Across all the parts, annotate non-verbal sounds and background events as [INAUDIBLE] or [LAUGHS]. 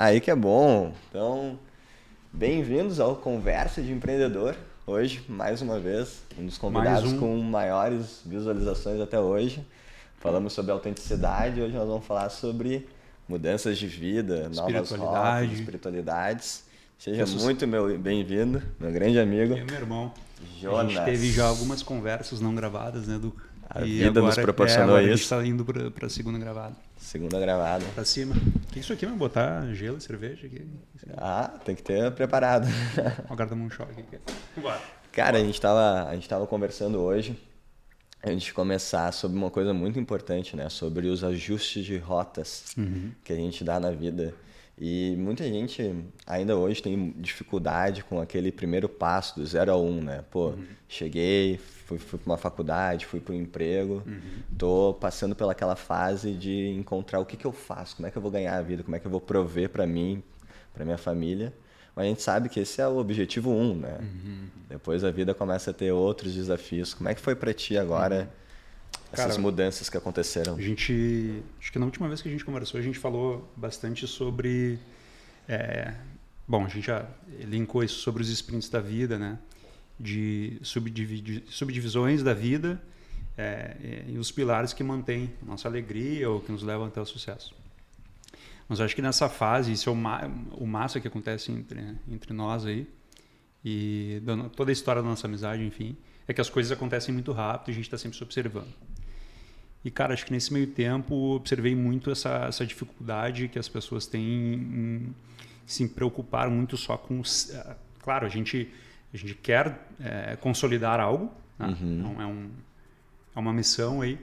Aí que é bom. Então, bem-vindos ao Conversa de Empreendedor. Hoje, mais uma vez, um dos convidados um. com maiores visualizações até hoje. Falamos sobre autenticidade, hoje nós vamos falar sobre mudanças de vida, novas rotas, espiritualidades. Seja muito bem-vindo, meu grande amigo. E meu irmão. Jonas. A gente teve já algumas conversas não gravadas, né, Duca? A e vida agora, nos proporcionou é, isso. A gente está indo para a segunda gravada. Segunda gravada. Para cima. Que isso aqui, vai botar gelo e cerveja aqui? Ah, tem que ter preparado. Agora dá um choque aqui. Bora. Cara, a gente estava a gente tava conversando hoje antes de começar sobre uma coisa muito importante, né? Sobre os ajustes de rotas uhum. que a gente dá na vida. E muita gente ainda hoje tem dificuldade com aquele primeiro passo do zero a um, né? Pô, uhum. cheguei, fui, fui para uma faculdade, fui para um emprego, uhum. tô passando pelaquela fase de encontrar o que, que eu faço, como é que eu vou ganhar a vida, como é que eu vou prover para mim, para minha família. Mas a gente sabe que esse é o objetivo um, né? Uhum. Depois a vida começa a ter outros desafios. Como é que foi para ti agora? Uhum essas Cara, mudanças que aconteceram? A gente, acho que na última vez que a gente conversou, a gente falou bastante sobre. É, bom, a gente já linkou isso sobre os sprints da vida, né? De subdivisões da vida é, e os pilares que mantêm nossa alegria ou que nos levam até o sucesso. Mas acho que nessa fase, isso é o, ma o massa que acontece entre, entre nós aí, e toda a história da nossa amizade, enfim, é que as coisas acontecem muito rápido e a gente está sempre se observando. E, cara, acho que nesse meio tempo observei muito essa, essa dificuldade que as pessoas têm em se preocupar muito só com. Eh, claro, a gente, a gente quer é, consolidar algo, né? uhum. então é, um, é uma missão aí,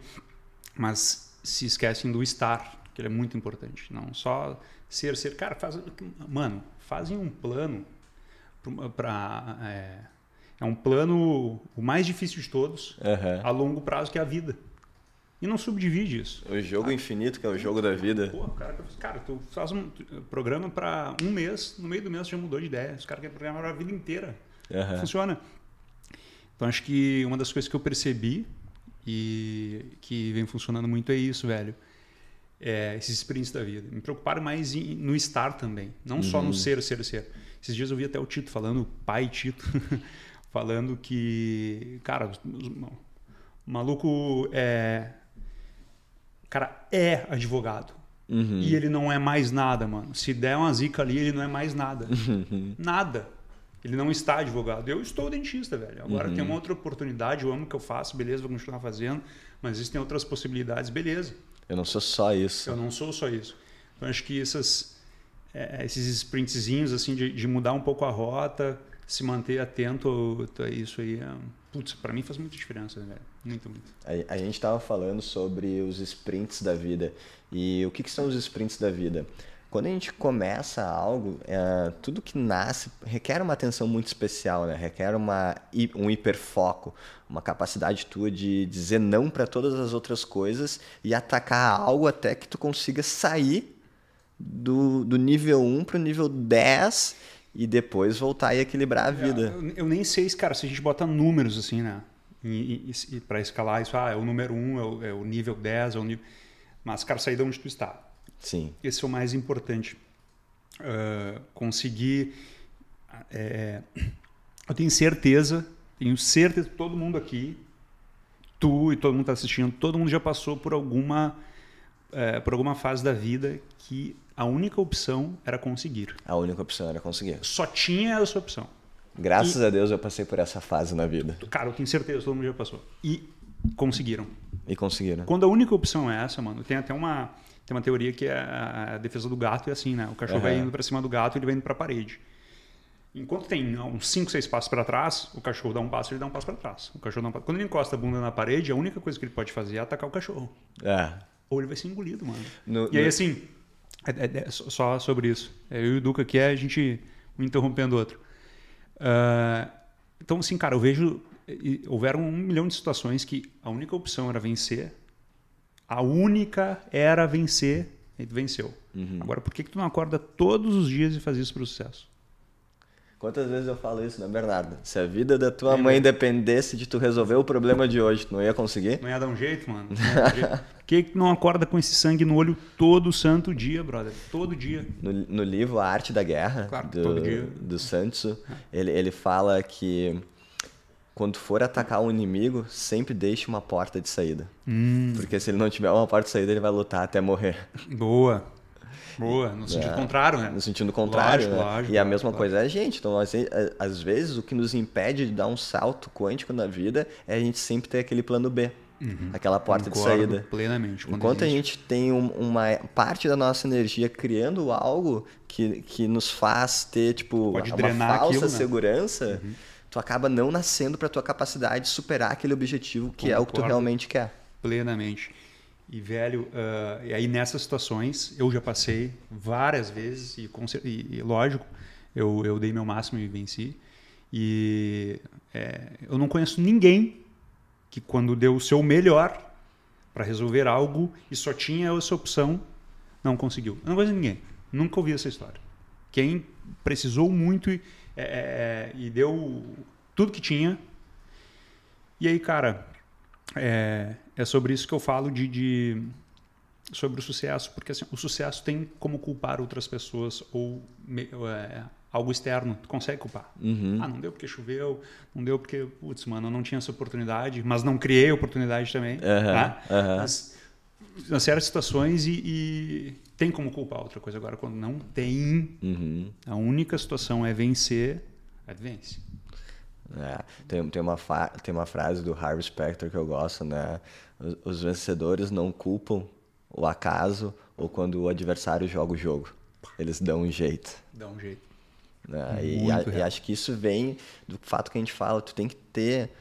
mas se esquecem do estar, que ele é muito importante. Não só ser, ser. Cara, faz, mano, fazem um plano para. É, é, um plano o mais difícil de todos, uhum. a longo prazo, que é a vida. E não subdivide isso. O jogo infinito, que é o jogo da vida. Pô, cara, cara, tu faz um programa para um mês, no meio do mês já mudou de ideia. Os caras querem programar a vida inteira. Uhum. Funciona. Então acho que uma das coisas que eu percebi e que vem funcionando muito é isso, velho. É, esses sprints da vida. Me preocupar mais em, no estar também, não uhum. só no uhum. ser, ser, ser. Esses dias eu vi até o Tito falando, o pai Tito, [LAUGHS] falando que, cara, o maluco é, cara é advogado. Uhum. E ele não é mais nada, mano. Se der uma zica ali, ele não é mais nada. Uhum. Nada. Ele não está advogado. Eu estou dentista, velho. Agora uhum. tem uma outra oportunidade, eu amo o que eu faço, beleza, vou continuar fazendo, mas existem outras possibilidades, beleza. Eu não sou só isso. Eu não sou só isso. Então acho que essas, é, esses sprintzinhos, assim, de, de, mudar um pouco a rota, se manter atento a isso aí, é, putz, para mim faz muita diferença, né, velho. Muito, muito. A, a gente estava falando sobre os sprints da vida. E o que, que são os sprints da vida? Quando a gente começa algo, é, tudo que nasce requer uma atenção muito especial, né? requer uma, um hiperfoco, uma capacidade tua de dizer não para todas as outras coisas e atacar algo até que tu consiga sair do, do nível 1 para o nível 10 e depois voltar e equilibrar a vida. Eu, eu nem sei, cara, se a gente bota números assim, né? para escalar isso, ah, é o número 1, um, é, o, é o nível 10, é o nível... Mas, cara, sair de onde tu está. Sim. Esse é o mais importante. Uh, conseguir... É, eu tenho certeza, tenho certeza que todo mundo aqui, tu e todo mundo está assistindo, todo mundo já passou por alguma, é, por alguma fase da vida que a única opção era conseguir. A única opção era conseguir. Só tinha essa opção. Graças e, a Deus eu passei por essa fase na vida. Cara, eu tenho certeza, todo mundo já passou. E conseguiram. E conseguiram. Quando a única opção é essa, mano, tem até uma, tem uma teoria que é a defesa do gato é assim, né? O cachorro uhum. vai indo para cima do gato e ele vai indo para a parede. Enquanto tem uns 5, 6 passos para trás, o cachorro dá um passo, ele dá um passo para trás. O cachorro dá um. Quando ele encosta a bunda na parede, a única coisa que ele pode fazer é atacar o cachorro. É. Ou ele vai ser engolido, mano. No, e aí, no... assim, é, é, é, só sobre isso. Eu e o Duca aqui, é a gente um interrompendo o outro. Uh, então, assim, cara, eu vejo. Houveram um milhão de situações que a única opção era vencer. A única era vencer e tu venceu. Uhum. Agora, por que, que tu não acorda todos os dias e faz isso para o sucesso? Quantas vezes eu falo isso, né, Bernardo? Se a vida da tua mãe dependesse de tu resolver o problema de hoje, tu não ia conseguir? Não ia dar um jeito, mano. [LAUGHS] Por que não acorda com esse sangue no olho todo santo dia, brother? Todo dia. No, no livro A Arte da Guerra, Claro, do, do Santos, ele, ele fala que quando for atacar um inimigo, sempre deixe uma porta de saída. Hum. Porque se ele não tiver uma porta de saída, ele vai lutar até morrer. Boa. Boa. No sentido É. contrário, né? No sentido contrário, Lógico, né? lógico, e a mesma lógico. coisa é a gente. Então, às ve- às vezes, o que nos impede de dar um salto quântico na vida é a gente sempre ter aquele plano B. Aquela porta de Uhum. Concordo saída. Plenamente. Enquanto a existe. gente tem um- uma parte da nossa energia criando algo que, que nos faz ter, tipo, Pode uma falsa aquilo, né? segurança, tu acaba não nascendo para tua capacidade de superar aquele objetivo que é o que tu Concordo. realmente quer. Plenamente. E, velho, ah, e aí nessas situações eu já passei várias vezes e, e, e, lógico, eu, eu dei meu máximo e venci. E é, eu não conheço ninguém que quando deu o seu melhor para resolver algo e só tinha essa opção, não conseguiu. Eu não conheço ninguém. Nunca ouvi essa história. Quem precisou muito e, é, é, e deu tudo que tinha. E aí, cara, é, é sobre isso que eu falo de, de- sobre o sucesso, porque assim, o sucesso tem como culpar outras pessoas ou é, algo externo. Tu consegue culpar. Uhum. Ah, não deu porque choveu, não deu porque, putz, mano, eu não tinha essa oportunidade, mas não criei oportunidade também. Aham, tá? aham. Mas, em certas situações e, e tem como culpar outra coisa. Agora, quando não tem, Uhum. a única situação é vencer, é vence. É, tem, tem, uma tem uma frase do Harvey Specter que eu gosto, né? Os, os vencedores não culpam o acaso ou quando o adversário joga o jogo. Eles dão um jeito. Dá um jeito. né? E, a- e acho que isso vem do fato que a gente fala, tu tem que ter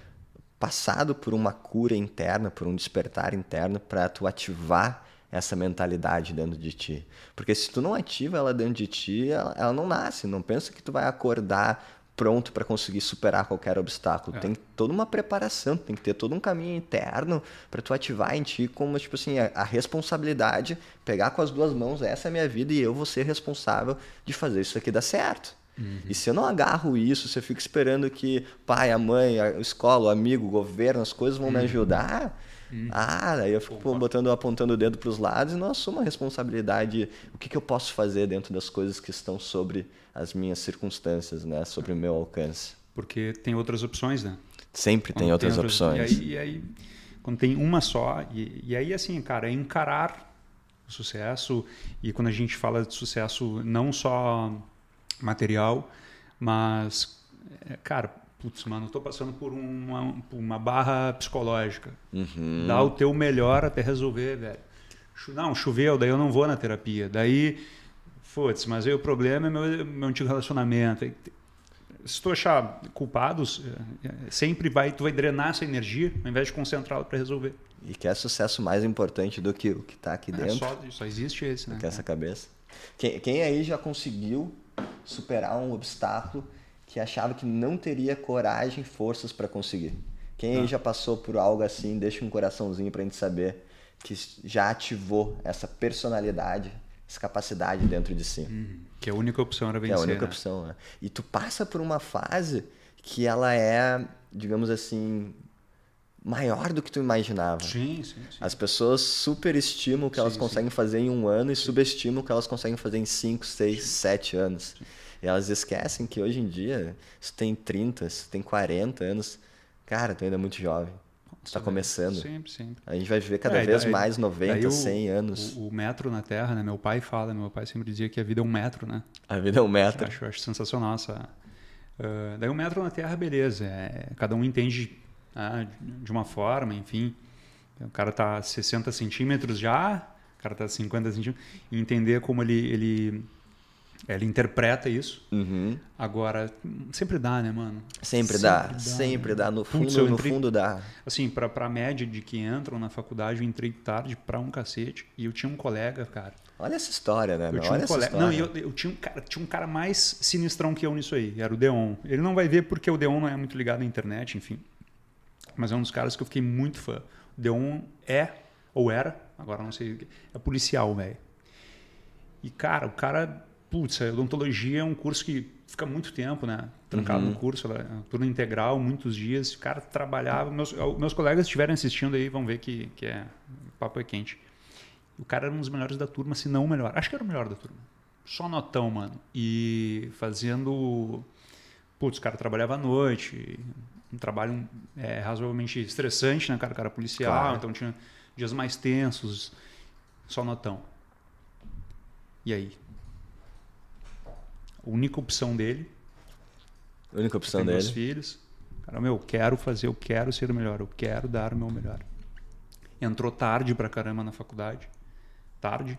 passado por uma cura interna, por um despertar interno para tu ativar essa mentalidade dentro de ti. Porque se tu não ativa ela dentro de ti, ela, ela não nasce. Não pensa que tu vai acordar pronto para conseguir superar qualquer obstáculo. É. Tem toda uma preparação, tem que ter todo um caminho interno para tu ativar em ti como tipo assim a, a responsabilidade, pegar com as duas mãos, essa é a minha vida e eu vou ser responsável de fazer isso aqui dar certo. E se eu não agarro isso, se eu fico esperando que pai, a mãe, a escola, o amigo, o governo, as coisas vão me ajudar, ah, aí eu fico botando, apontando o dedo para os lados e não assumo a responsabilidade. O que, que eu posso fazer dentro das coisas que estão sobre as minhas circunstâncias, né? Sobre o meu alcance. Porque tem outras opções, né? Sempre tem outras opções. E aí, e aí, quando tem uma só, e, e aí assim, cara, é encarar o sucesso. E quando a gente fala de sucesso, não só material, mas, é, cara, putz, mano, eu tô passando por uma, por uma barra psicológica. Uhum. Dá o teu melhor até resolver, velho. Não, choveu, daí eu não vou na terapia. Daí, putz, mas aí o problema é meu, meu antigo relacionamento. Se tu achar culpados, é, é, sempre vai, tu vai drenar essa energia ao invés de concentrá-la para resolver. E que é sucesso mais importante do que o que está aqui É, dentro, só, só existe esse, né? que essa cabeça. Quem, quem aí já conseguiu superar um obstáculo que achava que não teria coragem e forças para conseguir? Quem aí já passou por algo assim, deixa um coraçãozinho para a gente saber que já ativou essa personalidade, essa capacidade dentro de si. Uhum. Que a única opção era Que vencer. é a única né? opção, né? E tu passa por uma fase que ela é, digamos assim, maior do que tu imaginava. Sim, sim, sim. As pessoas superestimam o que elas Sim, conseguem fazer em um ano e subestimam o que elas conseguem fazer em 5, 6, 7 anos. E elas esquecem que hoje em dia, se tem 30, se tu tem 40 anos, cara, tu ainda é muito jovem. Tu tá começando. Sempre, sempre. A gente vai viver cada É, vez daí- mais 90, daí o- 100 anos. O, o metro na Terra, né? Meu pai fala, meu pai sempre dizia que a vida é um metro, né? A vida é um metro. Acho, acho sensacional essa. Ah, daí o metro na Terra, beleza. é, cada um entende ah, de uma forma, enfim. O cara tá 60 centímetros já, o cara tá 50 centímetros. E entender como ele, ele, ele interpreta isso. Uhum. Agora, sempre dá, né, mano? Sempre, dá, Sempre dá, sempre né? dá. No Putz, fundo, eu no entrei- fundo dá. Assim, pra, pra média de que entram na faculdade, eu entrei tarde pra um cacete. E eu tinha um colega, cara. Olha essa história, né? Eu meu? tinha Olha um essa colega. história. Não, eu, eu tinha, um cara, tinha um cara mais sinistrão que eu nisso aí. Era o Deon. Ele não vai ver porque o Deon não é muito ligado à internet, enfim. Mas é um dos caras que eu fiquei muito fã. O Deon é, ou era, agora não sei, é policial, velho. E, cara, o cara putz, a odontologia é um curso que fica muito tempo, né? Trancado Uhum. no curso, ela, é turno integral, muitos dias. O cara trabalhava. Meus, meus colegas estiverem assistindo aí vão ver que, que é, o papo é quente. O cara era um dos melhores da turma, se não o melhor. Acho que era o melhor da turma. Só notão, mano. E fazendo. Putz, o cara trabalhava à noite. Um trabalho é, razoavelmente estressante, né, cara? O cara era policial, Claro. então tinha dias mais tensos. Só notão. E aí? A única opção dele, A única opção dele. filhos. Cara, meu, eu quero fazer, eu quero ser o melhor, eu quero dar o meu melhor. Entrou tarde pra caramba na faculdade. Tarde.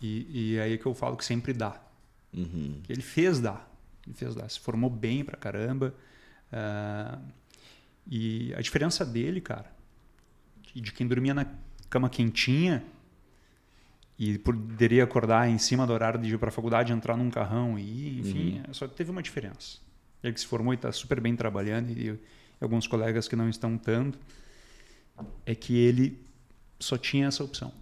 E, e aí é que eu falo que sempre dá. Uhum. Que ele fez dar. Ele fez dar. Se formou bem pra caramba. Ah, e a diferença dele, cara, de quem dormia na cama quentinha e poderia acordar em cima do horário de ir para a faculdade, entrar num carrão e ir, enfim, só teve uma diferença. Ele que se formou e está super bem trabalhando e, e alguns colegas que não estão tanto, é que ele só tinha essa opção.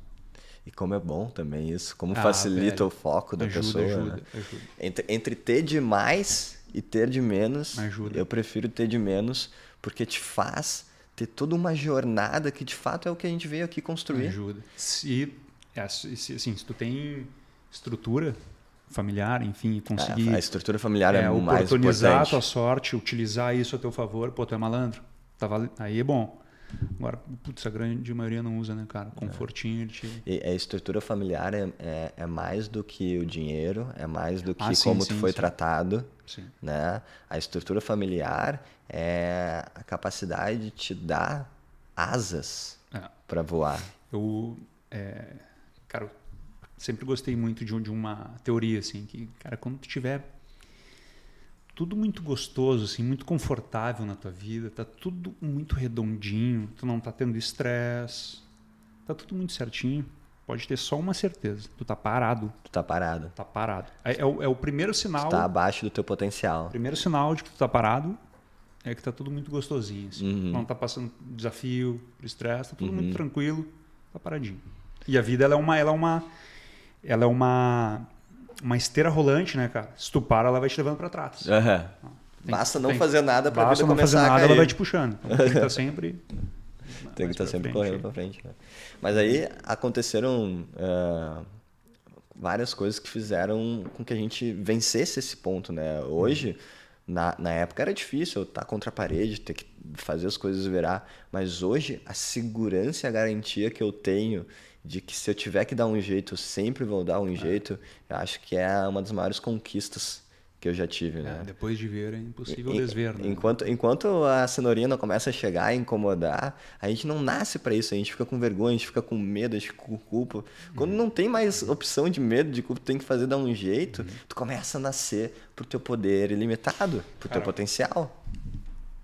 E como é bom também isso, como Ah, facilita velho. o foco da ajuda, pessoa. ajuda, né? ajuda. Entre, entre ter de mais e ter de menos, Ajuda. eu prefiro ter de menos, porque te faz ter toda uma jornada que de fato é o que a gente veio aqui construir. Ajuda. Se, é, se, assim, se tu tem estrutura familiar, enfim, conseguir É, a estrutura familiar é, é, mais oportunizar a importante. tua sorte, utilizar isso a teu favor, pô, tu é malandro. Tá Aí é bom. Agora, putz, a grande maioria não usa, né, cara? Confortinho, te... E a estrutura familiar é, é, é mais do que o dinheiro, é mais do que Ah, sim, como sim, tu foi sim. tratado, né? A estrutura familiar é a capacidade de te dar asas É. para voar. Eu, é, cara, sempre gostei muito de, de uma teoria, assim, que, cara, quando tu tiver tudo muito gostoso, assim, muito confortável na tua vida, tá tudo muito redondinho, tu não tá tendo estresse, tá tudo muito certinho, pode ter só uma certeza, tu tá parado, Tu tá parado. tá parado. É, é o, é o primeiro sinal, Tu tá abaixo do teu potencial. primeiro sinal de que tu tá parado é que tá tudo muito gostosinho, assim. Uhum. não tá passando desafio, estresse, tá tudo Uhum. muito tranquilo, tá paradinho. E a vida ela é uma, ela é uma, ela é uma, uma esteira rolante, né, cara? Se tu para, ela vai te levando para trás. Tem- Basta não tem- fazer nada pra Basta não começar fazer a nada, cair. ela vai te puxando. Então, tem que estar [LAUGHS] sempre Tem que estar pra sempre frente. correndo pra frente. né? Mas aí aconteceram ah, várias coisas que fizeram com que a gente vencesse esse ponto, né? Hoje, na, na época era difícil eu estar contra a parede, ter que fazer as coisas virar. Mas hoje, a segurança e a garantia que eu tenho de que se eu tiver que dar um jeito, eu sempre vou dar um jeito, eu acho que é uma das maiores conquistas que eu já tive, né? É, depois de ver é impossível En- desver, né? Enquanto, enquanto a cenourinha não começa a chegar e incomodar, a gente não nasce pra isso, a gente fica com vergonha, a gente fica com medo, a gente fica com culpa. Quando Uhum. não tem mais opção de medo, de culpa, tem que fazer dar um jeito, tu começa a nascer pro teu poder ilimitado, pro teu Cara, potencial.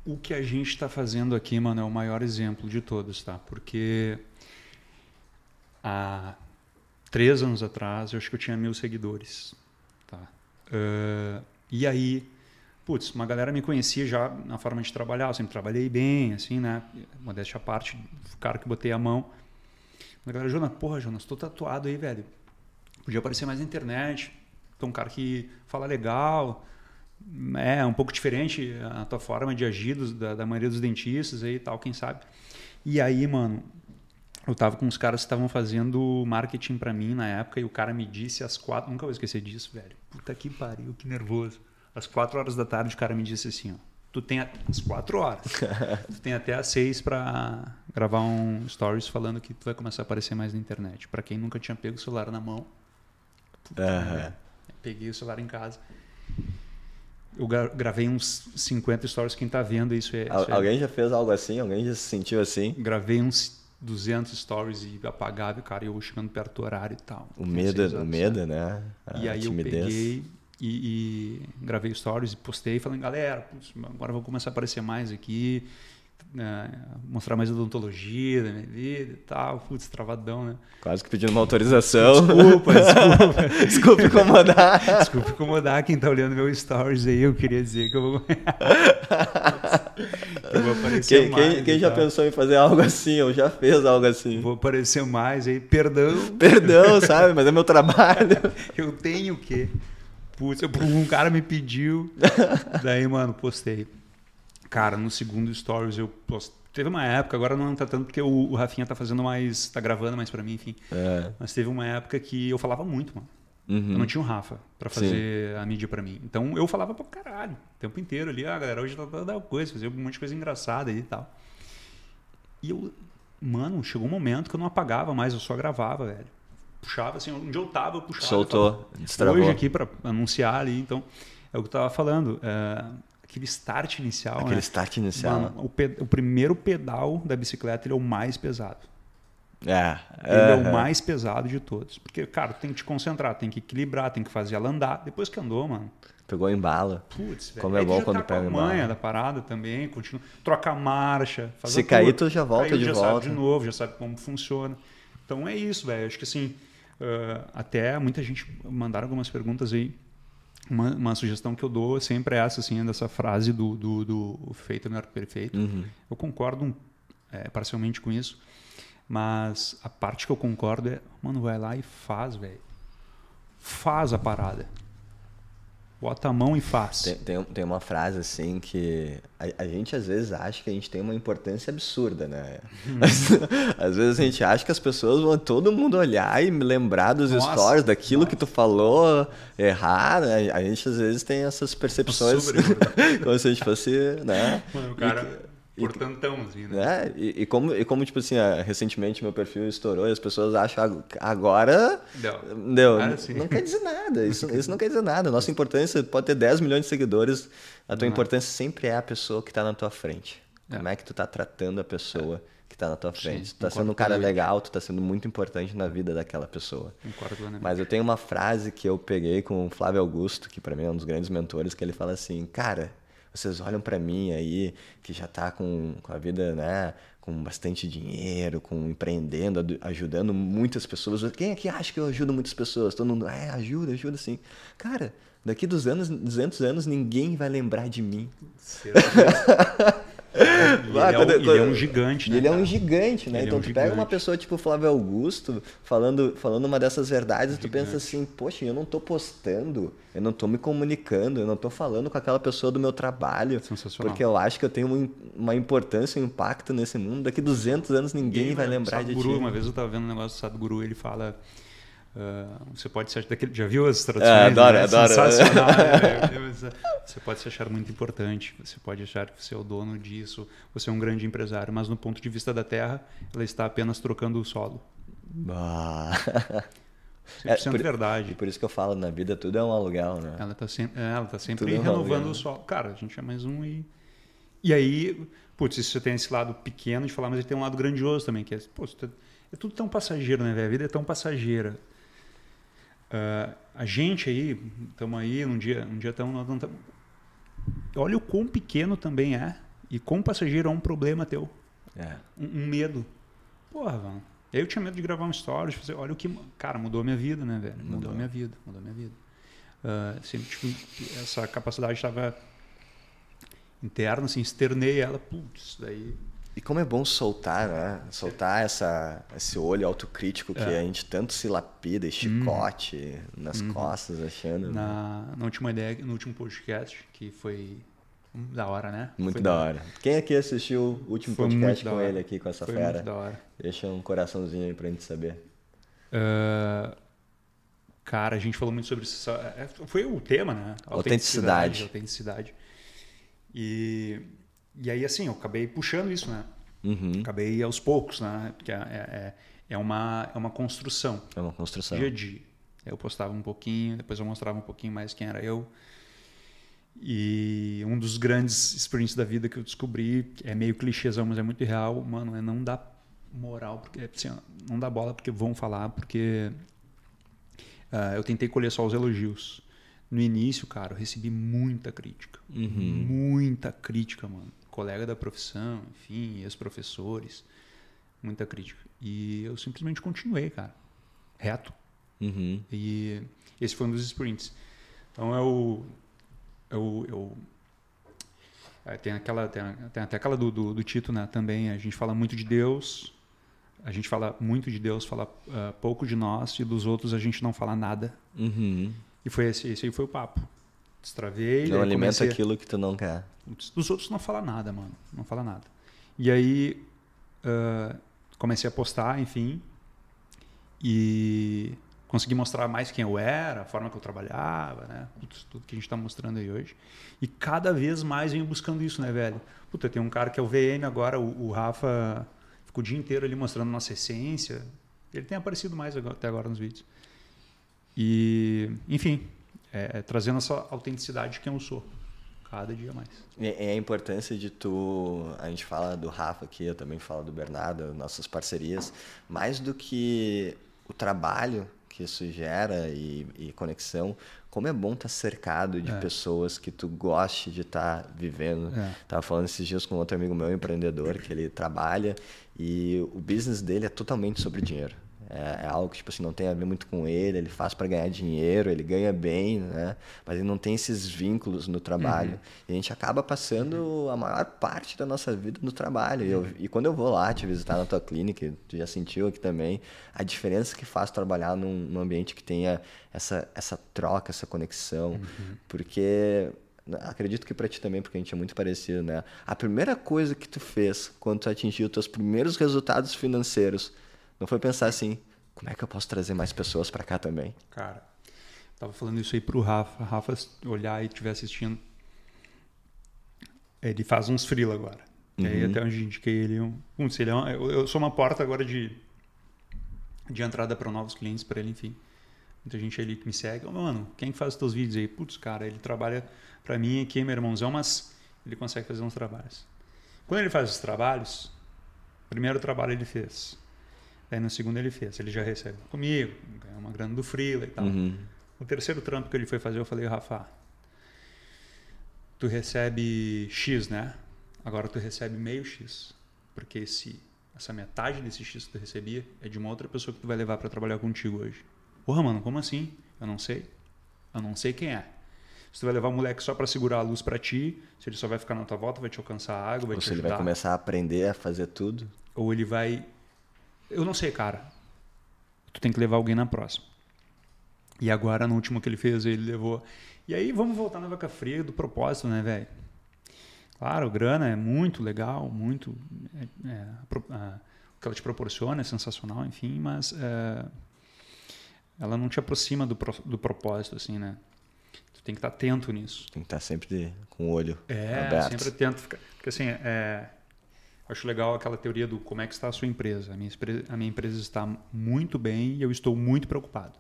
O que a gente está fazendo aqui, mano, é o maior exemplo de todos, tá? Porque há três anos atrás, eu acho que eu tinha mil seguidores, tá? Ah, e aí, putz, uma galera me conhecia já na forma de trabalhar, eu sempre trabalhei bem, assim, né? Modéstia à parte, o cara que botei a mão. A galera, Jonas, porra, Jonas, tô tatuado aí, velho. Podia aparecer mais na internet. É um cara que fala legal, é um pouco diferente a tua forma de agir dos- da, da maioria dos dentistas aí e tal, quem sabe. E aí, mano, eu tava com uns caras que estavam fazendo marketing pra mim na época e o cara me disse às quatro, nunca vou esquecer disso, velho. Puta que pariu, que nervoso. Às quatro horas da tarde o cara me disse assim, ó, tu tem a- às quatro horas, [LAUGHS] tu tem até às seis pra gravar um stories falando que tu vai começar a aparecer mais na internet. Pra quem nunca tinha pego o celular na mão, Aham. Peguei o celular em casa. Eu gra- gravei uns 50 stories. Quem tá vendo isso é. Al- isso é- Alguém já fez algo assim? Alguém já se sentiu assim? Gravei uns 200 stories e apagava, cara, e eu chegando perto do horário e tal. O medo, o anos, medo, né? né? E aí timidez. eu peguei e, e gravei stories e postei falando, galera, agora vou começar a aparecer mais aqui. Né, mostrar mais odontologia da minha vida e tal. Putz, travadão, né? Quase que pedindo uma autorização. Desculpa, desculpa. [LAUGHS] desculpa incomodar. Desculpa incomodar quem tá olhando meu stories aí. Eu queria dizer que eu vou. [LAUGHS] eu vou aparecer quem, mais. Quem, quem já pensou em fazer algo assim ou já fez algo assim? Vou aparecer mais aí. Perdão. Perdão, sabe? Mas é meu trabalho. [LAUGHS] eu tenho que. Putz, um cara me pediu. Daí, mano, postei. Cara, no segundo Stories eu. Teve uma época, agora não tá tanto porque o, o Rafinha tá fazendo mais. tá gravando mais pra mim, enfim. É. Mas teve uma época que eu falava muito, mano. Uhum. Eu não tinha o Rafa para fazer Sim. a mídia para mim. Então eu falava pra caralho, o tempo inteiro ali, ah, galera, hoje tá dando coisa, fazia um monte de coisa engraçada e tal. E eu, mano, chegou um momento que eu não apagava mais, eu só gravava, velho. Puxava assim, onde eu tava, eu puxava. Soltou, falava, destravou. Hoje aqui para anunciar ali, então, é o que eu tava falando. É, aquele start inicial. Aquele né? start inicial. Mano, o, pe o, primeiro pedal da bicicleta ele é o mais pesado. É, ele é, é o mais pesado de todos. Porque, cara, tem que te concentrar, tem que equilibrar, tem que fazer ela andar. Depois que andou, mano. Pegou em bala. Putz, Como é, bom quando tá pega em bala. manha da parada também, continua. Troca a marcha. Se cair, tu já volta Caiu, de já volta. sabe de novo, já sabe como funciona. Então é isso, velho. Acho que assim, uh, até muita gente mandaram algumas perguntas aí uma, uma, sugestão que eu dou sempre é essa, assim, dessa frase do, do, do feito é melhor que perfeito. Uhum. Eu concordo é, parcialmente com isso, mas a parte que eu concordo é, mano, vai lá e faz, velho. Faz a parada. Bota a mão e faz. Tem, tem, tem uma frase assim que a, a, gente às vezes acha que a gente tem uma importância absurda, né? Hum. [LAUGHS] Às, vezes a gente acha que as pessoas vão todo mundo olhar e lembrar dos Nossa, stories, daquilo nossa. que tu falou errar, né? A gente às vezes tem essas percepções [LAUGHS] como se a gente fosse, né? Mano, o cara... E, Portantão, assim, né? É, e, e, como, e como, tipo assim, recentemente meu perfil estourou e as pessoas acham agora. Deu. Deu. Ah, não quer dizer nada. Isso, [LAUGHS] isso não quer dizer nada. Nossa importância pode ter 10 milhões de seguidores. A tua não importância é. sempre é a pessoa que está na tua frente. É. Como é que tu está tratando a pessoa é. que está na tua frente? Sim, tu tá sendo um cara legal, tu tá sendo muito importante na vida daquela pessoa. Mas eu tenho uma frase que eu peguei com o Flávio Augusto, que para mim é um dos grandes mentores, que ele fala assim, cara vocês olham para mim aí, que já está com, com a vida, né? Com bastante dinheiro, com empreendendo, ajudando muitas pessoas. Quem aqui acha que eu ajudo muitas pessoas? Todo mundo, é, ajuda, ajuda sim. Cara, daqui dos anos, 200 anos, ninguém vai lembrar de mim. [LAUGHS] ele, é, quando, ele é um gigante, né? Ele é um gigante, né? Ele então é um tu gigante. pega uma pessoa tipo Flávio Augusto falando, falando uma dessas verdades, e tu pensa assim, poxa, eu não tô postando, eu não tô me comunicando, eu não tô falando com aquela pessoa do meu trabalho, porque eu acho que eu tenho uma importância, um impacto nesse mundo. Daqui 200 anos ninguém vai lembrar de Guru, ti. Uma vez eu tava vendo um negócio do Sadhguru, ele fala Uh, você pode se achar daquele, já viu as traduções? É, adoro, né? adoro. Sensacional. [LAUGHS] né? Você pode se achar muito importante, você pode achar que você é o dono disso, você é um grande empresário, mas no ponto de vista da Terra, ela está apenas trocando o solo. Bah. [LAUGHS] 100% é, por, verdade. E por isso que eu falo, na vida tudo é um aluguel, né? Ela está sempre, é, ela tá sempre é renovando um o solo. Cara, a gente é mais um e... E aí, putz, isso você tem esse lado pequeno de falar, mas ele tem um lado grandioso também, que é, pô, tá, é tudo tão passageiro, né, velho? A vida é tão passageira. Uh, a gente aí, estamos aí, um dia um dia estamos. Olha o quão pequeno também é e quão passageiro é um problema teu. É. Um, um, medo. Porra, mano. Eu tinha medo de gravar um story, de fazer, olha o que. Cara, mudou minha vida, né, velho? Mudou, mudou minha vida, mudou minha vida. Uh, sempre, tipo, essa capacidade estava interna, assim, externei ela, putz, daí e como é bom soltar, né? Soltar essa, esse olho autocrítico que é. a gente tanto se lapida e chicote uhum. nas uhum. costas, achando. Na, na última ideia, no último podcast, que foi da hora, né? Muito foi da hora. Quem aqui assistiu o último foi podcast com ele aqui, com essa foi fera? Muito da hora. Deixa um coraçãozinho aí pra gente saber. Uh, cara, a gente falou muito sobre isso. É, foi o tema, né? Autenticidade. Autenticidade. autenticidade. E e aí, assim, eu acabei puxando isso, né? Uhum. Acabei aos poucos, né? Porque é, é, é, uma, é uma construção. É uma construção. Dia a dia. Eu postava um pouquinho, depois eu mostrava um pouquinho mais quem era eu. E um dos grandes experiências da vida que eu descobri, é meio clichêzão, mas é muito real, mano, é não dar moral, porque assim, não dá bola porque vão falar, porque uh, eu tentei colher só os elogios. No início, cara, eu recebi muita crítica. Uhum. Muita crítica, mano colega da profissão, enfim, ex-professores, muita crítica. E eu simplesmente continuei, cara, reto. Uhum. E esse foi um dos sprints. Então eu, eu, eu é, tem aquela tem, tem até aquela do, do, do, Tito, né? Também a gente fala muito de Deus, a gente fala muito de Deus, fala uh, pouco de nós e dos outros a gente não fala nada. Uhum. E foi esse, esse aí foi o papo. Destravei. Não alimenta comecei... aquilo que tu não quer. Dos outros não fala nada, mano. Não fala nada. E aí uh, comecei a postar, enfim. E consegui mostrar mais quem eu era, a forma que eu trabalhava, né? Tudo, tudo que a gente está mostrando aí hoje. E cada vez mais venho buscando isso, né, velho? Puta, tem um cara que é o VM agora, o, o Rafa ficou o dia inteiro ali mostrando nossa essência. Ele tem aparecido mais até agora nos vídeos. E, enfim, é, é, trazendo essa autenticidade de quem eu sou. Cada dia mais. É a importância de tu. A gente fala do Rafa aqui, eu também falo do Bernardo, nossas parcerias. Mais do que o trabalho que isso gera e, e conexão, como é bom estar tá cercado de é. pessoas que tu goste de estar tá vivendo. É. Tava falando esses dias com outro amigo meu, empreendedor, que ele trabalha e o business dele é totalmente sobre dinheiro. É, é, algo que tipo assim não tem a ver muito com ele ele faz para ganhar dinheiro ele ganha bem né mas ele não tem esses vínculos no trabalho uhum. e a gente acaba passando a maior parte da nossa vida no trabalho e, eu, e quando eu vou lá te visitar na tua clínica tu já sentiu aqui também a diferença que faz trabalhar num, num ambiente que tenha essa essa troca essa conexão uhum. porque acredito que para ti também, porque a gente é muito parecido, né? A primeira coisa que tu fez quando tu atingiu os teus primeiros resultados financeiros não foi pensar assim, como é que eu posso trazer mais pessoas para cá também? Cara, tava falando isso aí pro Rafa. Rafa olhar e estiver assistindo. Ele faz uns frila agora. Uhum. E aí até onde indiquei ele. Um, um, se ele é uma, eu, eu, sou uma porta agora de, de entrada para novos clientes para ele, enfim. Muita gente ali que me segue. Oh, mano, quem faz os teus vídeos aí? Putz, cara, ele trabalha para mim aqui, meu irmãozão, mas ele consegue fazer uns trabalhos. Quando ele faz os trabalhos, primeiro trabalho ele fez Aí no segundo ele fez, ele já recebe comigo, ganhou uma grana do Freela e tal. Uhum. O terceiro trampo que ele foi fazer, eu falei, Rafa, tu recebe X, né? Agora tu recebe meio X. Porque esse, essa metade desse X que tu recebia é de uma outra pessoa que tu vai levar para trabalhar contigo hoje. Porra, mano, como assim? Eu não sei. Eu não sei quem é. Se tu vai levar o moleque só para segurar a luz para ti, se ele só vai ficar na tua volta, vai te alcançar a água, vai Ou te se ajudar. ele vai começar a aprender a fazer tudo. Ou ele vai eu não sei, cara. Tu tem que levar alguém na próxima. E agora, no último que ele fez, ele levou. E aí, vamos voltar na vaca fria do propósito, né, velho? Claro, grana é muito legal, muito. É, é, a, o que ela te proporciona é sensacional, enfim, mas é, ela não te aproxima do, do propósito, assim, né? Tu tem que estar atento nisso. Tem que estar sempre de, com o olho é, aberto. sempre atento. Porque, assim, é, Acho legal aquela teoria do como é que está a sua empresa. A minha, a minha empresa está muito bem e eu estou muito preocupado.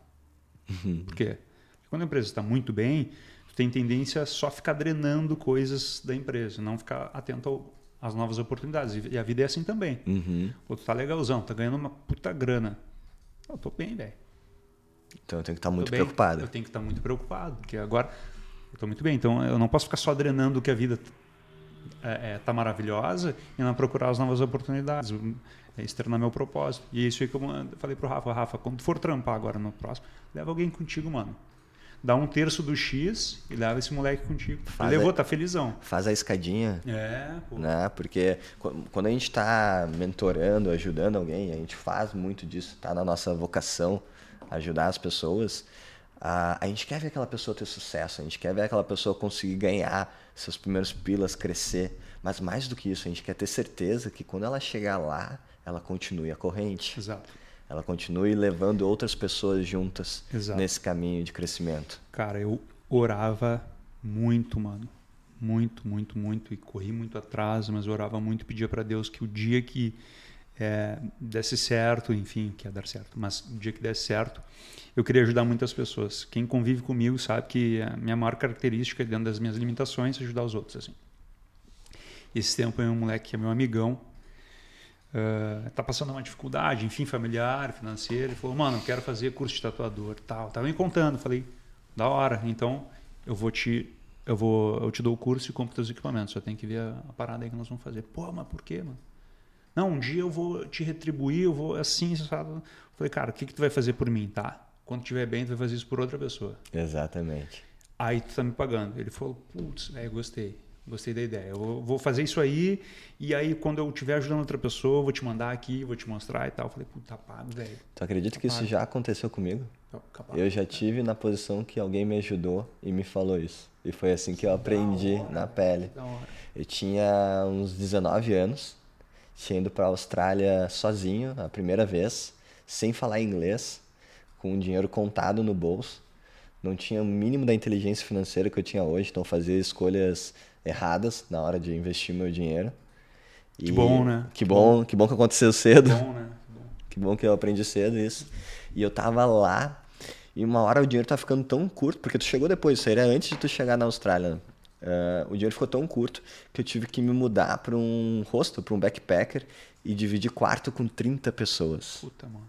Uhum. Por quê? Porque quando a empresa está muito bem, tu tem tendência a só ficar drenando coisas da empresa, não ficar atento às novas oportunidades. E a vida é assim também. Uhum. Pô, tu tá legalzão, tá ganhando uma puta grana. Eu tô bem, velho. Então eu tenho que estar tá muito preocupado. Eu tenho que estar tá muito preocupado, porque agora eu estou muito bem. Então eu não posso ficar só drenando o que a vida é, é, tá maravilhosa e não procurar as novas oportunidades, é externar meu propósito. E isso aí que eu falei pro Rafa, Rafa, quando for trampar agora no próximo, leva alguém contigo, mano. Dá um terço do X e leva esse moleque contigo. Faz Levou, a, tá felizão. Faz a escadinha. É, pô. Né? Porque quando a gente está mentorando, ajudando alguém, a gente faz muito disso, tá na nossa vocação ajudar as pessoas. A, a gente quer ver aquela pessoa ter sucesso, a gente quer ver aquela pessoa conseguir ganhar seus primeiros pilas, crescer. Mas mais do que isso, a gente quer ter certeza que quando ela chegar lá, ela continue a corrente. Exato. Ela continue levando outras pessoas juntas Exato. nesse caminho de crescimento. Cara, eu orava muito, mano. Muito, muito, muito. E corri muito atrás, mas orava muito, pedia para Deus que o dia que é, desse certo, enfim, que ia dar certo, mas o dia que desse certo, eu queria ajudar muitas pessoas. Quem convive comigo sabe que a minha maior característica dentro das minhas limitações é ajudar os outros. Assim. Esse tempo é um moleque que é meu amigão, uh, tá passando uma dificuldade, enfim, familiar, financeira. Ele falou, mano, eu quero fazer curso de tatuador, tal. Tava me contando, falei, da hora. Então, eu vou te eu vou, eu te dou o curso e compro teus equipamentos. Só tem que ver a, a parada aí que nós vamos fazer. Pô, mas por quê, mano? Não, um dia eu vou te retribuir, eu vou assim, sabe? Eu falei, cara, o que, que tu vai fazer por mim, tá? Quando tiver bem, tu vai fazer isso por outra pessoa. Exatamente. Aí tu tá me pagando. Ele falou, putz, velho, gostei. Gostei da ideia. Eu vou fazer isso aí e aí quando eu estiver ajudando outra pessoa, eu vou te mandar aqui, vou te mostrar e tal. Eu falei, puta, pago, velho. Tu acredita tá que pago. isso já aconteceu comigo? Tá eu já tive na posição que alguém me ajudou e me falou isso. E foi assim que eu aprendi na pele. Eu tinha uns 19 anos, tinha ido para a Austrália sozinho, a primeira vez, sem falar inglês, com dinheiro contado no bolso. Não tinha o mínimo da inteligência financeira que eu tinha hoje, então fazia escolhas erradas na hora de investir meu dinheiro. E que bom, né? Que, que bom, bom, que bom que aconteceu cedo. Que bom, né? Que bom. que bom que eu aprendi cedo isso. E eu tava lá e uma hora o dinheiro tá ficando tão curto, porque tu chegou depois, isso era antes de tu chegar na Austrália. Uh, o dinheiro ficou tão curto que eu tive que me mudar para um hostel, para um backpacker e dividir quarto com 30 pessoas. Puta, mano.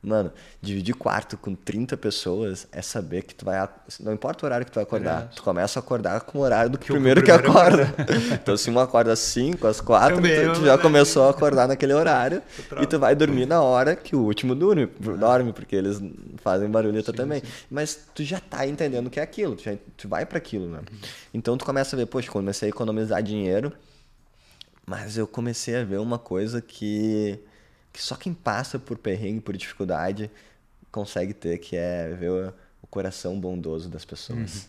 Mano, dividir quarto com 30 pessoas é saber que tu vai. Não importa o horário que tu vai acordar, é tu começa a acordar com o horário do que primeiro, que acorda. [LAUGHS] então, se um acorda às 5, às 4, tu, tu, já começou a acordar naquele horário e tu vai dormir na hora que o último dorme, dorme porque eles fazem barulheta sim, também. Sim. Mas tu já tá entendendo o que é aquilo, tu, já, tu vai para aquilo, né? Uhum. Então, tu começa a ver, poxa, comecei a economizar dinheiro, mas eu comecei a ver uma coisa que que só quem passa por perrengue, por dificuldade, consegue ter, que é ver o, coração bondoso das pessoas.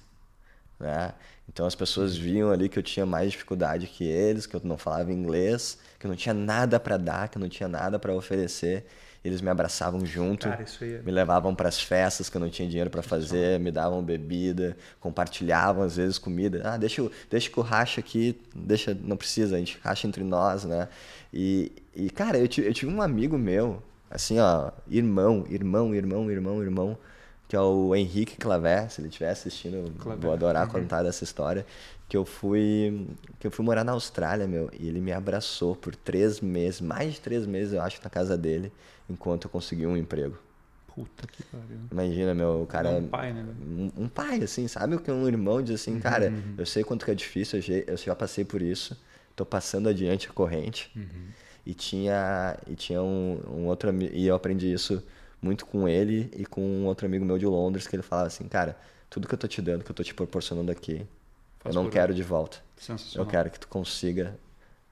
Uhum. Né? Então as pessoas viam ali que eu tinha mais dificuldade que eles, que eu não falava inglês, que eu não tinha nada para dar, que eu não tinha nada para oferecer. Eles me abraçavam junto, Cara, é... me levavam para as festas que eu não tinha dinheiro para fazer, me davam bebida, compartilhavam às vezes comida. Ah, deixa, deixa que eu racha aqui, deixa, não precisa, a gente racha entre nós, né? E, e cara, eu tive, eu tive um amigo meu, assim, ó, irmão, irmão, irmão, irmão, irmão, que é o Henrique Clavé, se ele estiver assistindo, vou adorar uhum. contar dessa história, que eu fui que eu fui morar na Austrália, meu, e ele me abraçou por três meses, mais de três meses, eu acho, na casa dele, enquanto eu consegui um emprego. Puta que pariu. Imagina, meu, o cara. É um pai, né? Um, um, pai, assim, sabe o que um irmão diz assim, uhum, cara, eu sei quanto que é difícil, eu já passei por isso tô passando adiante a corrente. Uhum. E tinha, e tinha um, um outro e eu aprendi isso muito com ele e com um outro amigo meu de Londres, que ele falava assim, cara, tudo que eu tô te dando, que eu tô te proporcionando aqui, Faz eu não quero de volta. Eu quero que tu consiga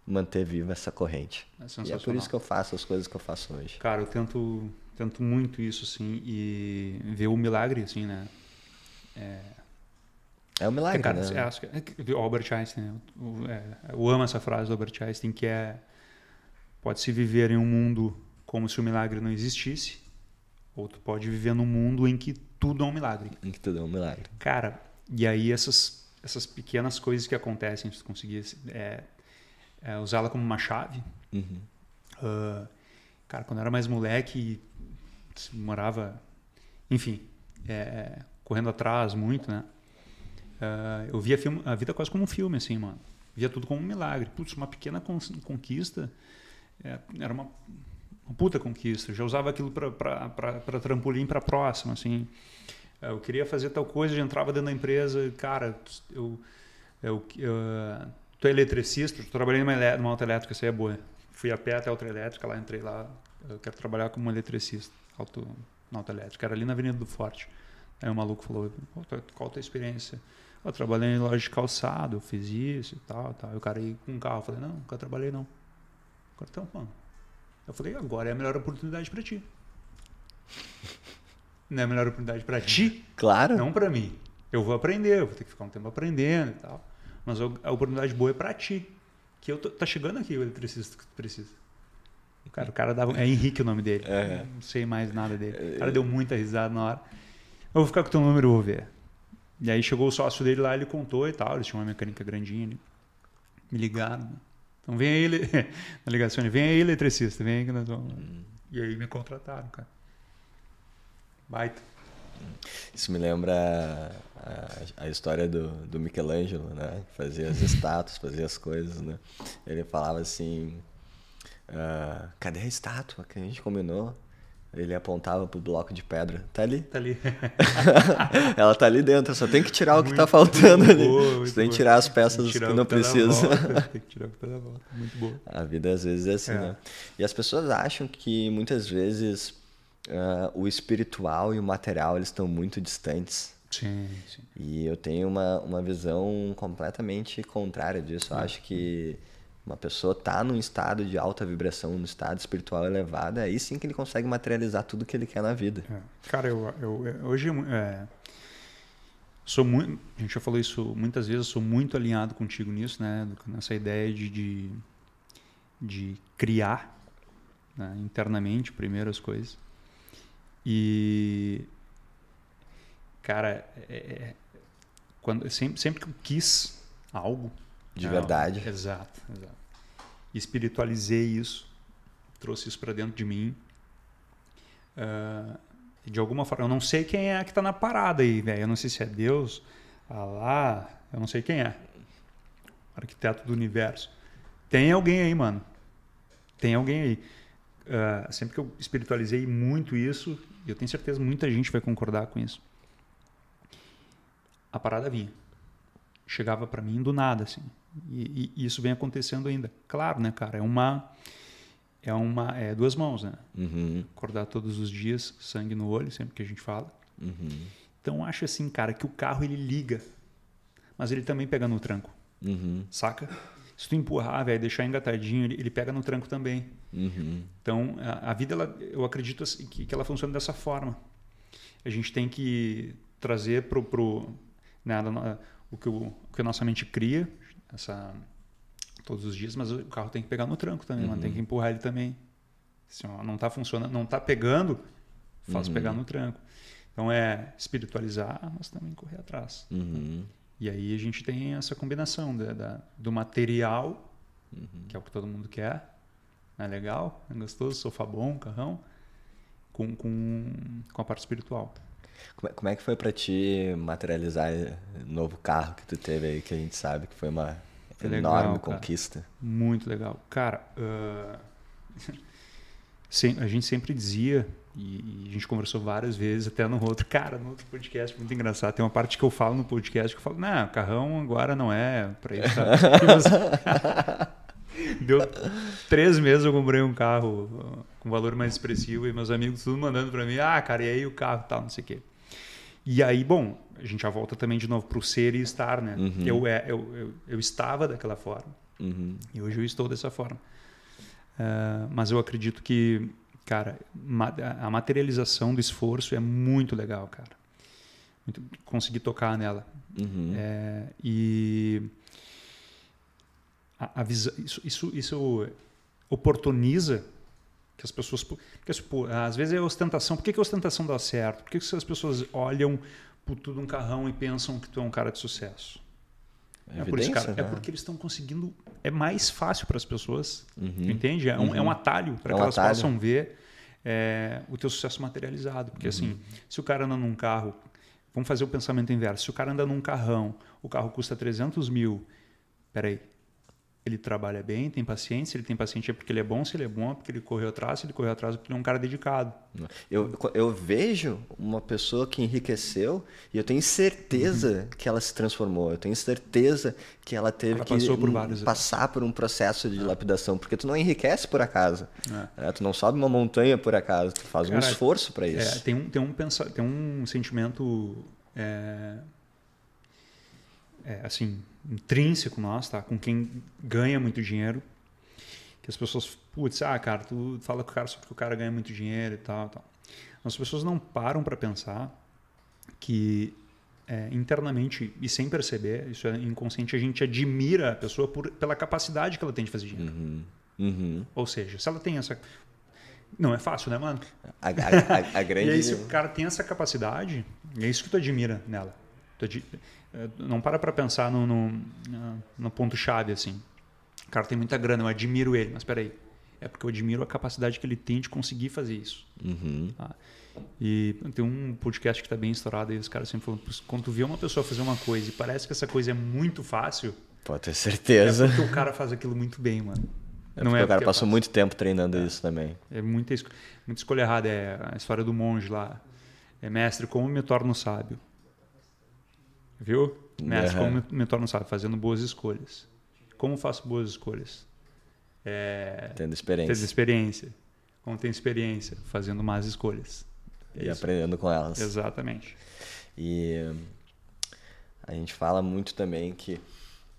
manter viva essa corrente. É e é por isso que eu faço as coisas que eu faço hoje. Cara, eu tento, tento muito isso, assim, e ver o milagre, assim, né? É, é um milagre, cara, né? É, o Albert Einstein, eu, é, eu amo essa frase do Albert Einstein, que é pode-se viver em um mundo como se o milagre não existisse, ou tu pode viver num mundo em que tudo é um milagre. Em que tudo é um milagre. Cara, e aí essas, essas pequenas coisas que acontecem, se tu conseguir é, é, usá-la como uma chave. Uhum. Uh, cara, quando eu era mais moleque, morava, enfim, é, correndo atrás muito, né? Uh, eu via filme, a vida quase como um filme, assim, mano. Via tudo como um milagre. Putz, uma pequena conquista é, era uma, uma, puta conquista. Eu já usava aquilo para trampolim para próxima, assim. Uh, eu queria fazer tal coisa, já entrava dentro da empresa. Cara, eu, eu, eu é eletricista, trabalhei numa, numa autoelétrica, isso aí é boa. Fui a pé até a autoelétrica, lá entrei lá. Eu quero trabalhar como eletricista auto, na autoelétrica. Era ali na Avenida do Forte. Aí o maluco falou, qual a tua experiência? Eu trabalhei em loja de calçado, eu fiz isso e tal, tal. E o cara ia com um carro. Eu falei, não, nunca trabalhei não. O cara, mano. Eu falei, agora é a melhor oportunidade para ti. Não é a melhor oportunidade para ti? Claro. Não para mim. Eu vou aprender, eu vou ter que ficar um tempo aprendendo e tal. Mas a oportunidade boa é para ti. Que eu tô, tá chegando aqui o eletricista que tu precisa. O cara, o cara dava. É Henrique o nome dele. É. Não sei mais nada dele. O cara deu muita risada na hora. Eu vou ficar com o teu número, vou ver. E aí chegou o sócio dele lá, ele contou e tal, eles tinham uma mecânica grandinha ali. Me ligaram. Então vem aí, [LAUGHS] na ligação, vem aí eletricista, vem aí que nós vamos. Hum. E aí me contrataram, cara. Baita. Isso me lembra a, a, história do, do Michelangelo, né? Fazia as [LAUGHS] estátuas, fazia as coisas, né? Ele falava assim, uh, cadê a estátua que a gente combinou? Ele apontava pro bloco de pedra. Tá ali. Tá ali. [LAUGHS] Ela tá ali dentro, só tem que tirar o que tá faltando ali. Boa, Você tem que tirar as peças que, que não precisa. [LAUGHS] Tem que tirar o que tá na volta. Muito boa. A vida às vezes é assim, é. né? E as pessoas acham que muitas vezes uh, o espiritual e o material eles estão muito distantes. Sim, sim. E eu tenho uma, uma visão completamente contrária disso. Eu acho que uma pessoa está num estado de alta vibração, num estado espiritual elevado, aí sim que ele consegue materializar tudo que ele quer na vida. É. Cara, eu, eu, hoje é, sou muito, a gente já falou isso muitas vezes, sou muito alinhado contigo nisso, né? Nessa ideia de, de, de criar né? internamente primeiro as coisas. E cara, é, é, quando sempre, sempre que eu quis algo de não, verdade. Exato, exato. Espiritualizei isso, trouxe isso para dentro de mim. Uh, de alguma forma, eu não sei quem é que está na parada aí, velho. Eu não sei se é Deus, Allah, eu não sei quem é. Arquiteto do universo. Tem alguém aí, mano. Tem alguém aí. Uh, sempre que eu espiritualizei muito isso, eu tenho certeza muita gente vai concordar com isso. A parada vinha. Chegava para mim do nada, assim. E, e, isso vem acontecendo ainda. Claro, né, cara? É uma. É uma. É duas mãos, né? Uhum. Acordar todos os dias, sangue no olho, sempre que a gente fala. Uhum. Então acho assim, cara, que o carro ele liga, mas ele também pega no tranco. Uhum. Saca? Se tu empurrar, velho, deixar engatadinho, ele, ele, pega no tranco também. Uhum. Então a, a, vida, ela, eu acredito assim, que, que ela funciona dessa forma. A gente tem que trazer pro, pro né, o, que o, o que a nossa mente cria, essa todos os dias, mas o carro tem que pegar no tranco também, uhum. mano, tem que empurrar ele também. Ó, não está funcionando, não está pegando, faz uhum. pegar no tranco. Então é espiritualizar, mas também correr atrás. Uhum. E aí a gente tem essa combinação da, da do material, uhum. que é o que todo mundo quer, é legal, é gostoso, sofá bom, carrão, com, com, com a parte espiritual. É, como é que foi para ti materializar o novo carro que tu teve aí, que a gente sabe que foi uma foi enorme legal, conquista? Muito legal. Cara, [LAUGHS] uh... a gente sempre dizia, e a gente conversou várias vezes, até no outro, [LAUGHS] cara, no outro podcast, muito engraçado. Tem uma parte que eu falo no podcast que eu falo, não, carrão agora não é para isso. [LAUGHS] Deu três meses eu comprei um carro com valor mais expressivo e meus amigos tudo mandando para mim, ah, cara, e aí o carro tal, não sei o quê. E aí, bom, a gente já volta também de novo para o ser e estar, né? Uhum. Eu, é, eu, eu, eu, estava daquela forma uhum. e hoje eu estou dessa forma. Uh, mas eu acredito que, cara, a materialização do esforço é muito legal, cara. Muito, conseguir tocar nela. Uhum. É, e a, a visão, isso, isso, isso oportuniza que as pessoas. Porque, tipo, às vezes é ostentação. Por que, que a ostentação dá certo? Por que, que as pessoas olham por tudo um carrão e pensam que tu é um cara de sucesso? É, é por isso, cara. É né? porque eles estão conseguindo. É mais fácil para as pessoas. Uhum. Entende? É um, uhum. é um atalho para é um que elas atalho. possam ver é, o teu sucesso materializado. Porque, assim, uhum. assim, se o cara anda num carro. Vamos fazer o pensamento inverso. Se o cara anda num carrão, o carro custa 300 mil. Peraí, ele trabalha bem, tem paciência, ele tem paciência porque ele é bom, se ele é bom, é porque ele correu atrás, se ele correu atrás, é porque ele é um cara dedicado. Eu, eu vejo uma pessoa que enriqueceu e eu tenho certeza uhum. que ela se transformou, eu tenho certeza que ela teve ela que por vários, passar por um processo de é. lapidação, porque tu não enriquece por acaso, é. É, tu não sobe uma montanha por acaso, tu faz cara, um esforço para isso. É, tem, um, tem, um pensa, tem um sentimento é, assim intrínseco nosso, tá? Com quem ganha muito dinheiro. Que as pessoas, putz, ah, cara, tu fala com o cara só porque o cara ganha muito dinheiro e tal, tal. As pessoas não param para pensar que é, internamente e sem perceber, isso é inconsciente, a gente admira a pessoa por, pela capacidade que ela tem de fazer dinheiro. Uhum. Uhum. Ou seja, se ela tem essa. Não é fácil, né, mano? A, a, a grande... [LAUGHS] e aí, se o cara tem essa capacidade, é isso que tu admira nela. Tu ad... É, não para para pensar no, no, no ponto-chave, assim. O cara tem muita grana, eu admiro ele, mas espera aí. É porque eu admiro a capacidade que ele tem de conseguir fazer isso. Uhum. Tá? E tem um podcast que está bem estourado e os caras sempre falam: quando tu vê uma pessoa fazer uma coisa e parece que essa coisa é muito fácil. Pode ter certeza. É porque o cara faz aquilo muito bem, mano. É não é o cara passou muito tempo treinando é. isso também. É muita, muita escolha errada. É a história do monge lá. É mestre, como me torno sábio? Viu? Mestre, uhum. como me, me torno sábio? Fazendo boas escolhas. Como faço boas escolhas? É, tendo experiência. Tendo experiência. Como tem experiência? Fazendo más escolhas. É e isso. aprendendo com elas. Exatamente. E a gente fala muito também que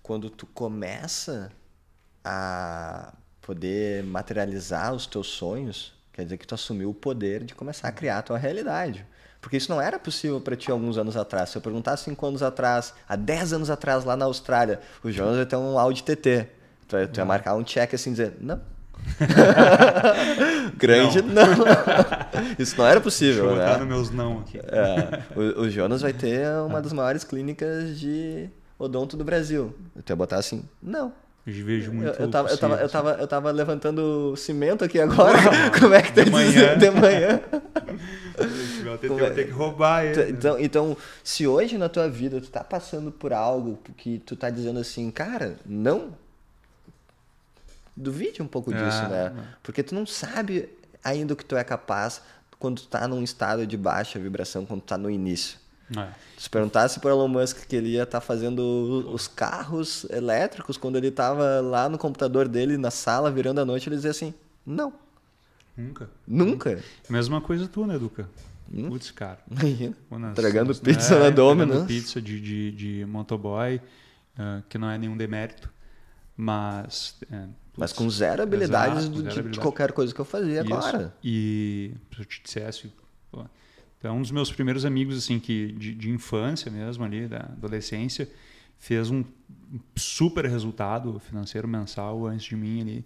quando tu começa a poder materializar os teus sonhos, quer dizer que tu assumiu o poder de começar a criar a tua realidade. Porque isso não era possível para ti alguns anos atrás. Se eu perguntasse cinco anos atrás, há 10 anos atrás, lá na Austrália, o Jonas vai ter um Audi TT. Tu ia, tu ia marcar um check assim, dizer, não. [LAUGHS] Grande, não. não. [LAUGHS] Isso não era possível, Deixa eu né? nos meus não aqui. É, o, o, Jonas vai ter uma [LAUGHS] das maiores clínicas de odonto do Brasil. Tu ia botar assim, não. Eu vejo muito. Eu, eu, tava, eu, tava, eu, tava, eu tava levantando cimento aqui agora. [LAUGHS] Como é que tá de manhã? De manhã. Vai ter, é? que roubar ele. Então, então, se hoje na tua vida tu tá passando por algo que tu tá dizendo assim, cara, não. Duvide um pouco disso, ah, né? Porque tu não sabe ainda o que tu é capaz quando tu tá num estado de baixa vibração, quando tu tá no início. É. Se perguntasse para Elon Musk que ele ia estar tá fazendo os carros elétricos quando ele estava lá no computador dele na sala virando a noite, ele dizia assim: não. Nunca. Nunca. Mesma coisa tu, né, Duca? Hum? Putz, cara. Nas, Entregando pizza é, na Domino's. pizza de, de, de motoboy, uh, que não é nenhum demérito, mas... É, mas com zero habilidades Exato, zero de, habilidade. de, qualquer coisa que eu fazia Isso. agora. E se eu te dissesse... Pô, então, um dos meus primeiros amigos, assim, que de, de infância mesmo ali, da adolescência, fez um super resultado financeiro mensal antes de mim ali.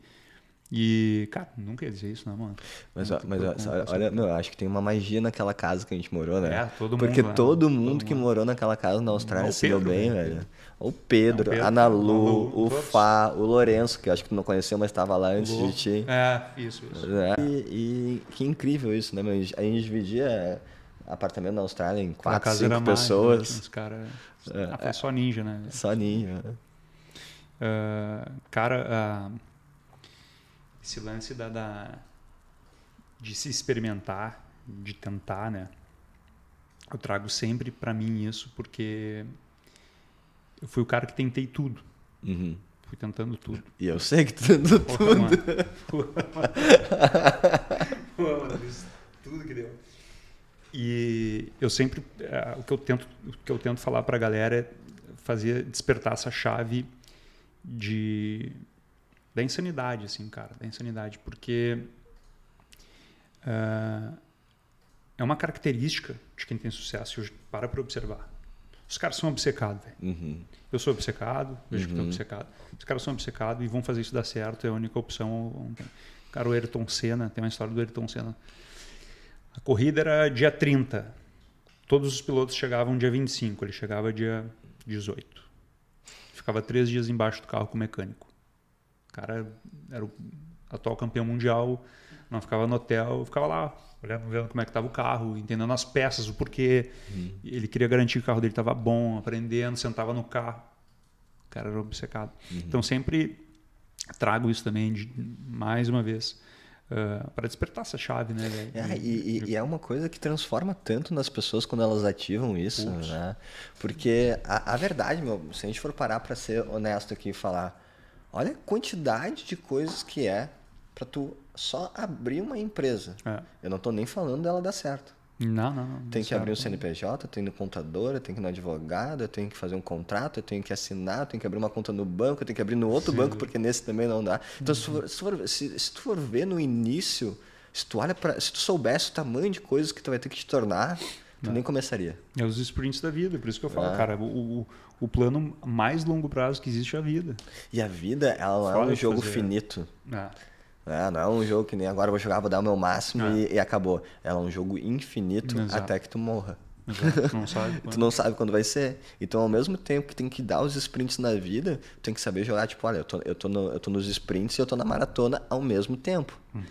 E, cara, nunca ia dizer isso, né, mano? Mas, ó, mas ó, olha, meu, acho que tem uma magia naquela casa que a gente morou, né? É, todo Porque mundo. Porque todo mundo todo que mundo. morou naquela casa na Austrália se deu bem, né? velho. O Pedro, Não, Pedro a Nalu, o, o Fá, o Lourenço, que eu acho que tu não conheceu, mas estava lá antes de ti. É, isso, isso. É, e, e, que incrível isso, né, meu? A gente dividia apartamento na Austrália em quatro, cinco pessoas. Mais, né? cara... É, ah, foi só ninja, né? Só ninja. Uh, cara, uh, esse lance da, da, de se experimentar, de tentar, né? Eu trago sempre para mim isso porque eu fui o cara que tentei tudo. Uhum. Fui tentando tudo. E eu sei que tu tentou tudo. Mano. Pô, mano, tudo que deu. E eu sempre uh, o que eu tento o que eu tento falar para a galera é fazer despertar essa chave de da insanidade assim, cara, da insanidade, porque uh, é uma característica de quem tem sucesso. Hoje para para observar. Os caras são obcecados, velho. Uhum. Eu sou obcecado, vejo uhum. que estou obcecado. Os caras são obcecados e vão fazer isso dar certo, é a única opção. Cara, o Ayrton Senna, tem uma história do Ayrton Senna a corrida era dia 30. Todos os pilotos chegavam dia 25, ele chegava dia 18. Ficava três dias embaixo do carro com o mecânico. O cara era o atual campeão mundial, não ficava no hotel, ficava lá, olhando, vendo como é que estava o carro, entendendo as peças, o porquê. Uhum. Ele queria garantir que o carro dele estava bom, aprendendo, sentava no carro. O cara era obcecado. Uhum. Então sempre trago isso também, de, mais uma vez Uh, para despertar essa chave, né? É, e, e, é uma coisa que transforma tanto nas pessoas quando elas ativam isso, Ups. né? Porque a, a, verdade, meu, se a gente for parar para ser honesto aqui e falar, olha a quantidade de coisas que é para tu só abrir uma empresa. É. Eu não estou nem falando dela dar certo. Não, não. não tem que abrir um CNPJ, tem no contador, tem que ir no advogado, tem que fazer um contrato, tem que assinar, tem que abrir uma conta no banco, tem que abrir no outro Sim. banco, porque nesse também não dá. Então, uhum. se, for, se, se, tu for ver no início, se tu olha para, se tu soubesse o tamanho de coisas que tu vai ter que te tornar, tu não. nem começaria. É os sprints da vida, por isso que eu falo, é. cara, o, o, o, plano mais longo prazo que existe é a vida. E a vida, ela é um jogo fazer. finito. É. É, não é um jogo que nem agora eu vou jogar, vou dar o meu máximo é. e, e, acabou. Ela é um jogo infinito Exato. até que tu morra. Não [LAUGHS] sabe tu não sabe quando vai ser. Então, ao mesmo tempo que tem que dar os sprints na vida, tu tem que saber jogar, tipo, olha, eu tô, eu tô, no, eu tô nos sprints e eu tô na maratona ao mesmo tempo. Uhum.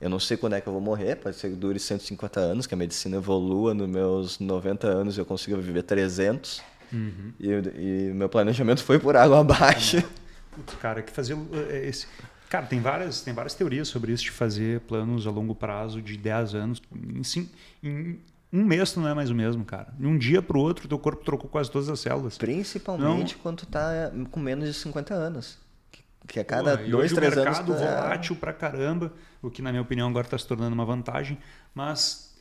Eu não sei quando é que eu vou morrer, pode ser que dure 150 anos, que a medicina evolua nos meus 90 anos e eu consiga viver 300. Uhum. E, e meu planejamento foi por água [LAUGHS] abaixo. Cara, que fazer eh, esse Cara, tem várias, tem várias teorias sobre isso de fazer planos a longo prazo de 10 anos. Em, sim, em um mês tu não é mais o mesmo, cara. De um dia para o outro, teu corpo trocou quase todas as células. Principalmente não... quando tu tá com menos de 50 anos. Que a cada Pô, dois, três anos. O mercado anos, volátil é... pra caramba, o que na minha opinião agora está se tornando uma vantagem. Mas,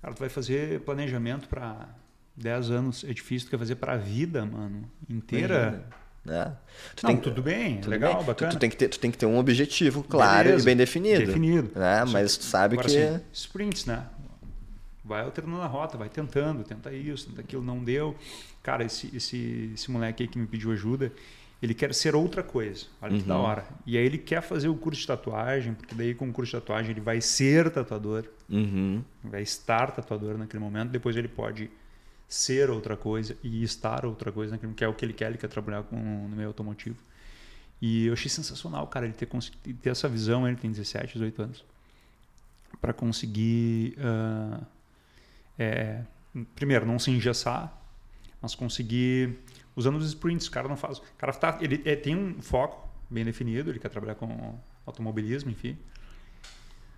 cara, tu vai fazer planejamento para 10 anos, é difícil, tu quer fazer para a vida, mano, inteira. Né? Tu não, tem, tudo bem, tudo legal, bem. bacana. Tu, tu, tem que ter, tu tem que ter um objetivo claro Beleza, e bem definido. Definido. Né? Mas tu sabe Agora, que. Assim, sprints, né? Vai alternando a rota, vai tentando, tenta isso, tenta aquilo, não deu. Cara, esse, esse, esse moleque aí que me pediu ajuda, ele quer ser outra coisa. Olha uhum. que da hora. E aí ele quer fazer o curso de tatuagem, porque daí com o curso de tatuagem ele vai ser tatuador, uhum. vai estar tatuador naquele momento, depois ele pode ser outra coisa e estar outra coisa naquele que é o que ele quer, ele quer trabalhar com, no meio automotivo. E eu achei sensacional, cara, ele ter, ter essa visão, ele tem 17, 18 anos, para conseguir, uh, é, primeiro, não se engessar, mas conseguir usando os sprints. O cara não faz. O cara tá, ele é, tem um foco bem definido, ele quer trabalhar com automobilismo, enfim.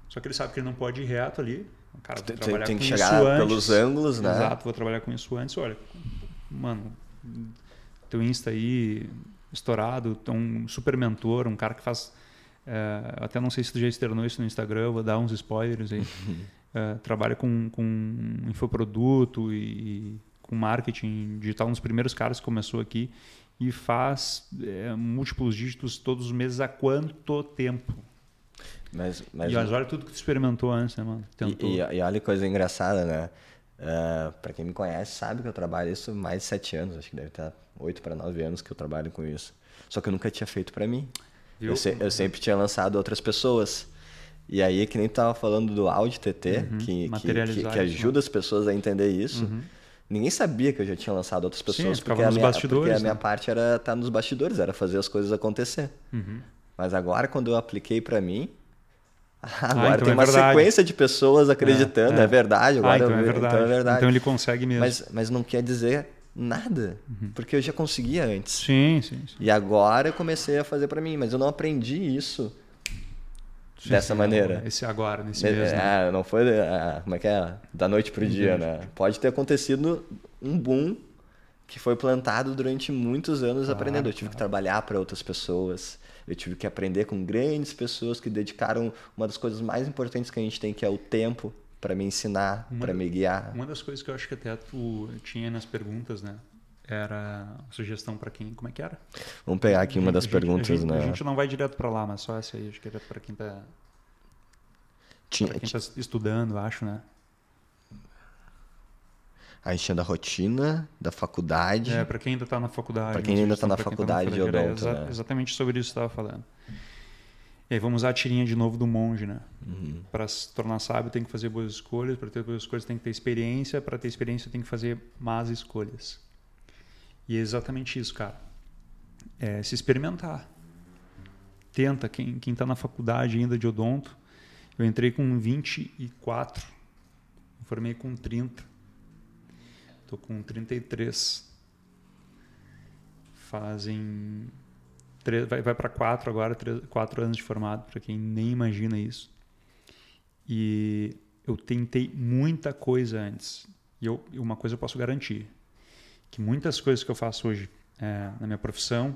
Só que ele sabe que ele não pode ir reto ali. Cara tem, trabalhar tem com que chegar antes. pelos ângulos, né? Exato, vou trabalhar com isso antes. Olha, mano, teu Insta aí estourado, um super mentor, um cara que faz. É, até não sei se tu já externou isso no Instagram, vou dar uns spoilers aí. é, [LAUGHS] trabalha com, com infoproduto e, com marketing digital, um dos primeiros caras que começou aqui e faz é, múltiplos dígitos todos os meses há quanto tempo? Mas, mas... E olha tudo que tu experimentou antes, né, mano? Tentou. E, e, e olha que coisa engraçada, né? Uh, é, para quem me conhece, sabe que eu trabalho isso mais de sete anos, acho que deve estar oito para nove anos que eu trabalho com isso. Só que eu nunca tinha feito para mim. Eu, se, eu, sempre tinha lançado outras pessoas. E aí, que nem tava falando do Audi TT, uhum, que, que, que, que, ajuda né? as pessoas a entender isso. Uhum. Ninguém sabia que eu já tinha lançado outras pessoas, Sim, porque, a minha, porque a minha né? parte era estar tá nos bastidores, era fazer as coisas acontecer. Uhum. Mas agora, quando eu apliquei para mim, agora ah, então tem é uma sequência de pessoas acreditando, é, é. é verdade, agora ah, então, é verdade. então é verdade. Então ele consegue mesmo. Mas, mas não quer dizer nada, uhum. porque eu já conseguia antes. Sim, sim, sim. E agora eu comecei a fazer para mim, mas eu não aprendi isso Sim, dessa maneira. Esse agora, nesse é, mês, né? não foi, é, como é que é, da noite pro dia, né? Pode ter acontecido um boom que foi plantado durante muitos anos claro, aprendendo. Eu tive claro. que trabalhar para outras pessoas, eu tive que aprender com grandes pessoas que dedicaram uma das coisas mais importantes que a gente tem, que é o tempo, para me ensinar, para me guiar. Uma das coisas que eu acho que até tu tinha nas perguntas, né? era sugestão para quem. Como é que era? Vamos pegar aqui uma das a perguntas, gente, né? A gente não vai direto para lá, mas só essa aí, acho que era para quem está. Tinha, quem está estudando, acho, né? A gente tinha da rotina, da faculdade. É, para quem ainda está na faculdade. Para quem ainda está na faculdade de odonto. É, exa né? Exatamente sobre isso que estava falando. E aí vamos usar a tirinha de novo do monge, né? Uhum. Para se tornar sábio tem que fazer boas escolhas, para ter boas escolhas tem que ter experiência, para ter experiência tem que fazer más escolhas. E é exatamente isso, cara. É se experimentar. Tenta, quem está na faculdade ainda de odonto, eu entrei com 24, me formei com 30. Estou com 33. Fazem. Três, vai vai para 4 agora, 4 anos de formado, para quem nem imagina isso. E eu tentei muita coisa antes. E eu, uma coisa eu posso garantir: que muitas coisas que eu faço hoje é, na minha profissão,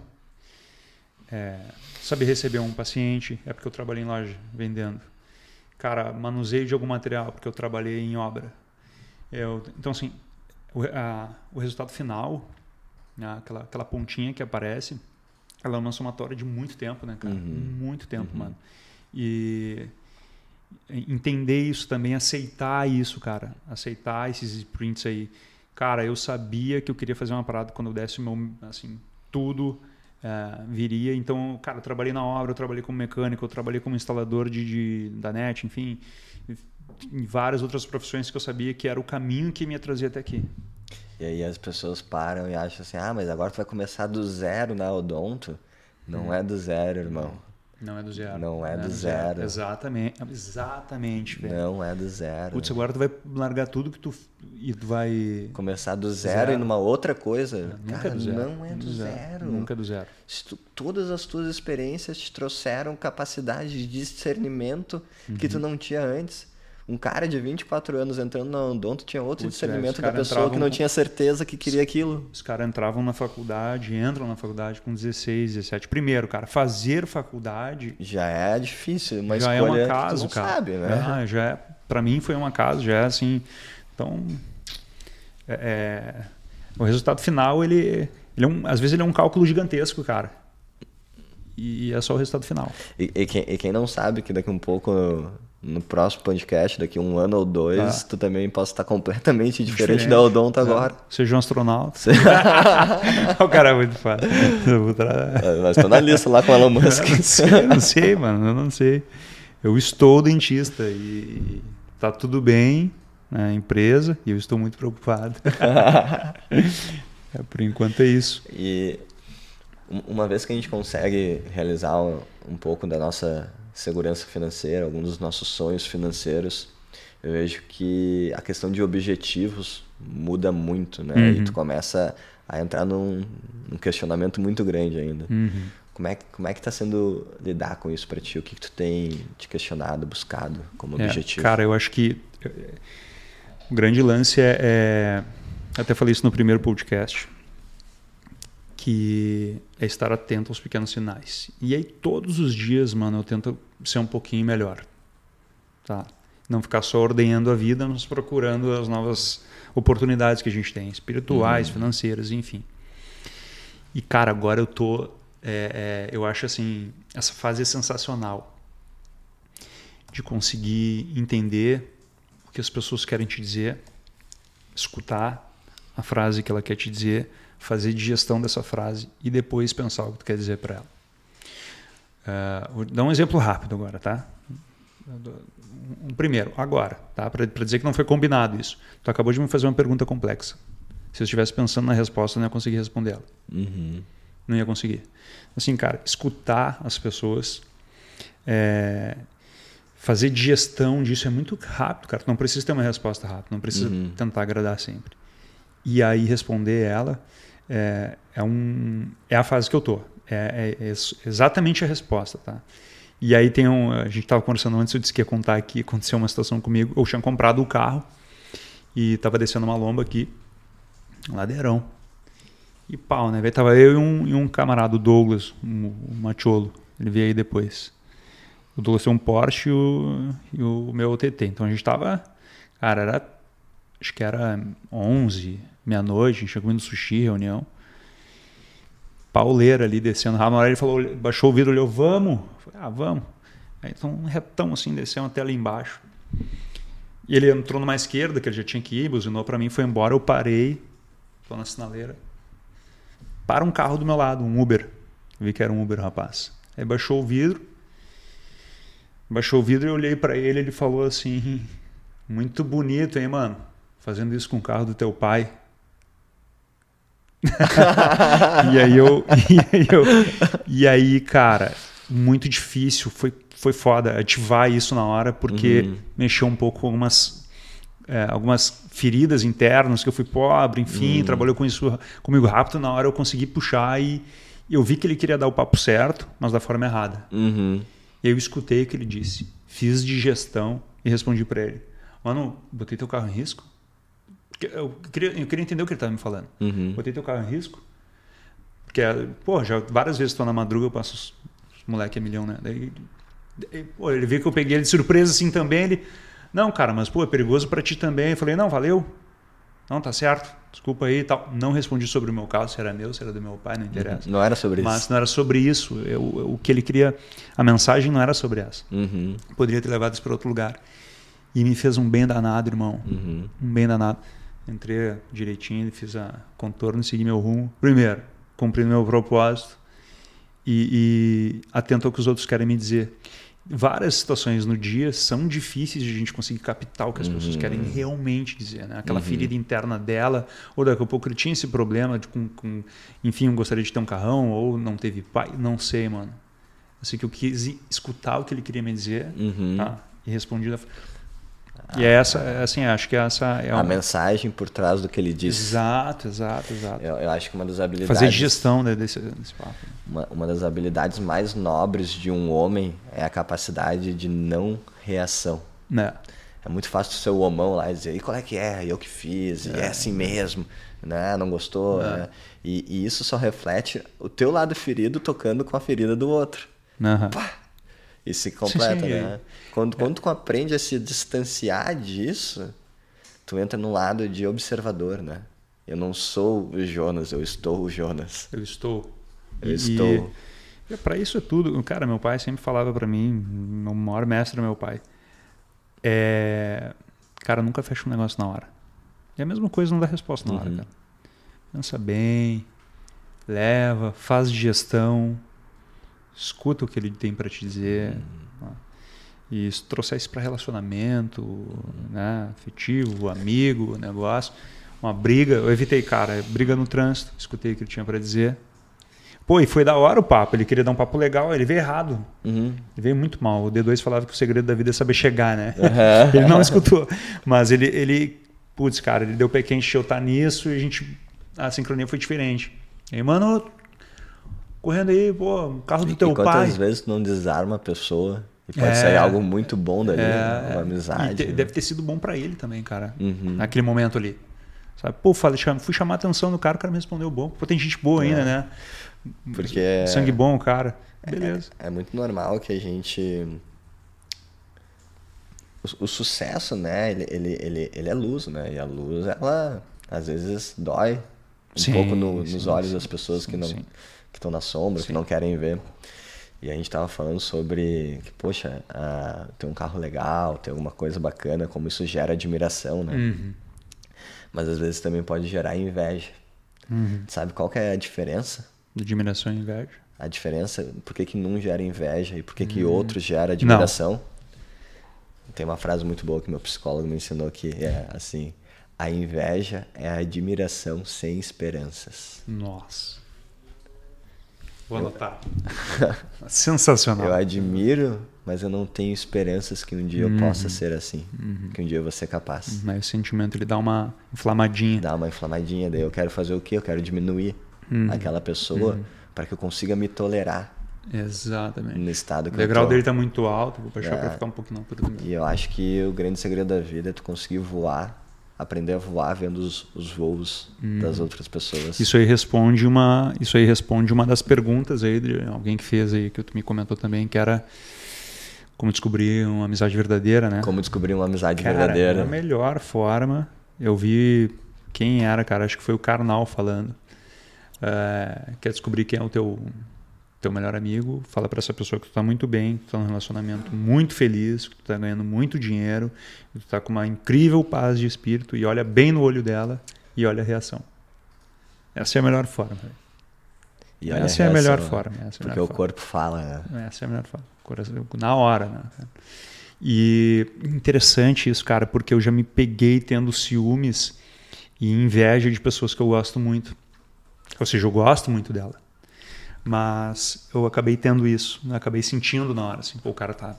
é, saber receber um paciente, é porque eu trabalhei em loja vendendo. Cara, manuseio de algum material, porque eu trabalhei em obra. Eu, então, assim, o, a, o resultado final, né, aquela, aquela pontinha que aparece, ela é uma somatória de muito tempo, né, cara? Uhum. Muito tempo, uhum. mano. E entender isso também, aceitar isso, cara. Aceitar esses sprints aí cara, eu sabia que eu queria fazer uma parada quando eu desse o meu, assim, tudo é, viria. Então, cara, eu trabalhei na obra, eu trabalhei como mecânico, eu trabalhei como instalador de, de, da net, enfim, em várias outras profissões que eu sabia que era o caminho que me trazia até aqui. E aí as pessoas param e acham assim, ah, mas agora tu vai começar do zero na odonto. Não hum. é do zero, irmão. Não é do zero. Não é do zero. Exatamente. Exatamente, velho. Não é do zero. Putz, agora tu vai largar tudo que tu. E tu vai. Começar do zero, zero. e numa outra coisa. Nunca Cara, é do zero. Não é do, do zero. zero. Nunca é do zero. Tu, todas as tuas experiências te trouxeram capacidade de discernimento uhum. que tu não tinha antes. Um cara de 24 anos entrando na Odonto tinha outro Putz, discernimento é, da pessoa que não tinha certeza que queria aquilo. Os caras entravam na faculdade, entram na faculdade com 16, 17. Primeiro, cara, fazer faculdade... Já é difícil, uma já é um acaso, cara. sabe, né? Ah, já é, pra mim foi um acaso, já é assim... Então, é, é o resultado final, ele, ele é um, às vezes ele é um cálculo gigantesco, cara. E é só o resultado final. E, e, quem, e quem não sabe que daqui um pouco no próximo podcast, daqui um ano ou dois, ah. tu também possa estar completamente diferente, diferente. da Odonto é. agora. Seja um astronauta. [LAUGHS] o cara é muito fácil. É, mas tô na lista lá com o Elon Musk. não sei, não sei, mano, eu não sei. Eu estou dentista e tá tudo bem na empresa e eu estou muito preocupado. [LAUGHS] é, por enquanto é isso. E uma vez que a gente consegue realizar um pouco da nossa segurança financeira, alguns dos nossos sonhos financeiros, eu vejo que a questão de objetivos muda muito, né? Uhum. E tu começa a entrar num, num questionamento muito grande ainda. Uhum. Como é, como é que está sendo lidar com isso para ti? O que, que tu tem te questionado, buscado como é, objetivo? Cara, eu acho que eh, o grande lance é, é, até falei isso no primeiro podcast, que é estar atento aos pequenos sinais. E aí todos os dias, mano, eu tento ser um pouquinho melhor. Tá? Não ficar só ordenhando a vida, mas procurando as novas oportunidades que a gente tem, espirituais, uhum. financeiras, enfim. E cara, agora eu tô, é, é, eu acho assim, essa fase é sensacional de conseguir entender o que as pessoas querem te dizer, escutar a frase que ela quer te dizer fazer digestão dessa frase e depois pensar o que tu quer dizer para ela. Uh, vou dar um exemplo rápido agora, tá? Um primeiro, agora, tá? Para dizer que não foi combinado isso. Tu acabou de me fazer uma pergunta complexa. Se eu estivesse pensando na resposta, eu não ia conseguir responder ela. Uhum. Não ia conseguir. Assim, cara, escutar as pessoas, é, fazer digestão disso é muito rápido, cara. Tu não precisa ter uma resposta rápida, não precisa uhum. tentar agradar sempre. E aí responder ela é, é, um, é a fase que eu tô. É, é, é exatamente a resposta, tá? E aí tem um, a gente estava conversando antes, eu disse que ia contar aqui, aconteceu uma situação comigo, eu tinha comprado o carro e estava descendo uma lomba aqui, um ladeirão. E pau, né? Tava eu e um, e um camarada, o Douglas, um, um macholo, ele veio aí depois. O Douglas tem um Porsche e o, e o meu OTT. Então a gente tava, cara, era, acho que era 11, meia-noite, a gente tinha comendo sushi, reunião. Pauleira ali descendo. A hora ele falou, baixou o vidro, olhou, vamos? Falei, ah, vamos. Aí então um retão assim, desceu até ali embaixo. E ele entrou numa esquerda, que ele já tinha que ir, buzinou para mim, foi embora. Eu parei, tô na sinaleira. Para um carro do meu lado, um Uber. Eu vi que era um Uber, rapaz. Aí baixou o vidro. Baixou o vidro e eu olhei para ele ele falou assim: Muito bonito, hein, mano? Fazendo isso com o carro do teu pai. [LAUGHS] e aí eu, e aí eu, e aí, cara, muito difícil, foi, foi foda ativar isso na hora, porque uhum. mexeu um pouco com algumas, é, algumas feridas internas, que eu fui pobre, enfim, uhum. trabalhou com isso comigo rápido, na hora eu consegui puxar e eu vi que ele queria dar o papo certo, mas da forma errada. Uhum. E eu escutei o que ele disse, fiz digestão e respondi para ele, mano, botei teu carro em risco? Eu queria, eu queria entender o que ele estava me falando. Uhum. Botei teu carro em risco. Porque, pô, já várias vezes estou na madruga, eu passo os, os moleque a milhão, né? Daí, daí, pô, ele viu que eu peguei ele de surpresa assim também. Ele, não, cara, mas pô, é perigoso para ti também. Eu falei, não, valeu. Não, tá certo. Desculpa aí e tal. Não respondi sobre o meu carro, se era meu, se era do meu pai, não interessa. Não era sobre mas isso. Mas não era sobre isso. Eu, o que ele queria. A mensagem não era sobre essa. Uhum. Poderia ter levado isso para outro lugar. E me fez um bem danado, irmão. Uhum. Um bem danado. Entrei direitinho, fiz a contorno, segui meu rumo. Primeiro, cumprindo meu propósito e, e atento ao que os outros querem me dizer. Várias situações no dia são difíceis de a gente conseguir captar o que as uhum. pessoas querem realmente dizer. Né? Aquela uhum. ferida interna dela, ou daqui a pouco ele tinha esse problema de, com, com, enfim, eu gostaria de ter um carrão, ou não teve pai, não sei, mano. sei que eu quis escutar o que ele queria me dizer Uhum. tá? e respondi da... E é essa, é assim, acho que essa é A uma... mensagem por trás do que ele disse. Exato, exato, exato. Eu, eu acho que uma das habilidades. Fazer digestão né, desse, desse papo. Uma, uma das habilidades mais nobres de um homem é a capacidade de não reação. Né? É muito fácil ser o homão lá e dizer, e qual é que é? Eu que fiz, e é assim mesmo, né? Não gostou, né? E, e isso só reflete o teu lado ferido tocando com a ferida do outro. Aham. E se [LAUGHS] completa, sim. né? Quando, quando tu aprende a se distanciar disso, tu entra no lado de observador, né? Eu não sou o Jonas, eu estou o Jonas. Eu estou. Eu E- estou. E, para isso é tudo. Cara, meu pai sempre falava para mim, o maior mestre é meu pai. É, cara, nunca fecha um negócio na hora. E a mesma coisa não dá resposta na hora, Uhum. cara. Pensa bem, leva, faz digestão, escuta o que ele tem para te dizer. Uhum. né? E se trouxer isso para relacionamento, né, afetivo, amigo, negócio, uma briga, eu evitei, cara, briga no trânsito, escutei o que ele tinha para dizer. Pô, e foi da hora o papo, ele queria dar um papo legal, ele veio errado. Uhum. Ele veio muito mal. O D2 falava que o segredo da vida é saber chegar, né? Aham. [LAUGHS] ele não escutou. Mas ele, ele, putz, cara, ele deu pé quente, eu tá nisso e a gente, a sincronia foi diferente. E aí, mano, correndo aí, pô, um carro do E teu quantas pai. vezes tu não desarma a pessoa e pode É. sair algo muito bom dali, É, uma amizade. e te- né? deve ter sido bom pra ele também, cara. Uhum. Naquele momento ali. Sabe? Pô, falei, fui chamar a atenção do cara, o cara me respondeu bom. Pô, tem gente boa ainda, né? Porque Sangue bom, cara. Beleza. é muito normal que a gente. O, o sucesso, né? Ele, ele, ele, ele é luz, né? E a luz, ela às vezes dói um Sim, pouco no- sim, nos olhos sim, das pessoas que não sim. Que estão na sombra, que não querem ver. E a gente tava falando sobre que, poxa, ah, ter um carro legal, ter alguma coisa bacana, como isso gera admiração, né? Uhum. Mas às vezes também pode gerar inveja. Uhum. Sabe qual que é a diferença? Admiração e inveja. A diferença, por que, que um gera inveja e por que, Hum. que outro gera admiração? Tem uma frase muito boa que meu psicólogo me ensinou que é assim: a inveja é a admiração sem esperanças. Nossa. Vou anotar. [LAUGHS] Sensacional. Eu admiro, mas eu não tenho esperanças que um dia Uhum. eu possa ser assim, que um dia eu vou ser capaz. Mas o sentimento ele dá uma inflamadinha. Dá uma inflamadinha, daí eu quero fazer o quê? Eu quero diminuir Uhum. aquela pessoa para que eu consiga me tolerar Exatamente. no estado que O degrau eu tô. dele tá muito alto, vou baixar É. pra ficar um pouquinho na altura do meu. E eu acho que o grande segredo da vida é tu conseguir voar, aprender a voar vendo os, os voos das outras pessoas. Isso aí responde uma, isso aí responde uma das perguntas aí de alguém que fez aí que tu me comentou também, que era como descobrir uma amizade verdadeira, né? Como descobrir uma amizade Cara, verdadeira. a melhor forma, eu vi quem era, cara, acho que foi o Karnal falando. É, quer descobrir quem é o teu teu melhor amigo, fala pra essa pessoa que tu tá muito bem, que tu tá num relacionamento muito feliz, que tu tá ganhando muito dinheiro, que tu tá com uma incrível paz de espírito e olha bem no olho dela e olha a reação. Essa é a melhor forma. E olha Essa é a melhor reação, né? forma. Essa é a Porque melhor o forma. corpo fala, né? Essa é a melhor forma. Coração- Na hora, né? E interessante isso, cara, porque eu já me peguei tendo ciúmes e inveja de pessoas que eu gosto muito. Ou seja, eu gosto muito dela. Mas eu acabei tendo isso, eu acabei sentindo na hora, assim, pô, o cara tá.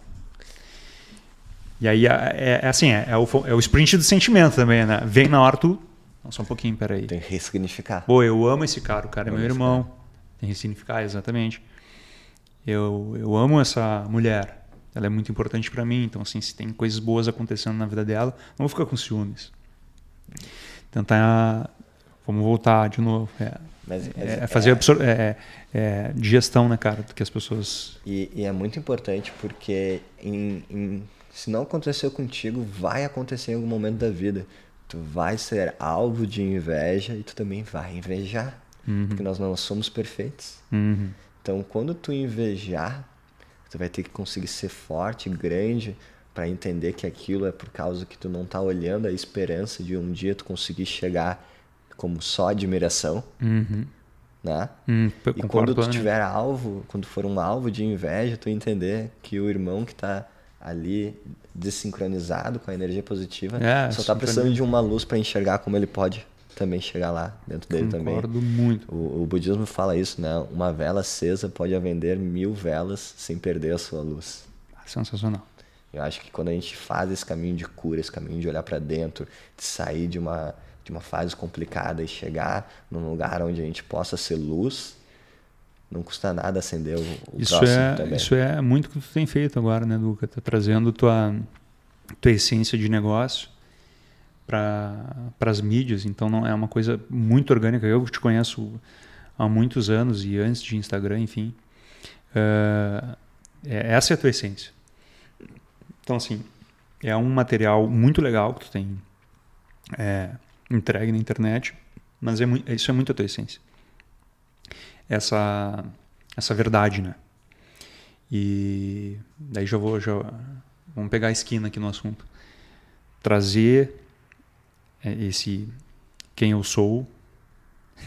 E aí é, é assim, é, é o, é o sprint do sentimento também, né? Vem na hora tu. Não, só um pouquinho, peraí. Tem que ressignificar. Pô, eu amo esse cara, o cara é Amo meu irmão. Tem que significar, exatamente. Eu, eu amo essa mulher. Ela é muito importante pra mim. Então, assim, se tem coisas boas acontecendo na vida dela, não vou ficar com ciúmes. Tentar. Vamos voltar de novo. É, Mas, mas é fazer absor- é, é, digestão, né, cara? Do que as pessoas. E, e é muito importante porque em- em- se não aconteceu contigo, vai acontecer em algum momento da vida. Tu vai ser alvo de inveja e tu também vai invejar. Porque nós não somos perfeitos. Uhum. Então, quando tu invejar, tu vai ter que conseguir ser forte, grande, para entender que aquilo é por causa que tu não tá olhando a esperança de um dia tu conseguir chegar como só admiração, Uhum. né? Hum, E quando tu plenamente. tiver alvo, quando for um alvo de inveja, tu entender que o irmão que tá ali desincronizado com a energia positiva É, só tá precisando de uma luz para enxergar como ele pode também chegar lá dentro dele Concordo também. Concordo muito. O, o, budismo fala isso, né? Uma vela acesa pode vender mil velas sem perder a sua luz. Sensacional. Eu acho que quando a gente faz esse caminho de cura, esse caminho de olhar para dentro, de sair de uma de uma fase complicada e chegar num lugar onde a gente possa ser luz, não custa nada acender o, o isso é, também. Isso é muito que tu tem feito agora, né, Luca? Tá trazendo tua tua essência de negócio para as mídias, então não é uma coisa muito orgânica. Eu te conheço há muitos anos e antes de Instagram, enfim. Uh, essa é a tua essência. Então, assim, é um material muito legal que tu tem é, entregue na internet, mas é muito, isso é muito a tua essência. Essa, essa verdade, né? E daí já vou, já, vamos pegar a esquina aqui no assunto. Trazer é, esse quem eu sou,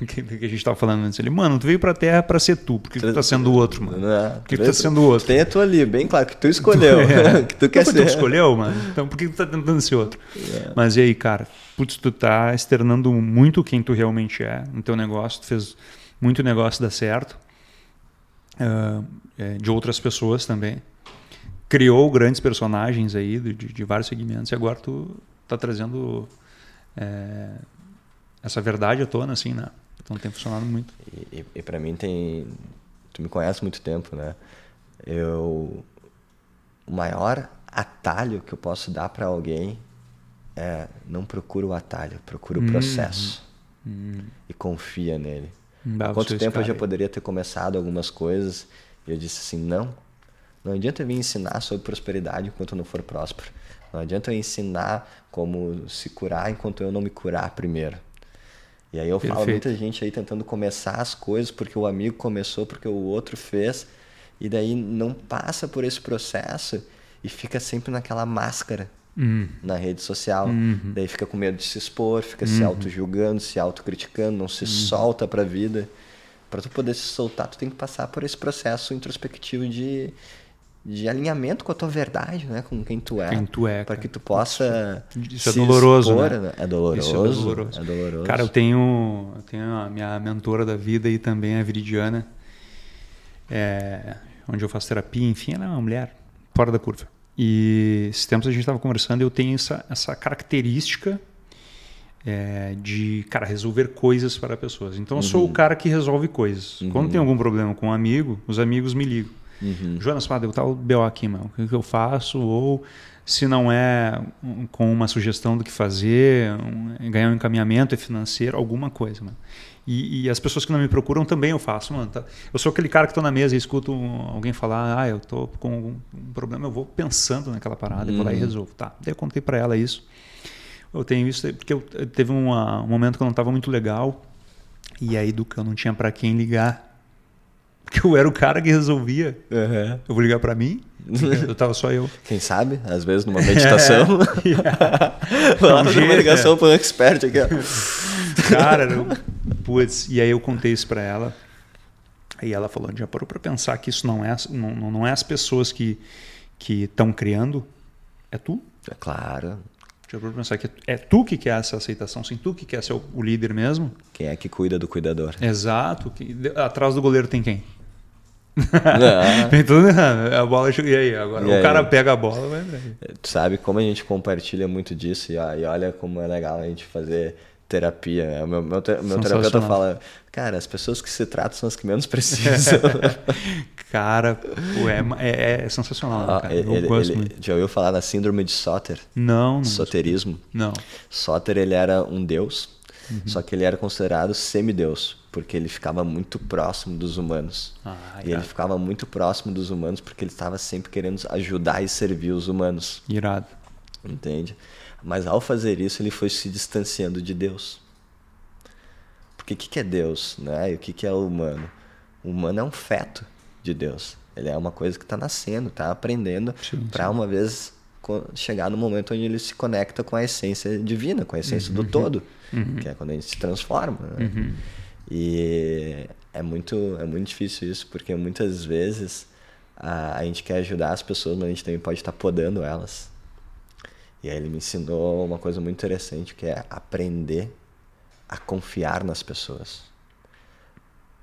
[LAUGHS] que a gente estava falando antes. Ele, mano, tu veio pra Terra para ser tu, porque tu tá sendo o outro, mano. É, porque tu tá sendo o outro. Tem a tua ali, bem claro, que tu escolheu. [LAUGHS] É. [LAUGHS] que tu quer ser. Tu escolheu, mano. Então por que tu tá tentando ser outro? É. Mas e aí, cara? Putz, tu tá externando muito quem tu realmente é no teu negócio, tu fez muito negócio dar certo. Uh, de outras pessoas também. Criou grandes personagens aí de, de, de vários segmentos e agora tu tá trazendo é, essa verdade à tona, assim, né? Então tem funcionado muito. E, e, e para mim tem. Tu me conhece muito tempo, né? Eu. O maior atalho que eu posso dar para alguém é não procura o atalho, procura o hum, processo. Hum. E confia nele. Há quanto tempo eu já poderia ter começado algumas coisas e eu disse assim: não, não adianta eu vir ensinar sobre prosperidade enquanto eu não for próspero. Não adianta eu ensinar como se curar enquanto eu não me curar primeiro. E aí eu Perfeito. falo muita gente aí tentando começar as coisas porque o amigo começou, porque o outro fez, e daí não passa por esse processo e fica sempre naquela máscara uhum. na rede social. Uhum. Daí fica com medo de se expor, fica uhum. se auto-julgando, se auto-criticando, não se uhum. solta para a vida. Para tu poder se soltar, tu tem que passar por esse processo introspectivo de de alinhamento com a tua verdade, né? Com quem tu é. Quem tu é. Para que tu possa. Isso é doloroso, expor, né? né? É doloroso. Isso é doloroso. É doloroso. Cara, eu tenho, eu tenho a minha mentora da vida e também a Viridiana, é, onde eu faço terapia. Enfim, ela é uma mulher fora da curva. E esses tempos a gente estava conversando, eu tenho essa, essa característica é, de, cara, resolver coisas para pessoas. Então, eu sou o uhum. cara que resolve coisas. Uhum. Quando tem algum problema com um amigo, os amigos me ligam. Uhum. Jonas, pá, deu tal BO aqui, mano. O que eu faço? Ou se não é com uma sugestão do que fazer, um, ganhar um encaminhamento financeiro, alguma coisa, mano. E, e, as pessoas que não me procuram também eu faço, mano. Tá? Eu sou aquele cara que estou na mesa e escuto alguém falar, ah, eu tô com um problema, eu vou pensando naquela parada, uhum. vou lá e resolvo. Tá. Daí eu contei para ela isso. Eu tenho isso porque eu, teve uma, um momento que eu não estava muito legal e aí do que eu não tinha para quem ligar porque eu era o cara que resolvia. Uhum. Eu vou ligar para mim? Eu tava só eu. Quem sabe? Às vezes numa meditação. [LAUGHS] É. [LAUGHS] Lá fazer uma ligação é. para um expert aqui. Ó. Cara, eu, putz, e aí eu contei isso para ela. Aí ela falou: já parou para pensar que isso não é, não, não é as pessoas que estão criando, é tu? É claro. Já parou para pensar que é tu que quer essa aceitação, sim, tu que quer ser o, líder mesmo? Quem é que cuida do cuidador? Exato. Atrás do goleiro tem quem? Então, [LAUGHS] a bola e aí agora? E o aí? cara pega a bola tu sabe como a gente compartilha muito disso e, e olha como é legal a gente fazer terapia né? o meu, meu, meu terapeuta fala cara as pessoas que se tratam são as que menos precisam. [LAUGHS] Cara pô, é, é, sensacional cara? eu ele, gosto ele, muito. já ouviu falar da síndrome de Soter? Não, não. Soterismo? Não. Soter ele era um deus uhum. só que ele era considerado semideus porque ele ficava muito próximo dos humanos. Ah, e ele ficava muito próximo dos humanos porque ele estava sempre querendo ajudar e servir os humanos. Irado. Entende? Mas ao fazer isso, ele foi se distanciando de Deus. Porque o que, que é Deus? Né? E o que, que é o humano? O humano é um feto de Deus. Ele é uma coisa que está nascendo, está aprendendo para uma vez chegar no momento onde ele se conecta com a essência divina, com a essência uhum. do todo, uhum. que é quando a gente se transforma. Né? Uhum. E é muito, é muito difícil isso, porque muitas vezes a, a gente quer ajudar as pessoas, mas a gente também pode estar podando elas. E aí ele me ensinou uma coisa muito interessante, que é aprender a confiar nas pessoas.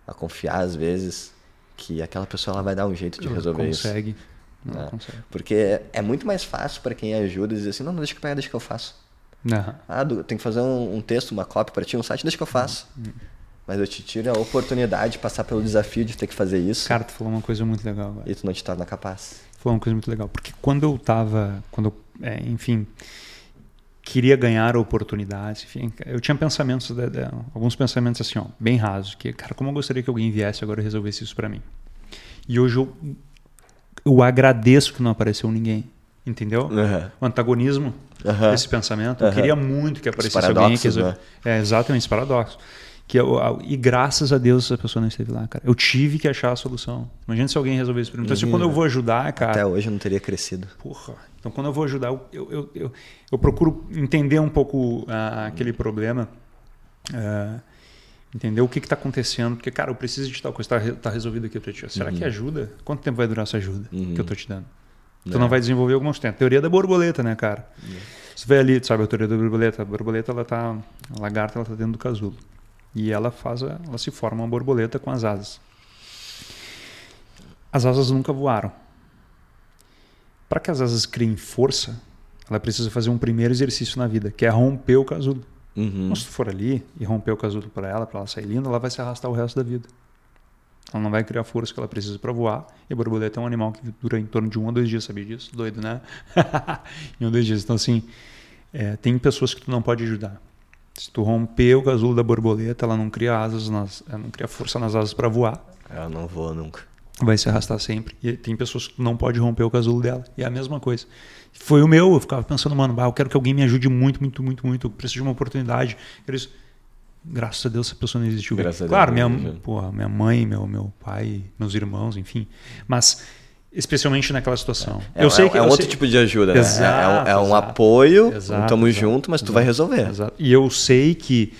A confiar, às vezes, que aquela pessoa ela vai dar um jeito de resolver consegue. isso. Não né? consegue. Porque é muito mais fácil para quem ajuda dizer assim: não, não, deixa que eu pegar, deixa que eu faço. Não. Ah, tem que fazer um, um texto, uma cópia para ti, um site, deixa que eu faço. Mas eu te tiro a oportunidade de passar pelo desafio de ter que fazer isso Cara, tu falou uma coisa muito legal agora. e tu não te torna capaz. Foi uma coisa muito legal. Porque quando eu tava. Quando eu, é, enfim, queria ganhar oportunidades, enfim, eu tinha pensamentos, de- de- alguns pensamentos assim, ó, bem rasos. Que, cara, como eu gostaria que alguém viesse agora e resolvesse isso pra mim. E hoje eu, eu agradeço que não apareceu ninguém. Entendeu? Aham. O antagonismo Aham. desse pensamento. Eu queria muito que aparecesse alguém que paradoxos, resolve- É, exatamente, esse paradoxo. Que eu- e graças a Deus essa pessoa não esteve lá, cara. Eu tive que achar a solução. Imagina se alguém resolvesse isso. Então, assim, quando eu vou ajudar, cara. Até hoje eu não teria crescido. Porra. Então, quando eu vou ajudar, eu, eu, eu, eu, procuro entender um pouco ah, aquele problema, ah, entender o que está acontecendo, porque, cara, eu preciso de tal coisa, está tá resolvido aqui pra ti. Será que ajuda? Quanto tempo vai durar essa ajuda Uhum. que eu tô te dando? Tu É. não vai desenvolver alguns tempos. Teoria da borboleta, né, cara? Você vê ali, sabe a teoria da borboleta? A borboleta, ela tá, a lagarta, ela tá dentro do casulo. E ela faz, a- ela se forma uma borboleta com as asas. As asas nunca voaram. Para que as asas criem força, ela precisa fazer um primeiro exercício na vida, que é romper o casulo. Uhum. Então, se tu for ali e romper o casulo para ela, para ela sair linda, ela vai se arrastar o resto da vida. Ela não vai criar a força que ela precisa para voar. E a borboleta é um animal que dura em torno de um a dois dias, sabia disso? Doido, né? [LAUGHS] em um a dois dias. Então, assim, é, tem pessoas que tu não pode ajudar. Se tu romper o casulo da borboleta, ela não cria asas, nas, ela não cria força nas asas para voar Eu não vou nunca. vai se arrastar sempre. E tem pessoas que não pode romper o casulo dela. E é a mesma coisa. Foi o meu, eu ficava pensando, mano, bah, eu quero que alguém me ajude muito, muito, muito, muito. Eu preciso de uma oportunidade. Isso. Graças a Deus essa pessoa não existiu. Graças a Deus claro, minha, porra, minha mãe, meu, meu pai, meus irmãos, enfim. Mas especialmente naquela situação. É, eu sei é- que é um outro sei- tipo de ajuda, né? Exato, é um, é um exato. apoio, Exato, tamo exato, junto, mas tu vai resolver. Exato. E eu sei que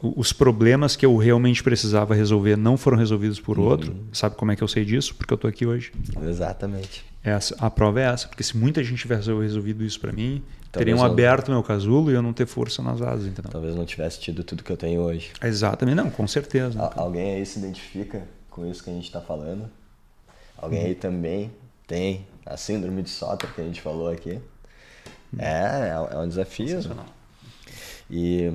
os problemas que eu realmente precisava resolver não foram resolvidos por Uhum. outro. Sabe como é que eu sei disso? Porque eu tô aqui hoje. Exatamente. Essa, a prova é essa, porque se muita gente tivesse resolvido isso para mim, Talvez teriam aberto meu casulo e eu não ter força nas asas, entendeu? Talvez não tivesse tido tudo que eu tenho hoje. Exatamente, não, com certeza. Al- alguém aí se identifica com isso que a gente está falando? Alguém Uhum. aí também tem a síndrome de Soter que a gente falou aqui? É, é, é um desafio. Sensacional. E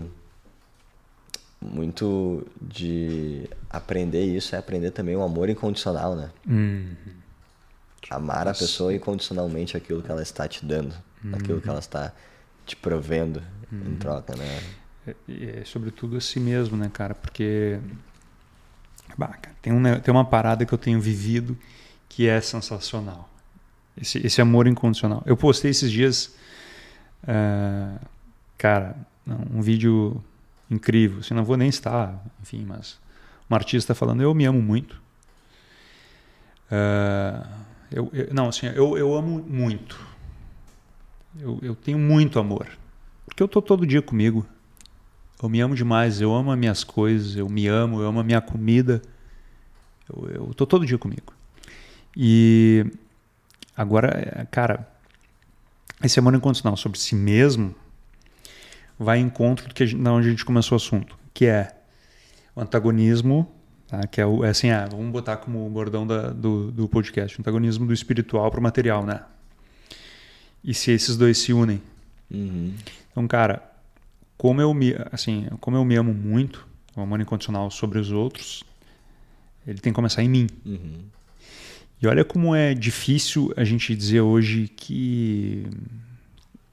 muito de aprender isso é aprender também o amor incondicional, né? Hum, Amar a pessoa incondicionalmente aquilo que ela está te dando, aquilo que ela está te provendo em troca, né? é, é sobretudo a si mesmo, né, cara? Porque bah, cara, tem, um, tem uma parada que eu tenho vivido que é sensacional. Esse, esse amor incondicional. Eu postei esses dias, ah, cara, um vídeo incrível. Assim, não vou nem estar, enfim, mas um artista falando: Eu me amo muito. Ah, eu, eu- não, assim, eu, eu amo muito. Eu, eu tenho muito amor. Porque eu tô todo dia comigo. Eu me amo demais. Eu amo as minhas coisas. Eu me amo. Eu amo a minha comida. Eu, eu tô todo dia comigo. E agora, cara, esse amor incondicional sobre si mesmo vai em encontro do que a gente, onde a gente começou o assunto, que é o antagonismo, tá? que é, o, é assim, ah, vamos botar como bordão da, do, do podcast, o antagonismo do espiritual para o material, né? E se esses dois se unem, Uhum. então, cara, como eu me, assim, como eu me amo muito, o amor incondicional sobre os outros, ele tem que começar em mim. Uhum. E olha como é difícil a gente dizer hoje que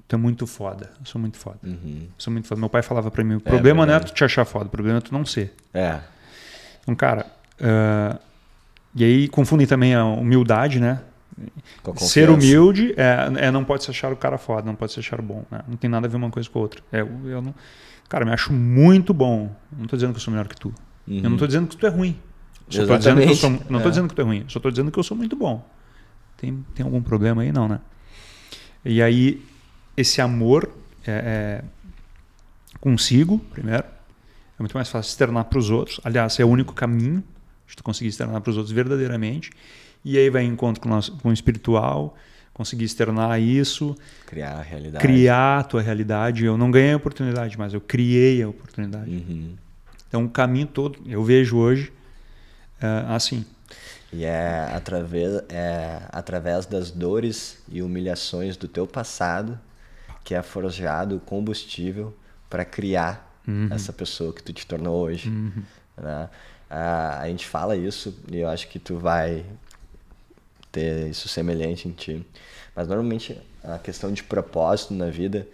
tu é muito foda. Eu sou muito foda. Uhum. Sou muito foda. Meu pai falava pra mim, o problema não é tu te achar foda, o problema é tu não ser. É. Então, cara, ah, e aí confundem também a humildade, né? Ser humilde é, é não pode se achar o cara foda, não pode se achar bom. né? Não tem nada a ver uma coisa com a outra. É, eu, eu não, cara, eu me acho muito bom. Não tô dizendo que eu sou melhor que tu. Eu não Uhum. tô dizendo que tu é ruim. Só tô dizendo que eu sou, não tô É. dizendo que tu é ruim. Só tô dizendo que eu sou muito bom. Tem, tem algum problema aí? Não, né? E aí, esse amor é, é consigo, primeiro. É muito mais fácil externar para os outros. Aliás, é o único caminho de tu conseguir externar para os outros verdadeiramente. E aí vai em encontro com o, nosso, com o espiritual, conseguir externar isso, criar a realidade. criar a tua realidade. Eu não ganhei a oportunidade, mas eu criei a oportunidade. Uhum. Então o caminho todo eu vejo hoje assim. E é através, é através das dores e humilhações do teu passado que é forjado o combustível para criar uhum. essa pessoa que tu te tornou hoje. Uhum. Né? A, a gente fala isso e eu acho que tu vai ter isso semelhante em ti. Mas normalmente a questão de propósito na vida,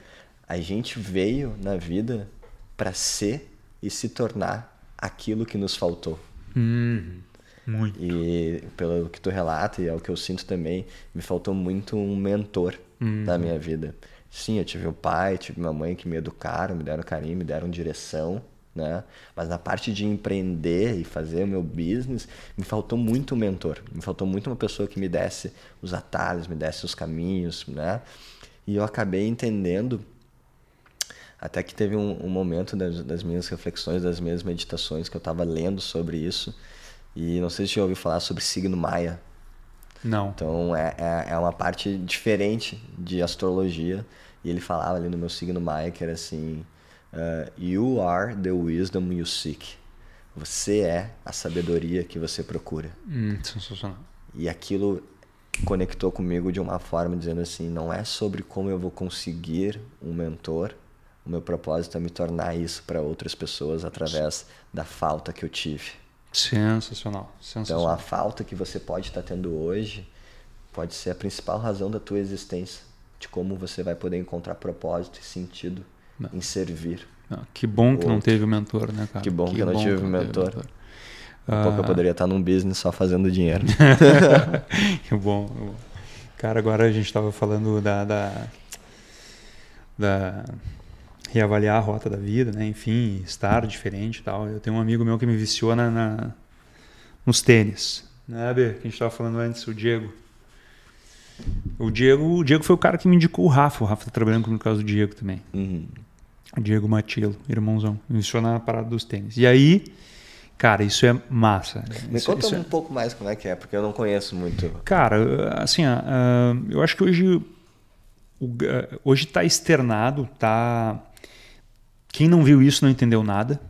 a gente veio na vida para ser e se tornar aquilo que nos faltou. Uhum. Muito. E pelo que tu relata e é o que eu sinto também, me faltou muito um mentor uhum. na minha vida. Sim, eu tive um pai, tive uma mãe que me educaram, me deram carinho, me deram direção, né? Mas na parte de empreender e fazer o meu business, me faltou muito um mentor. Me faltou muito uma pessoa que me desse os atalhos, me desse os caminhos, né? E eu acabei entendendo até que teve um, um momento das, das, minhas reflexões, das minhas meditações, que eu estava lendo sobre isso. E não sei se já ouviu falar sobre signo Maia. Não. Então é, é, é, uma parte diferente de astrologia. E ele falava ali no meu signo Maia que era assim: uh, You are the wisdom you seek. Você é a sabedoria que você procura. Hum, sensacional. E aquilo conectou comigo de uma forma dizendo assim: não é sobre como eu vou conseguir um mentor. O meu propósito é me tornar isso para outras pessoas através da falta que eu tive. Sensacional. Sensacional. Então, a falta que você pode estar tendo hoje pode ser a principal razão da tua existência, de como você vai poder encontrar propósito e sentido não. em servir. Não, que bom que não teve mentor, né, cara? Que bom que, que eu não tive que mentor. mentor. Um pouco eu ah. poderia estar num business só fazendo dinheiro. [LAUGHS] que bom. Cara, agora a gente estava falando da, da, da reavaliar a rota da vida, né? Enfim, estar diferente e tal. Eu tenho um amigo meu que me viciou na, na nos tênis, né, Bê? Que a gente estava falando antes, o Diego. O Diego, o Diego foi o cara que me indicou o Rafa. O Rafa tá trabalhando comigo no caso do Diego também. Uhum. O Diego Matilo, irmãozão. Me viciou na parada dos tênis. E aí, cara, isso é massa. Me isso, conta isso um é... pouco mais como é que é, porque eu não conheço muito. Cara, assim, uh, eu acho que hoje hoje está externado, tá quem não viu isso não entendeu nada.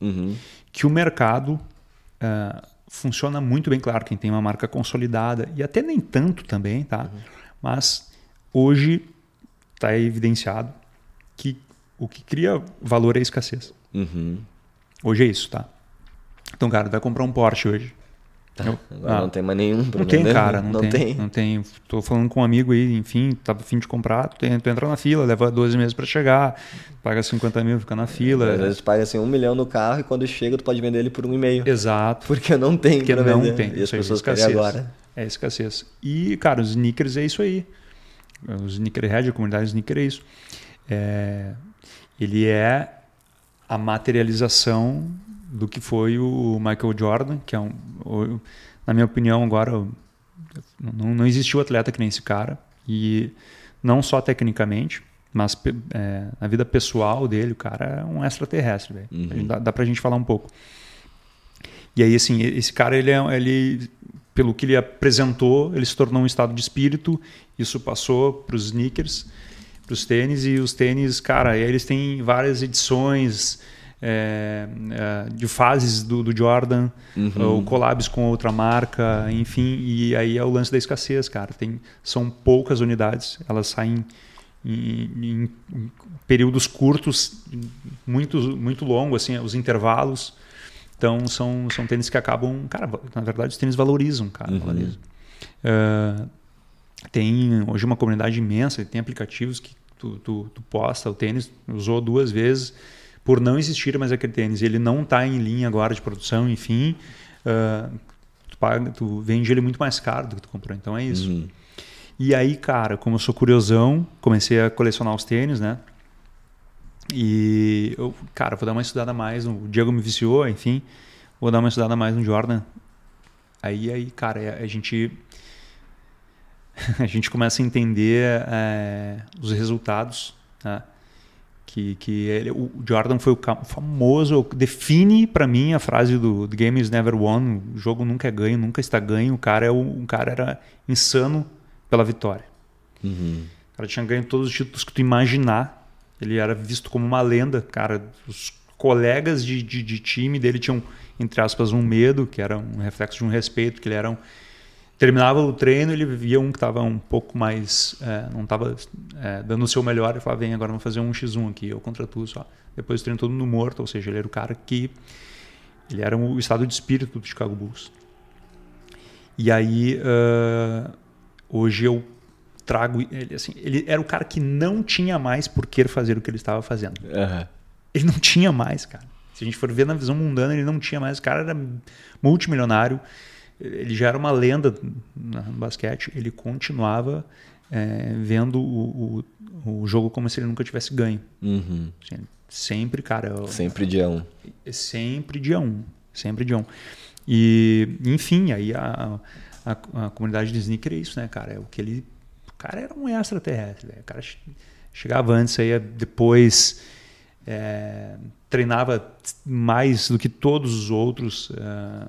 Uhum. Que o mercado uh, funciona muito bem, claro, quem tem uma marca consolidada, e até nem tanto também, tá? Uhum. Mas hoje está evidenciado que o que cria valor é a escassez. Uhum. Hoje é isso, tá? Então, cara, vai comprar um Porsche hoje. Tá. Agora ah, não tem mais nenhum Não tem, cara. Não, não tem, tem, Não tem. Tô falando com um amigo aí, enfim, tá a fim de comprar. Tu, tem, tu entra na fila, leva 12 meses para chegar, paga 50 mil, fica na fila. Às vezes paga assim um milhão no carro e quando chega tu pode vender ele por um e meio. Exato. Porque não tem Porque não vender. tem. E as pessoas querem agora. É escassez. E, cara, os sneakers é isso aí. Os sneakerhead, a comunidade sneaker é isso. É, ele é a materialização do que foi o Michael Jordan, que é um, na minha opinião agora não, não existiu atleta que nem esse cara e não só tecnicamente, mas é, na vida pessoal dele, o cara é um extraterrestre, velho. Uhum. Dá, dá pra gente falar um pouco. E aí, assim, esse cara, ele, é, ele, pelo que ele apresentou, ele se tornou um estado de espírito. Isso passou para os sneakers, para os tênis. E os tênis, cara, eles têm várias edições, é, é, de fases do, do Jordan, uhum. ou collabs com outra marca, enfim, e aí é o lance da escassez, cara. Tem, são poucas unidades, elas saem em, em, em períodos curtos, muito, muito longos, assim, os intervalos. Então são, são tênis que acabam, cara, na verdade os tênis valorizam, cara, uhum. valorizam. Uh, tem hoje uma comunidade imensa, tem aplicativos que tu, tu, tu posta o tênis, usou duas vezes, por não existir mais aquele tênis, ele não está em linha agora de produção, enfim, uh, tu, paga, tu vende ele muito mais caro do que tu comprou. Então é isso. Uhum. E aí, cara, como eu sou curiosão, comecei a colecionar os tênis, né? E eu, cara, vou dar uma estudada mais. O Diego me viciou, enfim, vou dar uma estudada mais no Jordan. Aí, aí, cara, a gente [LAUGHS] a gente começa a entender é, os resultados, né? Que, que ele, o Jordan foi o famoso, define para mim a frase do The Game is Never Won, o jogo nunca é ganho, nunca está ganho, o cara, é o, o cara era insano pela vitória. Uhum. O cara tinha ganho todos os títulos que tu imaginar. Ele era visto como uma lenda, cara. Os colegas de, de, de time dele tinham, entre aspas, um medo, que era um reflexo de um respeito, que ele era um, terminava o treino, ele via um que estava um pouco mais. É, não estava é, dando o seu melhor e falava: vem, agora vamos fazer um x1 aqui, eu contra tu só. Depois o treino todo no morto, ou seja, ele era o cara que. Ele era o estado de espírito do Chicago Bulls. E aí, uh, hoje eu trago ele assim, ele era o cara que não tinha mais por que fazer o que ele estava fazendo. Uhum. Ele não tinha mais, cara. Se a gente for ver na visão mundana, ele não tinha mais. O cara era multimilionário, ele já era uma lenda no basquete. Ele continuava é, vendo o, o, o, jogo como se ele nunca tivesse ganho. Uhum. Assim, sempre, cara. Eu, sempre dia um. Sempre dia um. Sempre dia um. E, enfim, aí a, a, a comunidade de sneaker é isso, né, cara? É o que ele cara era um extraterrestre, velho. O cara chegava antes, aí depois é, treinava mais do que todos os outros. É,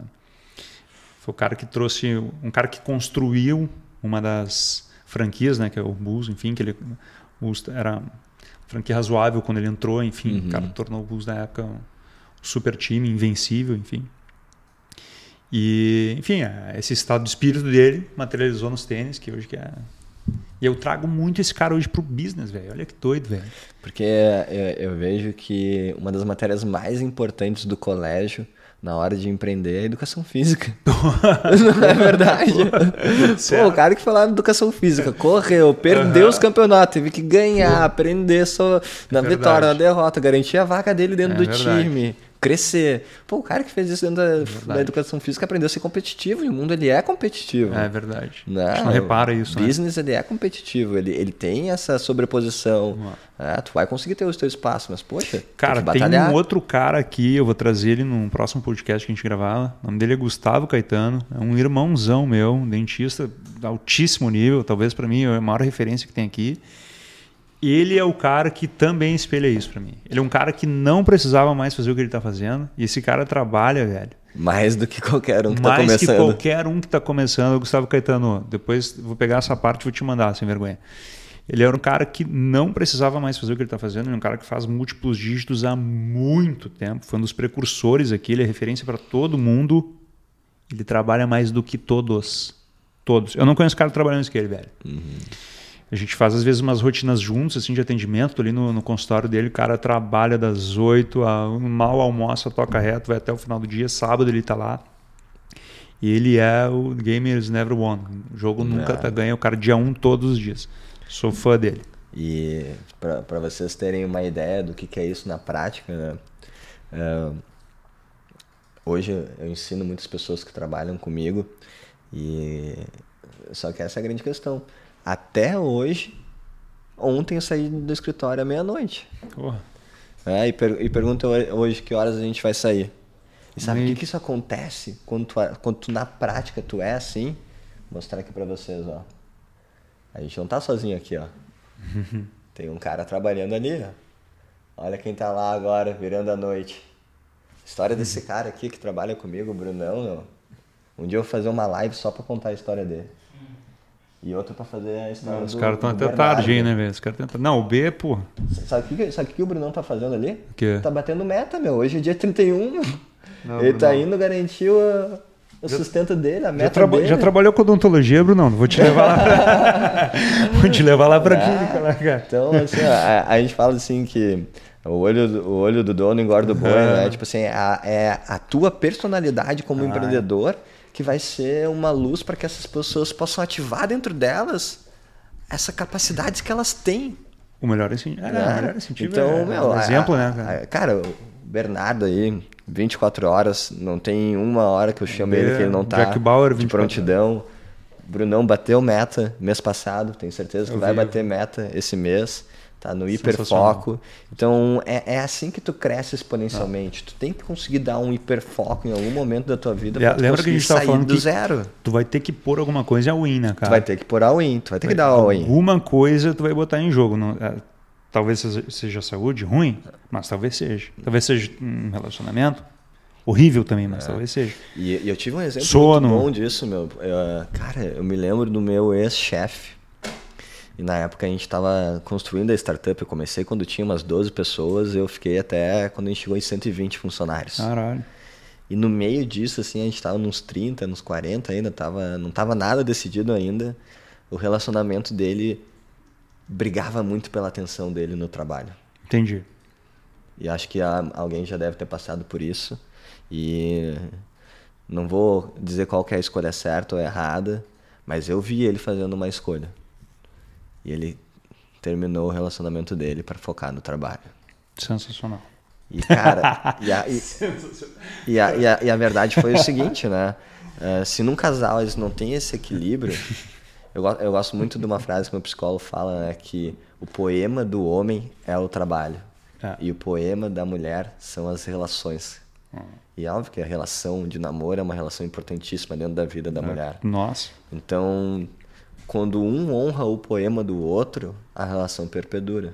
foi o cara que trouxe, um cara que construiu uma das franquias, né, que é o Bulls, enfim, que ele era franquia razoável quando ele entrou, enfim, uhum. o cara tornou o Bulls na época um super time, invencível, enfim. E, enfim, é, esse estado de espírito dele materializou nos tênis, que hoje que é e eu trago muito esse cara hoje pro business, velho. Olha que doido, velho. Porque eu, eu, vejo que uma das matérias mais importantes do colégio na hora de empreender é educação física. [LAUGHS] Não é verdade? Pô, o cara que foi lá na educação física, correu, perdeu uhum. os campeonatos, teve que ganhar, aprender só na é vitória, na derrota, garantir a vaga dele dentro é do verdade. time crescer. Pô, o cara que fez isso dentro da, da, educação física aprendeu a ser competitivo e o mundo ele é competitivo. É verdade. Não, a gente não repara isso. O né? business ele é competitivo, ele, ele tem essa sobreposição. É, tu vai conseguir ter o teu espaço, mas poxa. Cara, tem, tem, um outro cara aqui, eu vou trazer ele num próximo podcast que a gente gravar. O nome dele é Gustavo Caetano, é um irmãozão meu, um dentista de altíssimo nível, talvez para mim é a maior referência que tem aqui ele é o cara que também espelha isso para mim. Ele é um cara que não precisava mais fazer o que ele tá fazendo. E esse cara trabalha, velho. Mais do que qualquer um que mais tá começando. Mais que qualquer um que tá começando. Gustavo Caetano, depois vou pegar essa parte e vou te mandar, sem vergonha. Ele era um cara que não precisava mais fazer o que ele está fazendo. Ele é um cara que faz múltiplos dígitos há muito tempo. Foi um dos precursores aqui. Ele é referência para todo mundo. Ele trabalha mais do que todos. Todos. Eu não conheço cara trabalhando isso que ele, velho. Uhum. A gente faz às vezes umas rotinas juntos, assim, de atendimento. Tô ali no, no consultório dele, o cara trabalha das 8 a mal almoça, toca reto, vai até o final do dia. Sábado ele tá lá. E ele é o Gamers Never Won. O jogo nunca tá ganha, o cara dia 1 um todos os dias. Sou fã dele. E para vocês terem uma ideia do que, que é isso na prática, né? Uh, hoje eu ensino muitas pessoas que trabalham comigo e só que essa é a grande questão até hoje, ontem eu saí do escritório à meia-noite. É, e, per e pergunta hoje que horas a gente vai sair. E sabe o que, que isso acontece quando tu, quando tu, na prática tu é assim? Vou mostrar aqui para vocês, ó. A gente não tá sozinho aqui, ó. [LAUGHS] Tem um cara trabalhando ali, ó. Olha quem tá lá agora, virando a noite. História desse cara aqui que trabalha comigo, o Brunão. Um dia eu vou fazer uma live só para contar a história dele. E outra para fazer a história Não, Os caras estão até tarde aí, né, velho? Os caras tentam... Não, o B, pô. Sabe o que, sabe que o Brunão tá fazendo ali? O quê? Tá batendo meta, meu. Hoje é dia 31. Não, Ele tá indo garantir o, o sustento dele, a meta já traba... dele. Já trabalhou com odontologia, Brunão? Vou te levar lá pra... [LAUGHS] Vou te levar lá pra ah, clínica, lá, cara. Então, assim, a, a, gente fala assim que o olho, o olho do dono engorda o boi, né? Tipo assim, a, é a tua personalidade como ah, empreendedor... É que vai ser uma luz para que essas pessoas possam ativar dentro delas essa capacidade que elas têm. O melhor, assim, é, né? o melhor incentivo então, é, meu, um exemplo, né? Cara? cara, o Bernardo aí, 24 horas, não tem uma hora que eu chamo ele que ele não tá Jack Bauer, de prontidão. Horas. Brunão bateu meta mês passado, tenho certeza que eu vai vi. bater meta esse mês tá no hiperfoco. Então é, é assim que tu cresce exponencialmente. Ah. Tu tem que conseguir dar um hiperfoco em algum momento da tua vida para Lembra que a gente tava falando do zero. Tu vai ter que pôr alguma coisa a win, né, cara? Tu vai ter que pôr a win, tu vai ter vai, que dar a win. Alguma coisa tu vai botar em jogo. Não, é, talvez seja saúde ruim, mas talvez seja. Talvez seja um relacionamento. Horrível também, mas é. talvez seja. E, e, eu tive um exemplo Sono. muito bom disso, meu. Eu, cara, eu me lembro do meu ex-chefe E na época a gente estava construindo a startup. Eu comecei quando tinha umas 12 pessoas, eu fiquei até quando a gente chegou em 120 funcionários. Caralho. E no meio disso, assim, a gente estava nos 30, nos 40 ainda, tava, não estava nada decidido ainda. O relacionamento dele brigava muito pela atenção dele no trabalho. Entendi. E acho que alguém já deve ter passado por isso. E não vou dizer qual é a escolha certa ou errada, mas eu vi ele fazendo uma escolha. E ele terminou o relacionamento dele para focar no trabalho. Sensacional. E, cara, [LAUGHS] e, a, e, e, a, e, a, e a verdade foi o seguinte, né? Uh, se num casal eles não têm esse equilíbrio, eu, eu gosto muito de uma frase que meu psicólogo fala, né? Que o poema do homem é o trabalho. É. E o poema da mulher são as relações. Hum. E é óbvio que a relação de namoro é uma relação importantíssima dentro da vida da é. mulher. Nossa. Então, quando um honra o poema do outro, a relação perdura.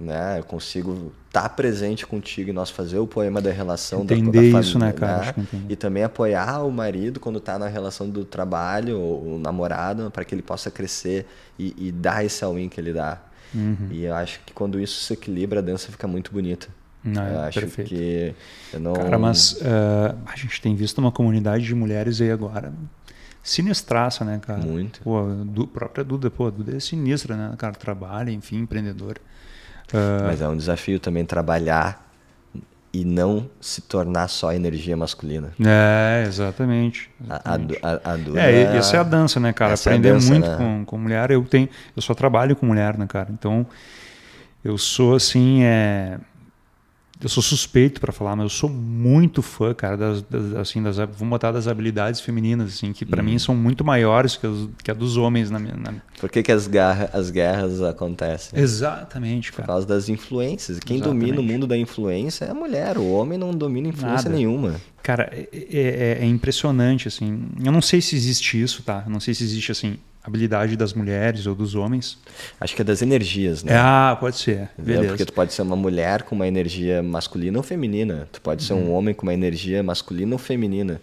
Né? Eu consigo estar tá presente contigo e nós fazer o poema da relação Entender da, da família, isso, né, cara? Né? E também apoiar o marido quando está na relação do trabalho, ou o namorado, para que ele possa crescer e, e dar esse all-in que ele dá. Uhum. E eu acho que quando isso se equilibra, a dança fica muito bonita. Não, eu acho perfeito. que eu não... Cara, mas uh, a gente tem visto uma comunidade de mulheres aí agora sinistraça, né, cara? Muito. Pô, a própria Duda, pô, a Duda é sinistra, né? Cara, trabalha, enfim, empreendedor. Uh... Mas é um desafio também trabalhar e não se tornar só energia masculina. É, exatamente. exatamente. A, a, a Duda, é, essa é a dança, né, cara? Aprender é dança, muito né? com, com mulher. Eu tenho, eu só trabalho com mulher, né, cara? Então, eu sou assim, é eu sou suspeito para falar, mas eu sou muito fã, cara, das, das, assim, das, vamos botar das habilidades femininas, assim, que para hum. mim são muito maiores que, as, que a dos homens na minha. Na... Por que, que as, garra, as guerras acontecem? Exatamente, cara. Por causa das influências. Quem Exatamente. domina o mundo da influência é a mulher. O homem não domina influência Nada. nenhuma. Cara, é, é, é impressionante, assim. Eu não sei se existe isso, tá? Eu não sei se existe, assim, habilidade das mulheres ou dos homens. Acho que é das energias, né? Ah, pode ser. Beleza. Porque tu pode ser uma mulher com uma energia masculina ou feminina. Tu pode ser um uhum. homem com uma energia masculina ou feminina.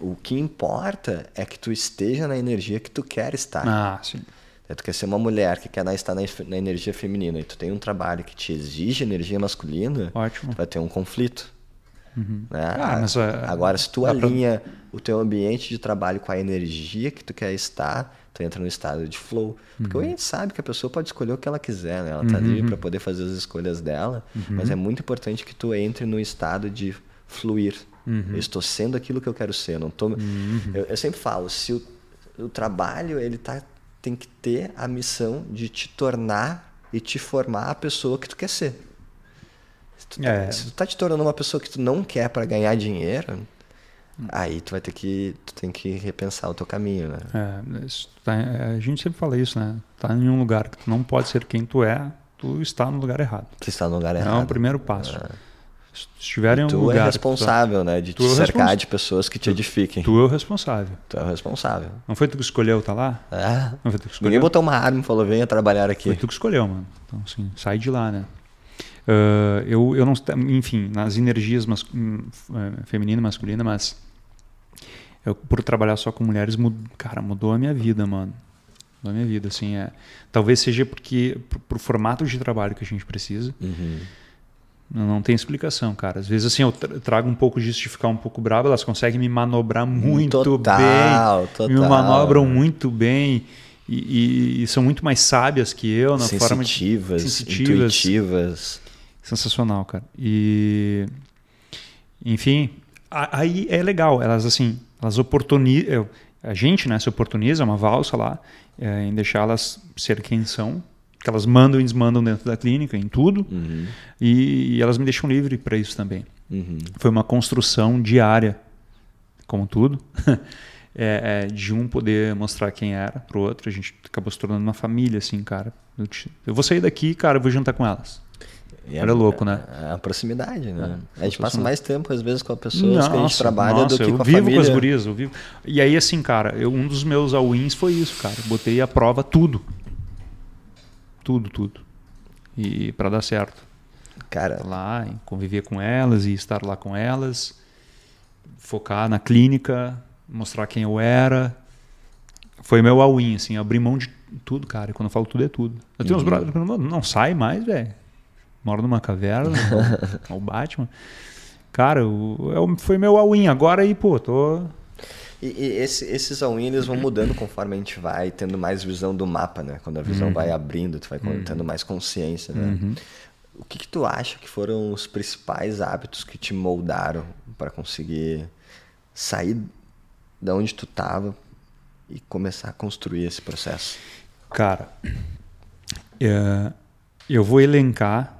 O que importa é que tu esteja na energia que tu quer estar. Ah, sim. É, tu quer ser uma mulher que quer estar na, na energia feminina e tu tem um trabalho que te exige energia masculina, Ótimo. tu vai ter um conflito. Uhum. Né? Ah, mas, uh, Agora, se tu alinha pra... o teu ambiente de trabalho com a energia que tu quer estar, tu entra no estado de flow. Porque uhum. a gente sabe que a pessoa pode escolher o que ela quiser, né? Ela tá uhum. livre para poder fazer as escolhas dela, uhum. mas é muito importante que tu entre no estado de fluir. Uhum. Eu estou sendo aquilo que eu quero ser. Eu não tô... Uhum. Eu, eu, sempre falo, se o, o trabalho ele tá, tem que ter a missão de te tornar e te formar a pessoa que tu quer ser. Se tu, tá, é. se tu tá te tornando uma pessoa que tu não quer para ganhar dinheiro, Aí tu vai ter que tu tem que repensar o teu caminho, né? É, tá, é, a gente sempre fala isso, né? Tá em um lugar que tu não pode ser quem tu é, tu está no lugar errado. Tu está no lugar errado. É o primeiro passo. É. Se estiver em um tu lugar. Tu é responsável, né? De te é cercar de pessoas que te edifiquem. Tu é o responsável. Tu é o responsável. Não foi tu que escolheu estar tá lá? É. Não foi tu que escolheu. Ninguém botou uma arma e falou, venha trabalhar aqui. Foi tu que escolheu, mano. Então, assim, sai de lá, né? Uh, eu, eu não. Enfim, nas energias mas, hum, é, feminina e masculina, mas eu, por trabalhar só com mulheres, mud, cara, mudou a minha vida, mano. Mudou a minha vida, assim, é. Talvez seja porque pro, pro formato de trabalho que a gente precisa. Uhum. Não, tem explicação, cara. Às vezes, assim, eu trago um pouco disso de ficar um pouco bravo, elas conseguem me manobrar muito total, bem. Total. Me manobram muito bem. E, e, e, são muito mais sábias que eu na forma de sensitivas, intuitivas. Sensacional, cara. E enfim, aí é legal. Elas assim, elas oportunizam, a gente né, se oportuniza, uma valsa lá, é, em deixá-las ser quem são, que elas mandam e desmandam dentro da clínica, em tudo, uhum. e, e, elas me deixam livre para isso também. Uhum. Foi uma construção diária, como tudo, [LAUGHS] é, é, de um poder mostrar quem era para o outro. A gente acabou se tornando uma família, assim, cara. Eu, te, eu vou sair daqui, cara, eu vou jantar com elas. E Era é, louco, né? É a proximidade, né? É, a gente passa mais tempo, às vezes, com as pessoas nossa, que a gente trabalha nossa, do que com a família. Eu vivo com as gurias, eu vivo. E aí, assim, cara, eu, um dos meus all-ins foi isso, cara. Botei à prova tudo. Tudo, tudo. E para dar certo. Cara. Lá, conviver com elas e estar lá com elas. Focar na clínica, mostrar quem eu era. Foi meu all-in, assim, abrir mão de tudo, cara. E quando eu falo tudo, é tudo. Eu tenho uns Uhum. brothers que não, não sai mais, velho. Moro numa caverna, é [LAUGHS] o Batman. Cara, o, é o- foi meu all-in. Agora aí, pô, tô. E, e esse- esses all eles vão mudando conforme a gente vai tendo mais visão do mapa, né? Quando a visão vai abrindo, tu vai tendo mais consciência, né? O que, que tu acha que foram os principais hábitos que te moldaram para conseguir sair da onde tu tava e começar a construir esse processo? Cara, é, eu vou elencar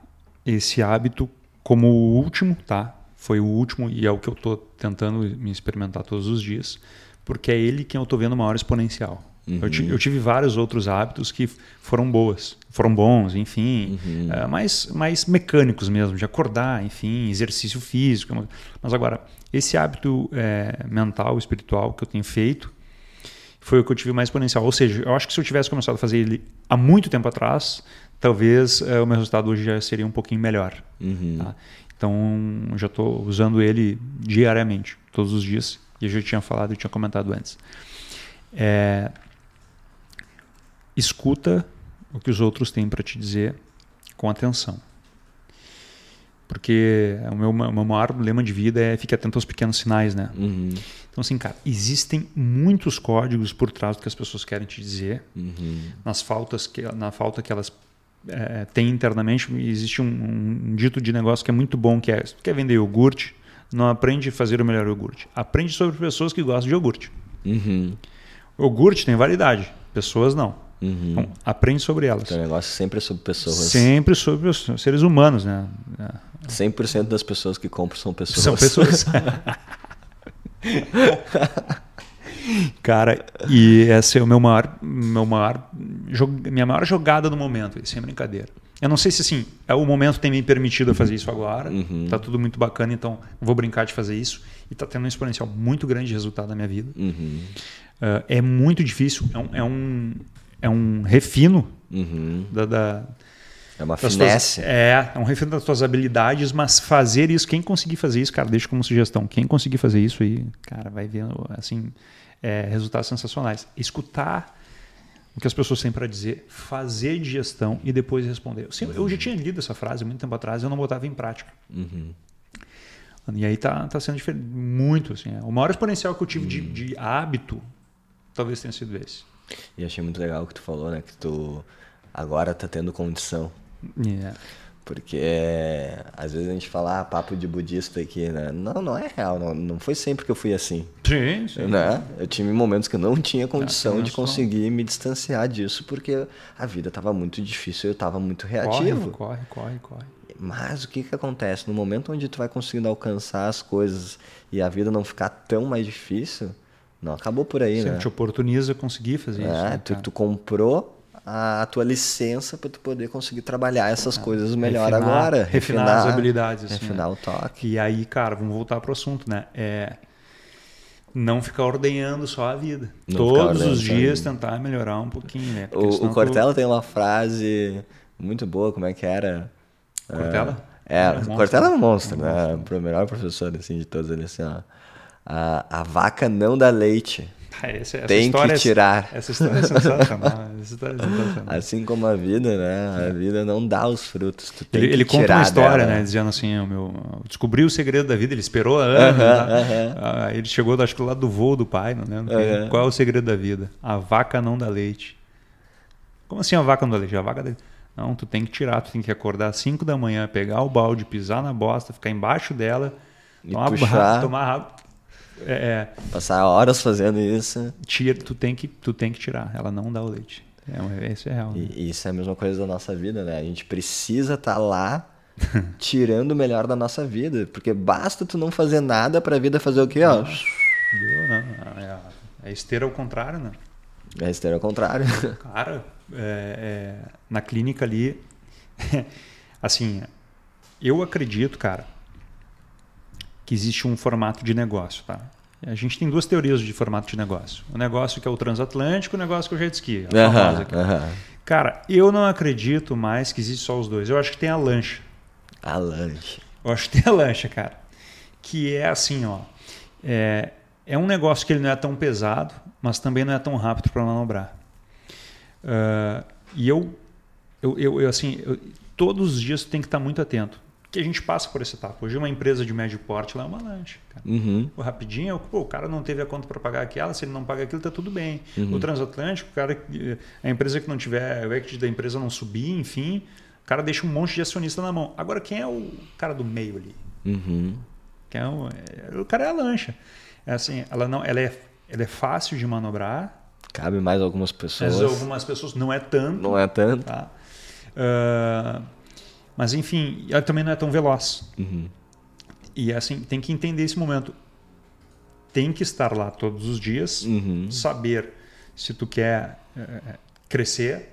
esse hábito como o último, tá? Foi o último e é o que eu tô tentando me experimentar todos os dias, porque é ele quem eu tô vendo maior exponencial. Eu, ti- eu tive vários outros hábitos que foram boas, foram bons, enfim, é, mais, mais mecânicos mesmo, de acordar, enfim, exercício físico. Mas agora, esse hábito é, mental, espiritual que eu tenho feito, foi o que eu tive mais exponencial. Ou seja, eu acho que se eu tivesse começado a fazer ele há muito tempo atrás, talvez eh, o meu resultado hoje já seria um pouquinho melhor. tá? Então, eu já estou usando ele diariamente, todos os dias. E eu já tinha falado e tinha comentado antes. É, escuta o que os outros têm para te dizer com atenção. Porque o meu, meu maior lema de vida é fique atento aos pequenos sinais, né? Uhum, Então, assim, cara, existem muitos códigos por trás do que as pessoas querem te dizer, uhum, nas faltas que, na falta que elas eh, têm internamente. Existe um, um dito de negócio que é muito bom, que é, se tu quer vender iogurte, não aprende a fazer o melhor iogurte. Aprende sobre pessoas que gostam de iogurte. uhum, Iogurte tem validade, pessoas não. uhum. Então, aprende sobre elas. Então, o negócio sempre é sobre pessoas. Sempre sobre os seres humanos, né? 100% das pessoas que compram são pessoas. São pessoas. [LAUGHS] [LAUGHS] Cara, e esse é o meu maior, meu maior, minha maior jogada no momento, sem brincadeira. Eu não sei se assim, é o momento tem me permitido fazer isso agora. Uhum. Tá tudo muito bacana, então vou brincar de fazer isso e tá tendo um exponencial muito grande de resultado na minha vida. Uhum, Ah, é muito difícil, é um, é um, é um refino uhum. da, da, É uma finesse. tuas, é, é um refino das tuas habilidades, mas fazer isso, quem conseguir fazer isso, cara, deixa como sugestão. Quem conseguir fazer isso aí, cara, vai ver assim, é, resultados sensacionais. Escutar o que as pessoas têm para dizer, fazer digestão e depois responder. Eu, sempre- eu já tinha lido essa frase muito tempo atrás, eu não botava em prática. Uhum. E aí tá, tá sendo diferente, muito assim. é. O maior exponencial que eu tive de, de hábito, talvez tenha sido esse. E achei muito legal o que tu falou, né? Que tu agora tá tendo condição. Yeah. Porque às vezes a gente fala, ah, papo de budista aqui, né? Não, não é real. Não, não foi sempre que eu fui assim. Sim, sim. Né? Eu tive momentos que eu não tinha condição de conseguir me distanciar disso, porque a vida tava muito difícil, eu tava muito Corre, reativo. corre, corre, corre. Mas o que que acontece? No momento onde tu vai conseguindo alcançar as coisas e a vida não ficar tão mais difícil, não acabou por aí, Você né? te oportuniza conseguir fazer isso. É, né, tu, tu comprou a tua licença para tu poder conseguir trabalhar essas coisas melhor Refinar- agora. refinar as habilidades, assim, Refinar né? o toque. E aí, cara, vamos voltar pro assunto, né? É não ficar ordenhando só a vida. Não Todos os dias tentar melhorar um pouquinho, né? Porque O, o tu- Cortella tem uma frase muito boa, como é que era? Cortella? É, É um o monstro. Cortella é um monstro, É um né? O melhor professor assim, de todos eles, assim, ó. A, a vaca não dá leite, [LAUGHS] Ah, essa, essa tem que é- tirar. Essa história é sensacional. [LAUGHS] história é sensacional. Assim como a vida, né? A vida não dá os frutos. Tu tem Ele, que ele conta uma história, dela. né? Dizendo assim, o meu, eu descobri o segredo da vida, ele esperou anos. Aham, né? aham. Ah, ele chegou, acho que lá do voo do pai, não lembro. quem. Aham. Qual é o segredo da vida? A vaca não dá leite. Como assim a vaca não dá leite? A vaca dá... Não, tu tem que tirar, tu tem que acordar às 5 da manhã, pegar o balde, pisar na bosta, ficar embaixo dela, E tomar, puxar. barra- tomar. É, é, Passar horas fazendo isso. tira, tu, tem que, tu tem que tirar, ela não dá o leite. É, esse é real. né? E isso é a mesma coisa da nossa vida, né? A gente precisa estar lá [LAUGHS] tirando o melhor da nossa vida. Porque basta tu não fazer nada pra vida fazer o quê, ó? Entendeu? Não, É, é esteira ao contrário, né? É esteira ao contrário. [LAUGHS] Cara, é, é, na clínica ali, [LAUGHS] assim, eu acredito, cara, que existe um formato de negócio, tá? A gente tem duas teorias de formato de negócio. O negócio que é o transatlântico e o negócio que é o jet ski. a famosa aqui. aham. Cara, eu não acredito mais que existe só os dois. Eu acho que tem a lancha. A lanche. Eu acho que tem a lancha, cara. Que é assim, ó. É, é um negócio que ele não é tão pesado, mas também não é tão rápido para manobrar. Uh, e eu, eu, eu, eu assim, eu, todos os dias tem que estar muito atento. Que a gente passa por essa etapa. Hoje uma empresa de médio porte lá é uma lancha. Cara. Uhum. O rapidinho, pô, o cara não teve a conta para pagar aquela, se ele não paga aquilo, tá tudo bem. Uhum. O transatlântico, o cara, a empresa que não tiver, o equity da empresa não subir, enfim, o cara deixa um monte de acionista na mão. Agora, quem é o cara do meio ali? Uhum. Quem é o, é, o cara é a lancha. É assim, ela não, ela é, ela é fácil de manobrar. Cabe mais algumas pessoas. Mas algumas pessoas não é tanto. Não é tanto. Tá? Uh, mas enfim, ela também não é tão veloz. Uhum. E assim, tem que entender esse momento. Tem que estar lá todos os dias, uhum. saber se tu quer é, crescer,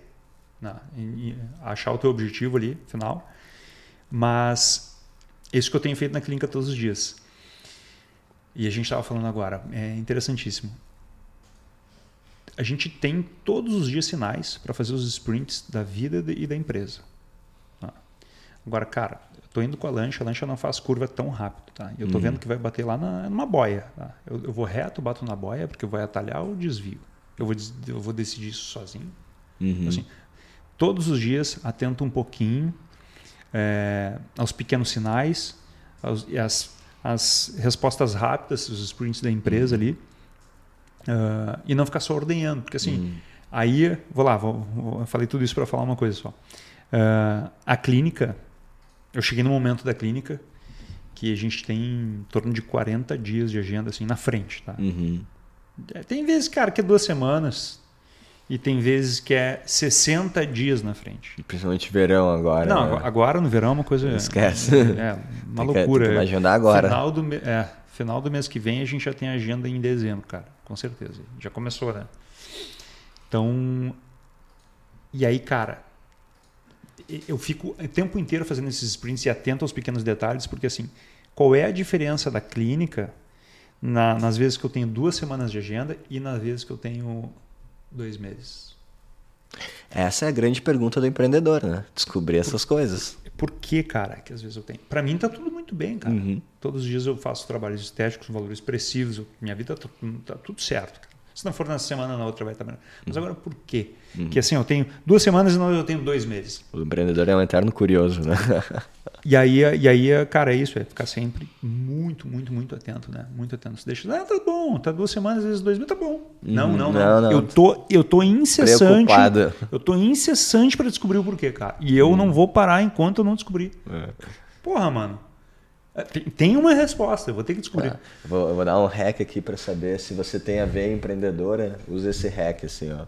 né, e, achar o teu objetivo ali, final. Mas isso que eu tenho feito na clínica todos os dias. E a gente estava falando agora, é interessantíssimo. A gente tem todos os dias sinais para fazer os sprints da vida e da empresa. Agora, cara, eu tô indo com a lancha, a lancha não faz curva tão rápido, tá? Eu tô uhum. vendo que vai bater lá na, numa boia, tá? Eu, eu, vou reto, bato na boia, porque vou atalhar ou desvio. Eu vou, eu vou decidir isso sozinho. Uhum. Assim, todos os dias, atento um pouquinho é, aos pequenos sinais, aos, as, as respostas rápidas, os sprints da empresa uhum. ali, uh, e não ficar só ordenhando, porque assim, uhum. aí, vou lá, vou, vou, falei tudo isso para falar uma coisa só. Uh, a clínica, eu cheguei no momento da clínica que a gente tem em torno de 40 dias de agenda assim na frente, tá? Uhum. É, tem vezes, cara, que é duas semanas e tem vezes que é 60 dias na frente. Principalmente verão agora. Não, né? agora no verão é uma coisa. Esquece. [LAUGHS] É, uma tem loucura. Que, agendar agora. Final do, é, final do mês que vem a gente já tem agenda em dezembro, cara. Com certeza. Já começou, né? Então. E aí, cara, eu fico o tempo inteiro fazendo esses sprints e atento aos pequenos detalhes, porque assim, qual é a diferença da clínica na, nas vezes que eu tenho duas semanas de agenda e nas vezes que eu tenho dois meses? Essa é a grande pergunta do empreendedor, né? Descobrir essas por, coisas. Por que, cara, que às vezes eu tenho? Para mim tá tudo muito bem, cara. Uhum. Todos os dias eu faço trabalhos estéticos, valores expressivos, minha vida tá, tá tudo certo. Cara. Se não for na semana, na outra vai estar melhor. Mas agora por quê? Uhum. Que assim, eu tenho duas semanas e não eu tenho dois meses. O empreendedor é um eterno curioso, né? [LAUGHS] e aí, e aí, cara, é isso, é ficar sempre muito, muito, muito atento, né? Muito atento. Se deixa, ah, tá bom, tá duas semanas, às vezes dois meses, tá bom. Uhum. Não, não, não, não, não. Eu tô, eu tô incessante. Preocupado. Eu tô incessante para descobrir o porquê, cara. E eu uhum. não vou parar enquanto eu não descobrir. É. Porra, mano. Tem uma resposta, eu vou ter que descobrir. Ah, vou, eu vou dar um hack aqui para saber se você tem a ver empreendedora. Usa esse hack assim, ó.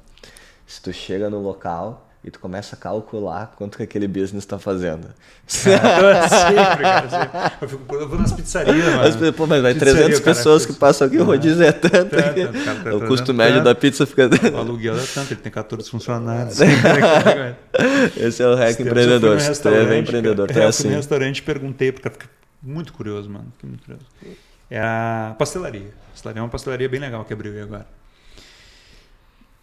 Se tu chega no local e tu começa a calcular quanto que aquele business está fazendo. [LAUGHS] Cara, sempre, cara, sempre. Eu, fico, eu vou nas pizzarias, mano. Pô, mas vai Pizzaria, 300 cara, pessoas que passam aqui, o rodízio é tanto. tanto, que cara, tá o custo médio da pizza fica... O aluguel é tanto, ele tem 14 funcionários. [LAUGHS] Esse é o hack empreendedor. Se tu é empreendedor, tu é assim. Eu fui no restaurante e perguntei, porque muito curioso, mano. Fiquei muito curioso. É a pastelaria. A pastelaria é uma pastelaria bem legal que abriu aí agora.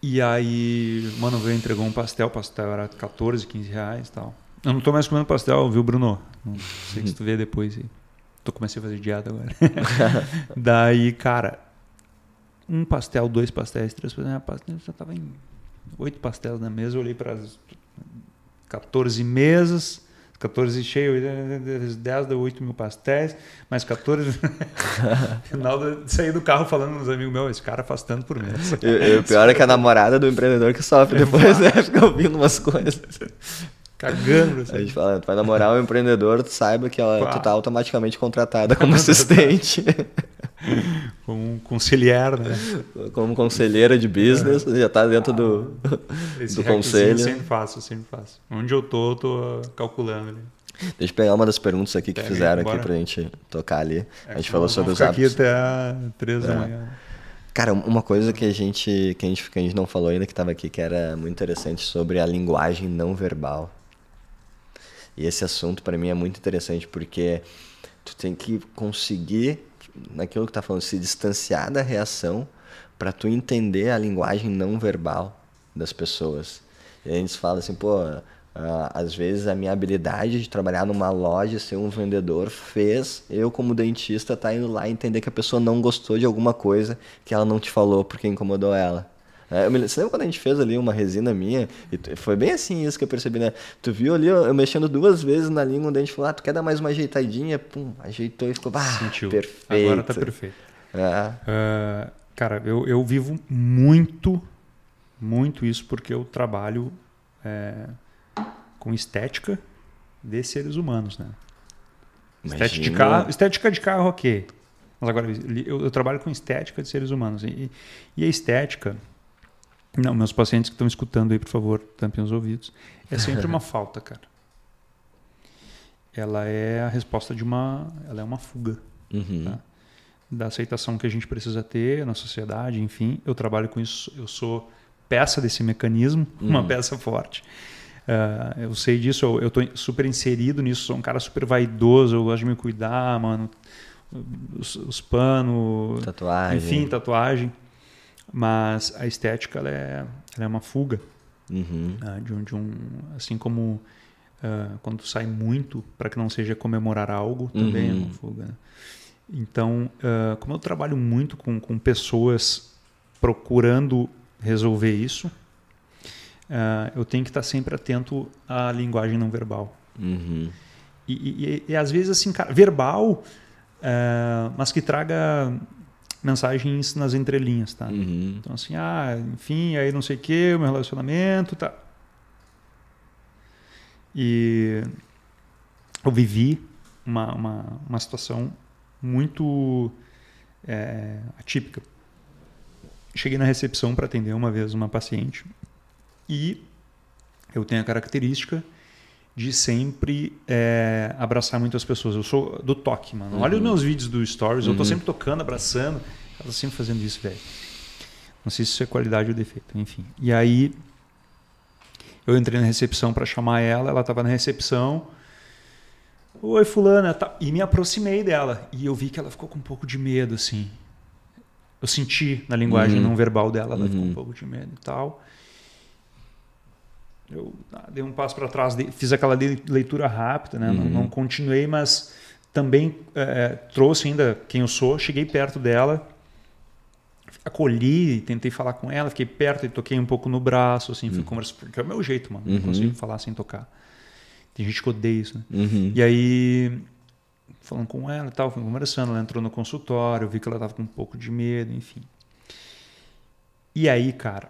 E aí, mano, veio entregou um pastel. O pastel era 14, 15 reais e tal. Eu não tô mais comendo pastel, viu, Bruno? Não sei se tu vê depois. Tô comecei a fazer dieta agora. [LAUGHS] Daí, cara, um pastel, dois pastéis, três pastéis. Já tava em oito pastéis na mesa. Eu olhei para as 14 mesas 14 cheio, 10 deu 8 mil pastéis, mais 14. [LAUGHS] Final de sair do carro falando nos amigos meus, esse cara faz tanto por mês. E, o pior é que a namorada do empreendedor que sofre depois, né? Fica ouvindo umas coisas. Cagando. Assim. A gente fala, tu vai namorar um empreendedor, tu saiba que ela, tu tá automaticamente contratada como [LAUGHS] assistente. como conciliar, né? Como conselheira de business, é. já tá dentro ah, do, do conselho. Sempre faço, sempre faço. Onde eu tô, eu tô calculando ali. Deixa eu pegar uma das perguntas aqui que Pega fizeram aí, aqui pra gente tocar ali. É a gente falou sobre os hábitos. aqui até três é. da manhã. Cara, uma coisa que a gente que a gente, que a gente não falou ainda que estava aqui que era muito interessante sobre a linguagem não verbal. E esse assunto para mim é muito interessante porque tu tem que conseguir, naquilo que tá falando, se distanciar da reação para tu entender a linguagem não verbal das pessoas. E a gente fala assim, pô, uh, às vezes a minha habilidade de trabalhar numa loja, ser um vendedor, fez eu, como dentista, tá indo lá entender que a pessoa não gostou de alguma coisa que ela não te falou porque incomodou ela. É, me, você lembra quando a gente fez ali uma resina minha? E foi bem assim isso que eu percebi, né? Tu viu ali eu, eu mexendo duas vezes na língua, onde a gente falou, ah, tu quer dar mais uma ajeitadinha? Pum, ajeitou e ficou, ah, Sentiu. perfeito. Agora tá perfeito. É. Uh, cara, eu, eu vivo muito, muito isso porque eu trabalho é, com estética de seres humanos, né? Estética de, carro, estética de carro, ok. Mas agora, eu, eu trabalho com estética de seres humanos. E, e, a estética. Não, meus pacientes que estão escutando aí, por favor, tampem os ouvidos. É sempre uma [LAUGHS] falta, cara. Ela é a resposta de uma. Ela é uma fuga. Uhum. Tá? Da aceitação que a gente precisa ter na sociedade, enfim. Eu trabalho com isso. Eu sou peça desse mecanismo, [LAUGHS] uhum. uma peça forte. Uh, eu sei disso, eu, eu tô super inserido nisso, sou um cara super vaidoso, eu gosto de me cuidar, mano. Os, os panos, tatuagem. enfim, tatuagem. Mas a estética ela é, ela é uma fuga uhum. uh, de, um, de um, assim como uh, quando sai muito para que não seja comemorar algo também uhum. é uma fuga. Né? Então, como eu trabalho muito com, com pessoas procurando resolver isso, uh, eu tenho que estar sempre atento à linguagem não verbal. Uhum. E, e, e, às vezes, assim, cara, verbal, uh, mas que traga mensagens nas entrelinhas, tá? Uhum. Então, assim, ah, enfim, aí não sei o que, o meu relacionamento, tá. E eu vivi uma, uma, uma situação muito é, atípica. Cheguei na recepção para atender uma vez uma paciente e eu tenho a característica de sempre é, abraçar muitas pessoas. Eu sou do toque, mano. Uhum. Olha os meus vídeos do Stories, uhum. eu tô uhum. sempre tocando, abraçando. Ela sempre fazendo isso, velho. Não sei se isso é qualidade ou defeito, enfim. E aí eu entrei na recepção para chamar ela, ela estava na recepção. Oi, fulana, tá. e me aproximei dela e eu vi que ela ficou com um pouco de medo, assim. Eu senti na linguagem uhum. não verbal dela, ela ficou um uhum. pouco de medo e tal. Eu ah, dei um passo para trás, fiz aquela leitura rápida, né? Uhum. Não, não, continuei, mas também é, trouxe ainda quem eu sou. Cheguei perto dela, acolhi, tentei falar com ela, fiquei perto e toquei um pouco no braço, assim, fui uhum. conversar, porque é o meu jeito, mano. Não uhum. consigo falar sem tocar. Tem gente que odeia isso, né? Uhum. E aí, falando com ela e tal, fui conversando, ela entrou no consultório, eu vi que ela tava com um pouco de medo, enfim. E aí, cara,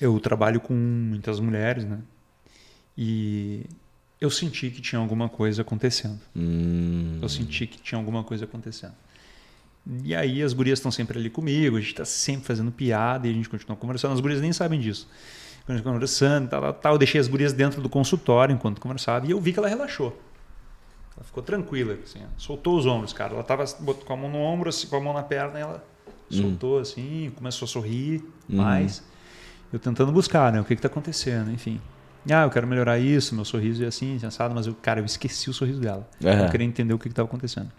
eu trabalho com muitas mulheres, né? E eu senti que tinha alguma coisa acontecendo. Hum. Eu senti que tinha alguma coisa acontecendo. E aí as gurias estão sempre ali comigo, a gente está sempre fazendo piada e a gente continua conversando. As gurias nem sabem disso. A gente conversando, tal, tal, Eu deixei as gurias dentro do consultório enquanto conversava e eu vi que ela relaxou. Ela ficou tranquila, assim, soltou os ombros, cara. Ela estava com a mão no ombro, assim, com a mão na perna, e ela hum. soltou assim, começou a sorrir hum. mais eu tentando buscar, né? O que está acontecendo, enfim. Ah, eu quero melhorar isso, meu sorriso é assim, sensado, mas eu, cara, eu esqueci o sorriso dela. Uhum. Eu queria entender o que estava acontecendo.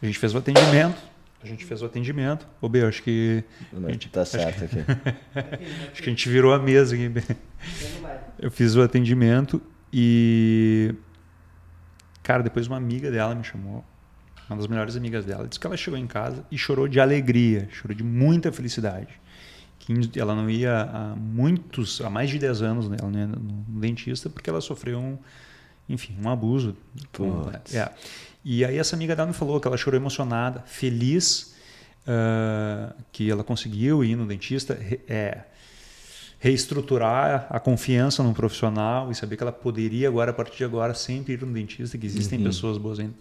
A gente fez o atendimento. A gente fez o atendimento. Ô, B, acho que. Não, gente, tá certo acho que, aqui. [LAUGHS] acho que a gente virou a mesa aqui. Eu fiz o atendimento e. Cara, depois uma amiga dela me chamou, uma das melhores amigas dela, disse que ela chegou em casa e chorou de alegria, chorou de muita felicidade que ela não ia há muitos, há mais de 10 anos, né? ela não ia no dentista porque ela sofreu um, enfim, um abuso. É. E aí essa amiga dela me falou que ela chorou emocionada, feliz uh, que ela conseguiu ir no dentista, é, reestruturar a confiança no profissional e saber que ela poderia agora, a partir de agora, sempre ir no dentista, que existem uhum. pessoas boas ainda.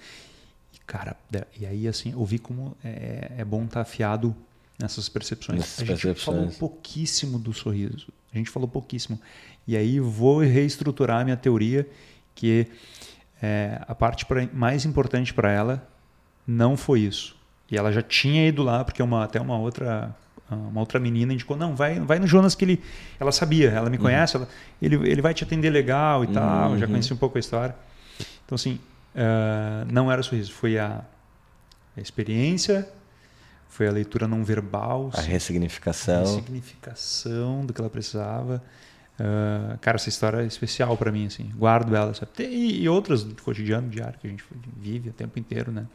E, cara, e aí assim, eu vi como é, é bom estar tá afiado nessas percepções. Nessas a gente percepções. falou pouquíssimo do sorriso. A gente falou pouquíssimo. E aí vou reestruturar a minha teoria que é, a parte pra, mais importante para ela não foi isso. E ela já tinha ido lá porque uma, até uma outra uma outra menina indicou não vai vai no Jonas que ele ela sabia ela me uhum. conhece uhum. ela, ele ele vai te atender legal e uhum. tal já conheci um pouco a história então assim uh, não era sorriso foi a, a experiência foi a leitura não verbal. A ressignificação. A ressignificação do que ela precisava. Uh, cara, essa história é especial para mim, assim. Guardo ela, sabe? E, e outras do cotidiano, diário, que a gente vive o tempo inteiro, né?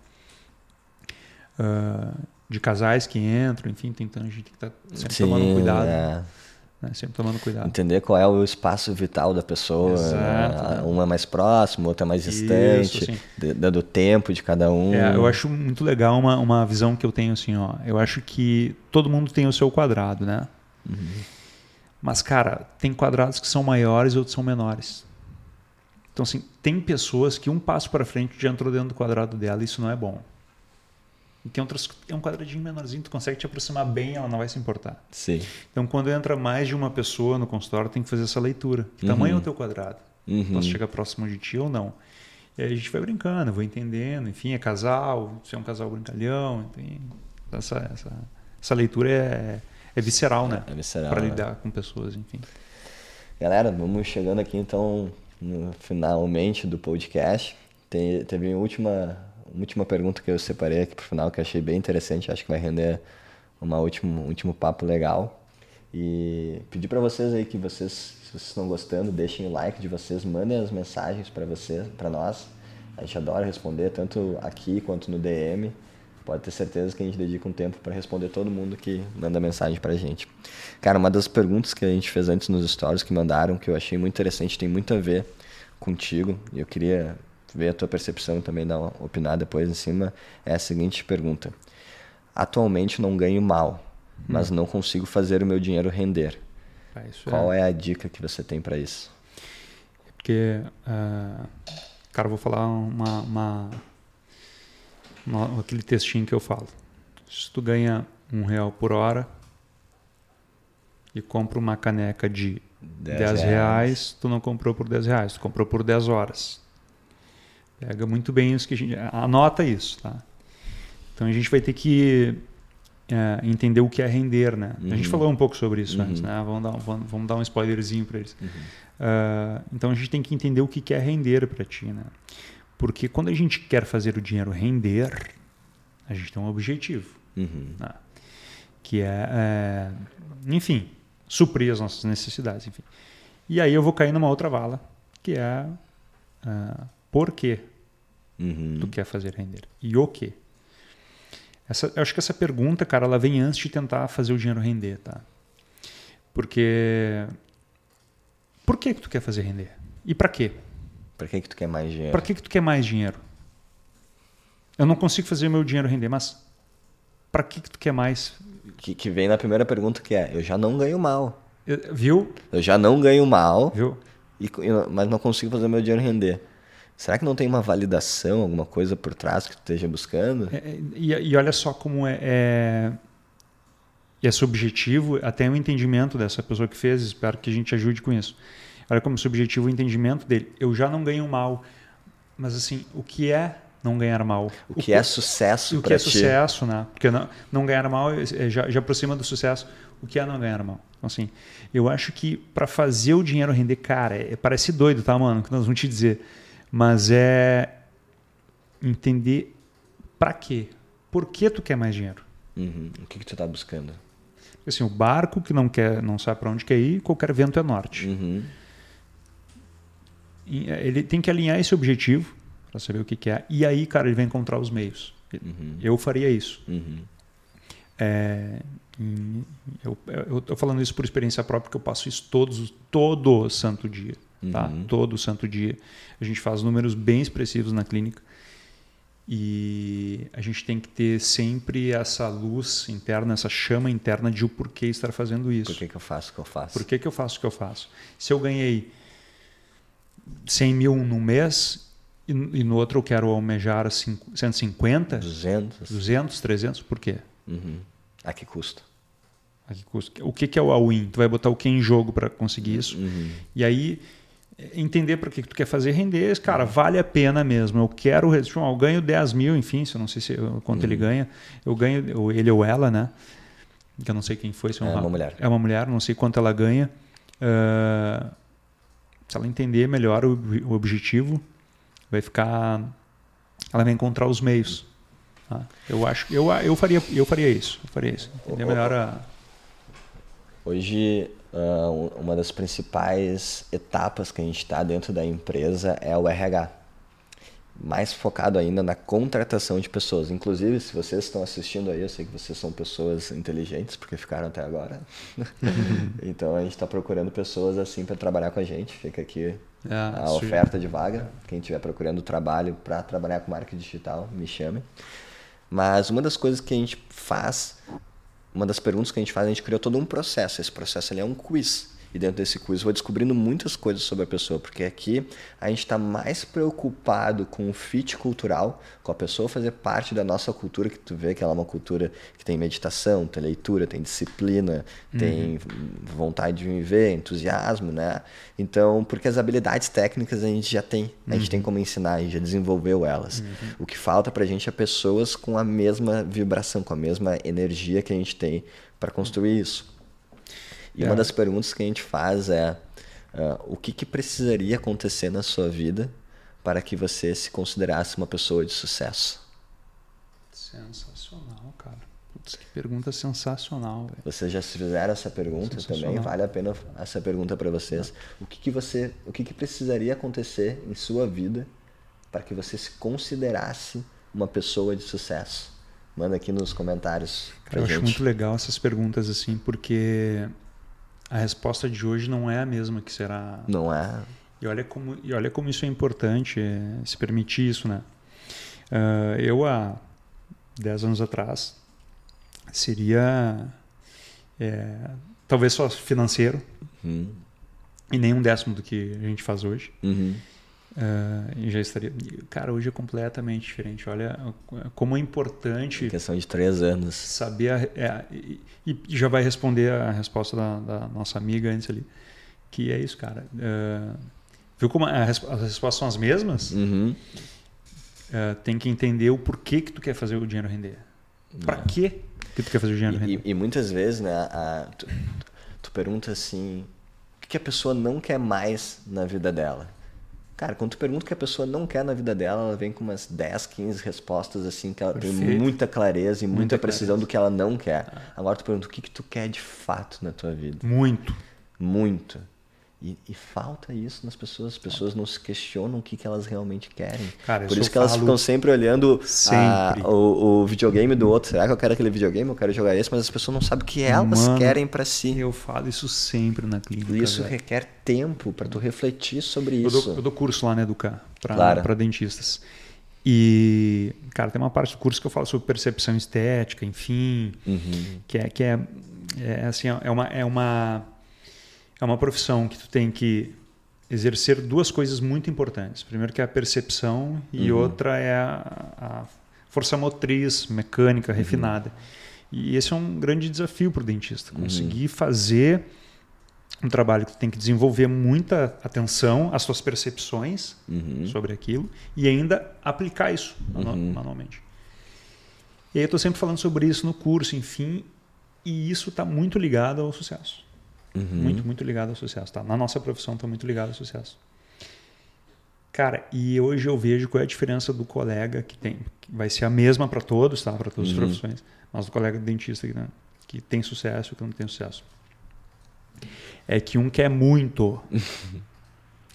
uh, de casais que entram, enfim, tentando a gente tem que estar tá sempre Sim, tomando cuidado. É. Né? Sempre tomando cuidado. Entender qual é o espaço vital da pessoa. Exato, né? Uma é mais próximo, outra é mais distante, dando tempo de cada um. É, eu acho muito legal uma, uma visão que eu tenho assim, ó. Eu acho que todo mundo tem o seu quadrado, né? Uhum. Mas, cara, tem quadrados que são maiores e outros são menores. Então, assim, tem pessoas que um passo para frente já entrou dentro do quadrado dela e isso não é bom. E tem outras, é um quadradinho menorzinho, tu consegue te aproximar bem, ela não vai se importar. Sim. Então, quando entra mais de uma pessoa no consultório, tem que fazer essa leitura. Que uhum. tamanho é o teu quadrado? Uhum. Posso chegar próximo de ti ou não? E aí a gente vai brincando, vou entendendo. Enfim, é casal, se é um casal brincalhão. Enfim, essa, essa, essa leitura é, é visceral, né? É visceral. Para né? lidar com pessoas, enfim. Galera, vamos chegando aqui então, no, finalmente do podcast. Tem, teve a última última pergunta que eu separei aqui pro final, que eu achei bem interessante, acho que vai render uma último, um último papo legal. E pedir para vocês aí que vocês, se vocês estão gostando, deixem o like de vocês, mandem as mensagens para vocês, para nós. A gente adora responder, tanto aqui quanto no DM. Pode ter certeza que a gente dedica um tempo para responder todo mundo que manda mensagem pra gente. Cara, uma das perguntas que a gente fez antes nos stories que mandaram, que eu achei muito interessante, tem muito a ver contigo, eu queria ver a tua percepção também, dar uma opinar depois em cima, é a seguinte pergunta. Atualmente não ganho mal, hum. mas não consigo fazer o meu dinheiro render. Ah, Qual é... é... a dica que você tem para isso? Porque, uh, cara, vou falar uma, uma, uma, aquele textinho que eu falo. Se tu ganha um real por hora e compra uma caneca de 10 reais. reais, tu não comprou por 10 reais, tu comprou por 10 horas. Pega muito bem isso que a gente. Anota isso, tá? Então a gente vai ter que é, entender o que é render, né? Uhum. A gente uhum. falou um pouco sobre isso uhum. antes, né? Vamos dar, vamos, vamos dar um spoilerzinho para eles. Uhum. Uh, então a gente tem que entender o que é render para ti, né? Porque quando a gente quer fazer o dinheiro render, a gente tem um objetivo, uhum. né? que é, é, enfim, suprir as nossas necessidades, enfim. E aí eu vou cair numa outra vala, que é uh, por quê uhum. tu quer fazer render e o quê. Essa, eu acho que essa pergunta, cara, ela vem antes de tentar fazer o dinheiro render, tá? Porque por que que tu quer fazer render? E para quê? Para que que tu quer mais dinheiro? Para que que tu quer mais dinheiro? Eu não consigo fazer o meu dinheiro render, mas para que que tu quer mais? Que, que vem na primeira pergunta que é, eu já não ganho mal. Eu, viu? Eu já não ganho mal. Viu? E, mas não consigo fazer meu dinheiro render. Será que não tem uma validação, alguma coisa por trás que tu esteja buscando? É, é e, e, olha só como é, é, é subjetivo até o entendimento dessa pessoa que fez. Espero que a gente ajude com isso. Olha como é subjetivo o entendimento dele. Eu já não ganho mal, mas assim, o que é não ganhar mal? O que, o é sucesso? O que é ti? sucesso, né? Porque não, não ganhar mal é, já, já aproxima do sucesso. O que é não ganhar mal? Então, assim, eu acho que para fazer o dinheiro render, cara, é, parece doido, tá, mano? Que nós vamos te dizer mas é entender para quê? Por que tu quer mais dinheiro? Uhum. O que, que tu está buscando? Assim, o barco que não quer, não sabe para onde quer ir, qualquer vento é norte. Uhum. É, ele tem que alinhar esse objetivo para saber o que, que, é. E aí, cara, ele vai encontrar os meios. Uhum. Eu faria isso. Uhum. É, eu estou falando isso por experiência própria, que eu passo isso todos, todo santo dia. Tá? Uhum. Todo santo dia. A gente faz números bem expressivos na clínica. E a gente tem que ter sempre essa luz interna, essa chama interna de o porquê estar fazendo isso. Por que, que eu faço o que eu faço? Por que, que eu faço o que eu faço? Se eu ganhei 100 mil no mês e, e no outro eu quero almejar 150, 200, 200 300, por quê? Uhum. A que custa? A que? O que, que é o all-in? Tu vai botar o que em jogo para conseguir isso? Uhum. E aí entender para que tu quer fazer render, cara, vale a pena mesmo. Eu quero, eu ganho 10 mil, enfim, se eu não sei se, quanto uhum. ele ganha, eu ganho, ele ou ela, né? Que eu não sei quem foi. Se é, uma, uma mulher. É uma mulher, não sei quanto ela ganha. Uh, se ela entender melhor o, o, objetivo, vai ficar, ela vai encontrar os meios. Tá? Eu acho, eu, eu faria, eu faria isso, eu faria isso. Entender melhor a... Hoje uh, uma das principais etapas que a gente está dentro da empresa é o RH. mais focado ainda na contratação de pessoas. Inclusive, se vocês estão assistindo aí, eu sei que vocês são pessoas inteligentes, porque ficaram até agora. [LAUGHS] então a gente está procurando pessoas assim para trabalhar com a gente. Fica aqui é, a oferta de vaga. Quem estiver procurando trabalho para trabalhar com marketing digital, me chame. Mas uma das coisas que a gente faz, uma das perguntas que a gente faz, a gente criou todo um processo. Esse processo ali é um quiz e dentro desse quiz vou descobrindo muitas coisas sobre a pessoa, porque aqui a gente está mais preocupado com o fit cultural, com a pessoa fazer parte da nossa cultura, que tu vê que ela é uma cultura que tem meditação, tem leitura, tem disciplina, uhum. tem vontade de viver, entusiasmo, né? Então, porque as habilidades técnicas a gente já tem, a gente tem uhum. como ensinar, a gente já desenvolveu elas. Uhum. O que falta para a gente é pessoas com a mesma vibração, com a mesma energia que a gente tem para construir isso. E é. uma das perguntas que a gente faz é uh, o que, que precisaria acontecer na sua vida para que você se considerasse uma pessoa de sucesso? Sensacional, cara. Putz, que pergunta sensacional. Véio. Vocês já se fizeram essa pergunta também? Vale a pena essa pergunta para vocês. É. O que, que você, o que, que precisaria acontecer em sua vida para que você se considerasse uma pessoa de sucesso? Manda aqui nos comentários. Cara, eu gente. acho muito legal essas perguntas assim, porque a resposta de hoje não é a mesma que será. Não é. E olha como, e olha como isso é importante, é, se permitir isso, né? Uh, eu, há 10 anos atrás, seria é, talvez só financeiro uhum. e nem um décimo do que a gente faz hoje. Uhum. Uh, e já estaria. Cara, hoje é completamente diferente. Olha como é importante. Em questão de três anos. Saber. A, é, e, e, já vai responder a resposta da, da, nossa amiga antes ali. Que é isso, cara. Uh, viu como a, as respostas são as mesmas? Uhum. Uh, tem que entender o porquê que tu quer fazer o dinheiro render. Para é. quê que tu quer fazer o dinheiro e, render? E, e muitas vezes, né, a, tu, tu pergunta assim: o que a pessoa não quer mais na vida dela? Cara, quando tu pergunta o que a pessoa não quer na vida dela, ela vem com umas 10, 15 respostas assim, que ela Perfeito. tem muita clareza e muita, muita precisão clareza. do que ela não quer. Ah. Agora tu pergunta o que, que tu quer de fato na tua vida. Muito. Muito. E, e, falta isso nas pessoas. As pessoas não se questionam o que, que elas realmente querem. Cara, Por isso que elas ficam sempre olhando sempre. A, o, o, videogame do outro. Será que eu quero aquele videogame? Eu quero jogar esse, mas as pessoas não sabem o que elas Mano, querem para si. Eu falo isso sempre na clínica. E isso requer tempo para tu refletir sobre eu isso. Dou, eu dou curso lá na Educar para claro. dentistas. E, cara, tem uma parte do curso que eu falo sobre percepção estética, enfim, uhum. que é que é, é assim, é uma é uma é uma profissão que tu tem que exercer duas coisas muito importantes. Primeiro que é a percepção e uhum. outra é a, a, força motriz, mecânica, uhum. refinada. E esse é um grande desafio para o dentista, uhum. conseguir uhum. fazer um trabalho que tu tem que desenvolver muita atenção às suas percepções uhum. sobre aquilo e ainda aplicar isso uhum. manualmente. E aí eu estou sempre falando sobre isso no curso, enfim, e isso está muito ligado ao sucesso. Uhum. Muito, muito ligado ao sucesso. Tá? Na nossa profissão está muito ligado ao sucesso. Cara, e hoje eu vejo qual é a diferença do colega que tem. Que vai ser a mesma para todos, tá? Para todas uhum. as profissões. Mas do colega dentista né? que tem sucesso e que não tem sucesso. É que um quer muito. [LAUGHS]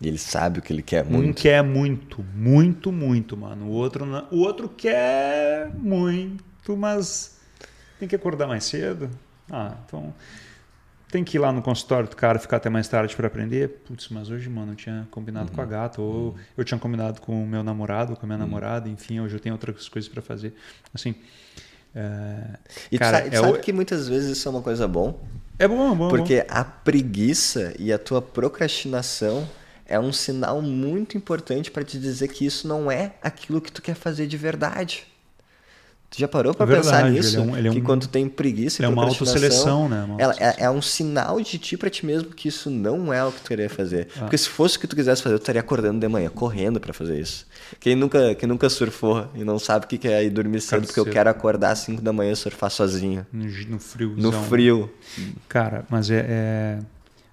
E ele sabe o que ele quer muito. Um quer muito, muito, muito, mano. O outro, não, o outro quer muito, mas tem que acordar mais cedo. Ah, então tem que ir lá no consultório do cara ficar até mais tarde para aprender. Putz, mas hoje, mano, eu tinha combinado uhum. com a gata, ou uhum. eu tinha combinado com o meu namorado, com a minha uhum. namorada, enfim, hoje eu tenho outras coisas para fazer. Assim. É... E cara, tu sabe, é sabe o... que muitas vezes isso é uma coisa bom? É bom, é bom. Porque é bom. a preguiça e a tua procrastinação é um sinal muito importante para te dizer que isso não é aquilo que tu quer fazer de verdade. Tu já parou para pensar nisso? Ele é um, ele é um, que quando tem preguiça e é uma autoseleção, né? Uma ela é, é, um sinal de ti para ti mesmo que isso não é o que tu queria fazer. Ah. Porque se fosse o que tu quisesse fazer, tu estaria acordando de manhã, correndo para fazer isso. Quem nunca, quem nunca surfou e não sabe o que é ir dormir cedo, porque eu quero acordar às 5 da manhã e surfar sozinho. No, no frio. No frio. Cara, mas é... é...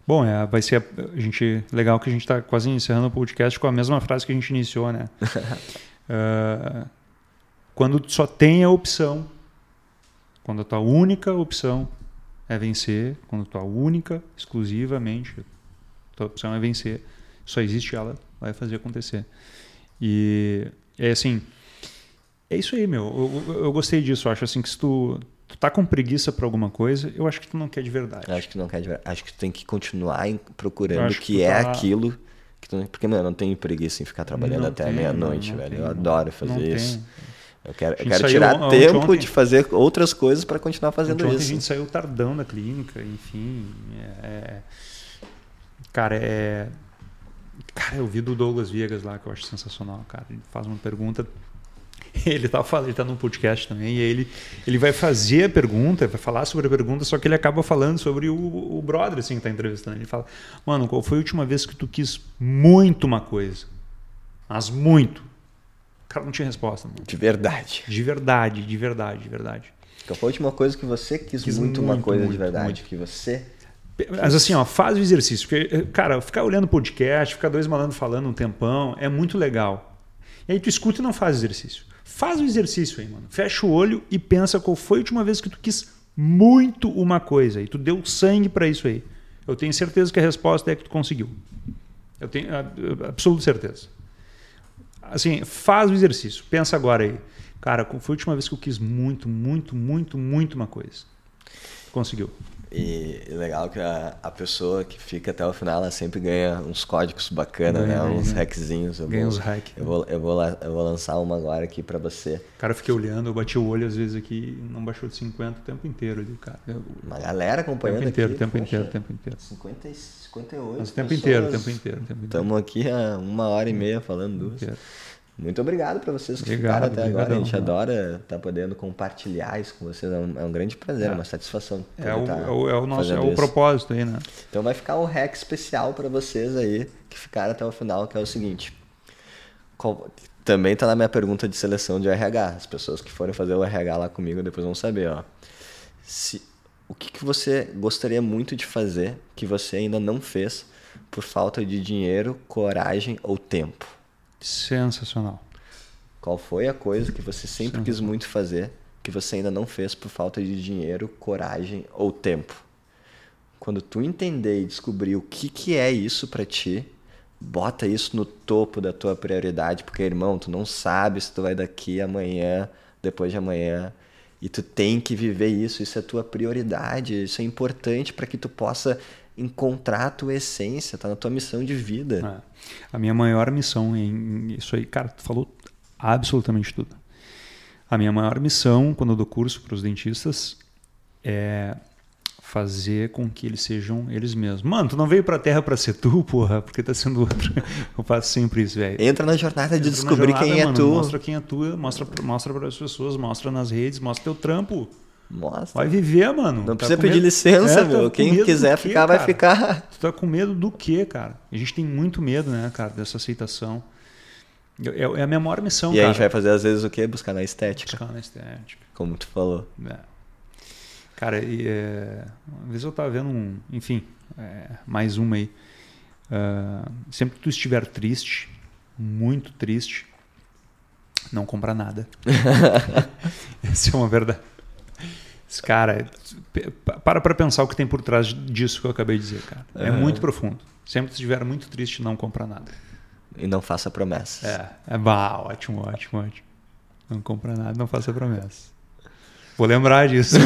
Bom, é, vai ser a gente legal que a gente está quase encerrando o podcast com a mesma frase que a gente iniciou, né? uh, [LAUGHS] quando só tem a opção, quando a tua única opção é vencer, quando a tua única, exclusivamente, tua opção é vencer, só existe ela, vai fazer acontecer. E É assim, é isso aí, meu. Eu, eu, gostei disso. Eu acho assim que se tu, tu tá com preguiça para alguma coisa, eu acho que tu não quer de verdade. Eu acho que não quer de verdade. Acho que tu tem que continuar procurando o que, que é tá... aquilo. Que tu... Porque, mano, eu não tenho preguiça em ficar trabalhando não até meia-noite, velho. Tem, eu adoro fazer isso. Tem. Eu quero, eu quero tirar tempo ontem, de fazer outras coisas para continuar fazendo ontem isso. a gente saiu tardão da clínica, enfim. É, é... Cara, é. Cara, eu vi do Douglas Viegas lá, que eu acho sensacional, cara. Ele faz uma pergunta [LAUGHS] ele tá ele tá num podcast também, e ele, ele vai fazer a pergunta, vai falar sobre a pergunta, só que ele acaba falando sobre o, o brother, assim, que tá entrevistando. Ele fala, mano, qual foi a última vez que tu quis muito uma coisa? Mas muito. O cara não tinha resposta, mano. De verdade. De verdade, de verdade, de verdade. Qual foi a última coisa que você quis, quis muito, muito, uma coisa muito, de verdade? Muito. Que você. Mas assim, ó, faz o exercício. Porque, cara, ficar olhando podcast, ficar dois malandros falando um tempão, é muito legal. E aí tu escuta e não faz exercício. Faz o exercício aí, mano. Fecha o olho e pensa qual foi a última vez que tu quis muito uma coisa e tu deu sangue para isso aí. Eu tenho certeza que a resposta é que tu conseguiu. Eu tenho absoluta certeza. Assim, faz o exercício. Pensa agora aí. Cara, foi a última vez que eu quis muito, muito, muito, muito uma coisa? Conseguiu. E legal que a, a pessoa que fica até o final, ela sempre ganha uns códigos bacanas, né? Uns hackzinhos. ganha uns hack. Eu vou, eu, vou, eu vou lançar uma agora aqui para você. Cara, eu fiquei olhando, eu bati o olho às vezes aqui, não baixou de 50 o tempo inteiro ali, cara. Eu, uma galera acompanhando tempo inteiro, aqui. Tempo inteiro, tempo inteiro. 50, 58 Mas o tempo inteiro, tempo inteiro, tempo inteiro. Estamos aqui há uma hora e meia falando duas. Inteiro. Muito obrigado para vocês que obrigado, ficaram até agora. A gente adora estar tá podendo compartilhar isso com vocês. É um, é um grande prazer, é. uma satisfação. É o, tá é o, é o nosso é o propósito aí, né? Então vai ficar o hack especial para vocês aí que ficaram até o final, que é o seguinte. Qual, também está na minha pergunta de seleção de RH. As pessoas que forem fazer o RH lá comigo depois vão saber, ó. Se, o que, que você gostaria muito de fazer que você ainda não fez por falta de dinheiro, coragem ou tempo? Sensacional. Qual foi a coisa que você sempre quis muito fazer, que você ainda não fez por falta de dinheiro, coragem ou tempo? Quando tu entender e descobrir o que, que é isso para ti, bota isso no topo da tua prioridade, porque irmão, tu não sabe se tu vai daqui amanhã, depois de amanhã, e tu tem que viver isso, isso é tua prioridade, isso é importante para que tu possa encontrar a tua essência, tá na tua missão de vida. É. A minha maior missão em isso aí, cara, tu falou absolutamente tudo. A minha maior missão quando eu dou curso para os dentistas é fazer com que eles sejam eles mesmos. Mano, tu não veio pra Terra para ser tu, porra, porque tá sendo outro. [LAUGHS] Eu faço sempre isso, velho. Entra na jornada de Entra descobrir jornada, quem é tu. Mostra quem é tu, mostra, mostra para as pessoas, mostra nas redes, mostra teu trampo. Mostra. Vai viver, mano. Não tá precisa pedir medo... licença, é, meu. Quem quiser ficar, vai ficar. Tu tá com medo do quê, cara? A gente tem muito medo, né, cara, dessa aceitação. É, é a minha maior missão, e cara. E a gente vai fazer, às vezes, o quê? Buscar na estética. Buscar na estética. Como tu falou. É. Cara, e, é... uma vez eu tava vendo um... Enfim, é... mais uma aí. Uh... Sempre que tu estiver triste, muito triste, não compra nada. [LAUGHS] Essa é uma verdade. Cara, para para pensar o que tem por trás disso que eu acabei de dizer, cara. É, muito profundo. Sempre que estiver muito triste, não compra nada. E não faça promessas. É, é bah, ótimo, ótimo, ótimo. Não compra nada, não faça promessas. Vou lembrar disso. [LAUGHS]